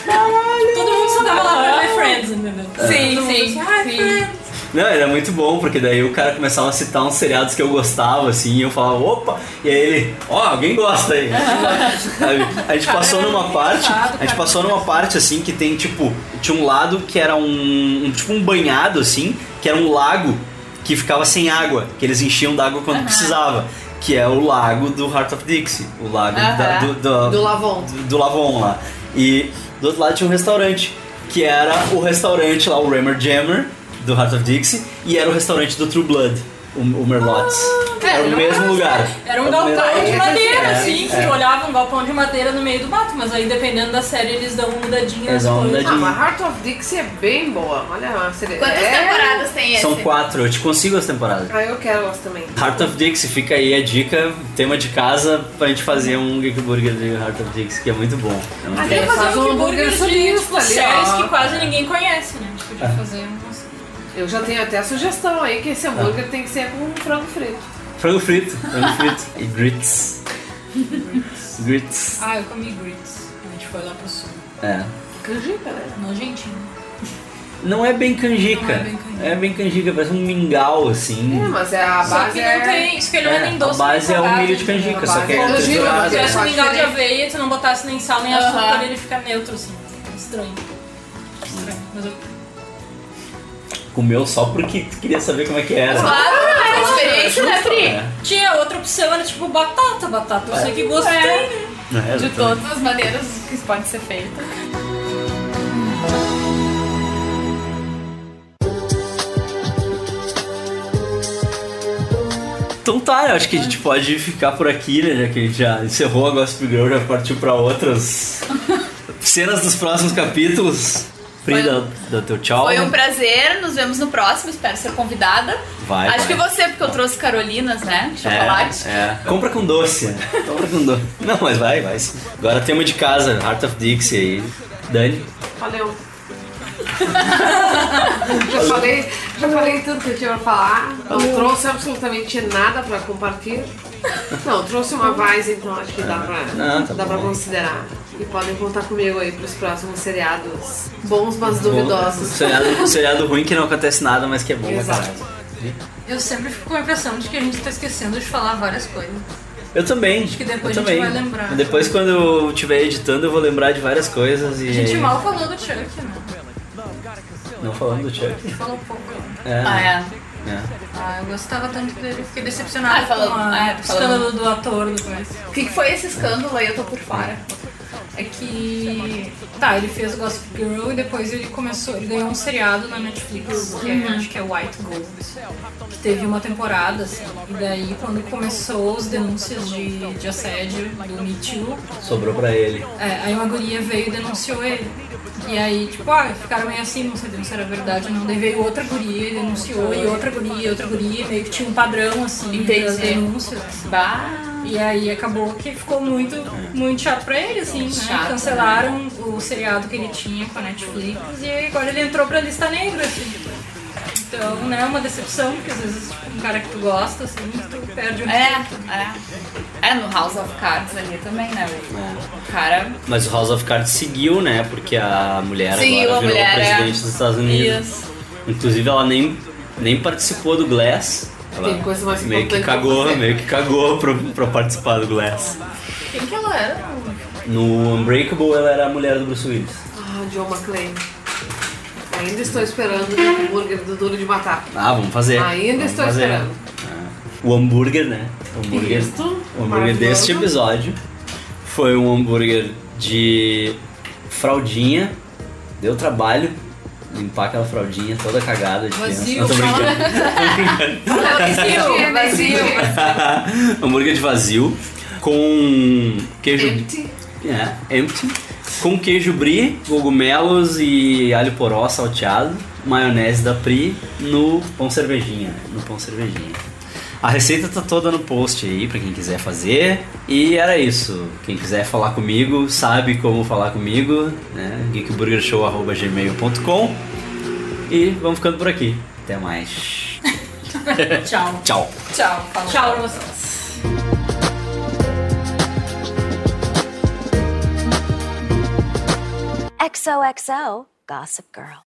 Todo mundo só tava lá pra ver Friends, entendeu? Sim, sim, assim, Ai. Friends. Não, era muito bom, porque daí o cara começava a citar uns seriados que eu gostava, assim, e eu falava, opa, e aí ele, ó, alguém gosta aí. A gente passou numa parte, a gente passou numa parte assim que tem tipo, tinha um lado que era um, um- tipo um banhado assim, que era um lago que ficava sem água, que eles enchiam d'água quando precisava. Que é o lago do Heart of Dixie, o lago da- Aham. do, do, Do Lavon. do, do Lavon lá. E do outro lado tinha um restaurante, que era o restaurante lá, o Rammer Jammer, do Heart of Dixie, e era o restaurante do True Blood, o, o Merlot's. era o mesmo lugar. Era um galpão de madeira, É, assim, que é. olhava um galpão de madeira no meio do mato, mas aí dependendo da série eles dão uma mudadinha Eles dão uma coisas. Ah, mudadinha. mas Heart of Dixie é bem boa. Olha lá, seria. Quantas é... temporadas tem esse? São quatro, eu te consigo as temporadas. Ah, eu quero elas também. Heart of Dixie, fica aí a dica, tema de casa, pra gente fazer um Geek Burger de Heart of Dixie, que é muito bom. É muito bom. fazer Faz um hambúrguer hambúrguer de tipo, séries ó. que quase ninguém conhece, né? A gente podia fazer um Eu já tenho até a sugestão aí que esse hambúrguer tem que ser com frango frito. Frango frito, frango frito. E grits. grits. Ah, eu comi grits. A gente foi lá pro sul. É. Canjica, né? Nojentinho. Não é bem canjica. Não é bem canjica. É bem canjica, parece um mingau, assim. É, mas é a Só base que é... não tem. Isso que ele não é nem a doce base nem é o milho de entendeu? canjica, A só base que é é Se tivesse Faz mingau de aveia, tu não botasse nem sal nem açúcar, Aham. ele fica neutro, assim. Estranho. Estranho. Mas eu... Comeu só porque tu queria saber como é que era. Claro, é experiência, né, Pri? É. Tinha outra opção, era tipo batata. Batata, eu sei que gosto É. tem, né? É, De todas as maneiras que isso pode ser feito. Então tá, eu acho que a gente pode ficar por aqui, né? Já que a gente já encerrou a Gossip Girl, já partiu pra outras cenas dos próximos capítulos. Pri, Foi- dá, teu tchau. Foi um prazer, nos vemos no próximo, espero ser convidada. Vai, Acho vai. que você, porque eu trouxe Carolinas, né? Chocolate. É, é. Compra com doce. Compra com doce. Não, mas vai, vai. Agora tema de casa, Heart of Dixie aí. Dani. Valeu. já, falei, já falei tudo que eu tinha pra falar. Não trouxe absolutamente nada pra compartilhar. Não, trouxe uma Vaz, então acho que dá pra, Ah, tá dá pra bom. considerar. E podem contar comigo aí pros próximos seriados bons, mas duvidosos. Seriado, seriado ruim que não acontece nada, mas que é bom. pra Exato. caralho. Eu sempre fico com a impressão de que a gente tá esquecendo de falar várias coisas. Eu também. Acho que depois eu a gente também. vai lembrar. Depois, quando eu estiver editando, eu vou lembrar de várias coisas e. A gente mal falou do Chuck, né? Não falando do Chuck. A gente falou pouco. É. Ah, é. é. Ah, eu gostava tanto dele. Fiquei decepcionada Ah, falando- com a- ah, o falando- escândalo do ator depois. O que, que foi esse escândalo aí? Eu tô por fora. É que. Tá, ele fez Gossip Girl e depois ele começou. Ele ganhou um seriado na Netflix, que é, acho que é White Gold. Que teve uma temporada, assim. E daí, quando começou os denúncias de, de assédio do Me Too, Sobrou pra ele. é, aí uma guria veio e denunciou ele. E aí, tipo, ah, ficaram meio assim, não sabiam se era verdade ou não. Daí veio outra guria e denunciou, e outra guria, e outra guria, meio que tinha um padrão, assim, Entendi. das denúncias. Bah. E aí acabou que ficou muito, muito chato pra ele, assim, né? Chato, Cancelaram o seriado que ele tinha com a Netflix e aí agora ele entrou pra lista negra, assim. Então, né, uma decepção, porque às vezes tipo, um cara que tu gosta, assim, tu perde um É, pouco. é. É, no House of Cards ali também, né? O, É. o cara. Mas o House of Cards seguiu, né? Porque a mulher Seguiu, agora a virou mulher, é. presidente dos Estados Unidos. Isso. Inclusive ela nem, nem participou do Glass. Ela Tem coisa mais meio que cagou, meio que cagou pra, pra participar do Glass. Quem que ela era? No Unbreakable ela era a mulher do Bruce Willis. Ah, John McClane. Ainda estou esperando o hambúrguer do Duro de Matar. Ah, vamos fazer. Ainda Vamos estou fazer. esperando. Ah. O hambúrguer, né? O hambúrguer, Isto, o hambúrguer deste episódio foi um hambúrguer de fraldinha. Deu trabalho limpar aquela fraldinha toda cagada de criança. Vazio, Não, tô brincando. Vazio, vazio. hambúrguer de vazio com queijo Empty. é, empty. Com queijo brie, cogumelos e alho poró salteado, maionese da Pri no pão cervejinha, no pão cervejinha. A receita tá toda no post aí pra quem quiser fazer. E era isso. Quem quiser falar comigo, sabe como falar comigo, né? geekburgershow@gmail.com. E vamos ficando por aqui. Até mais. Tchau. Tchau. Tchau. Falou. Tchau pra vocês. XOXO Gossip Girl.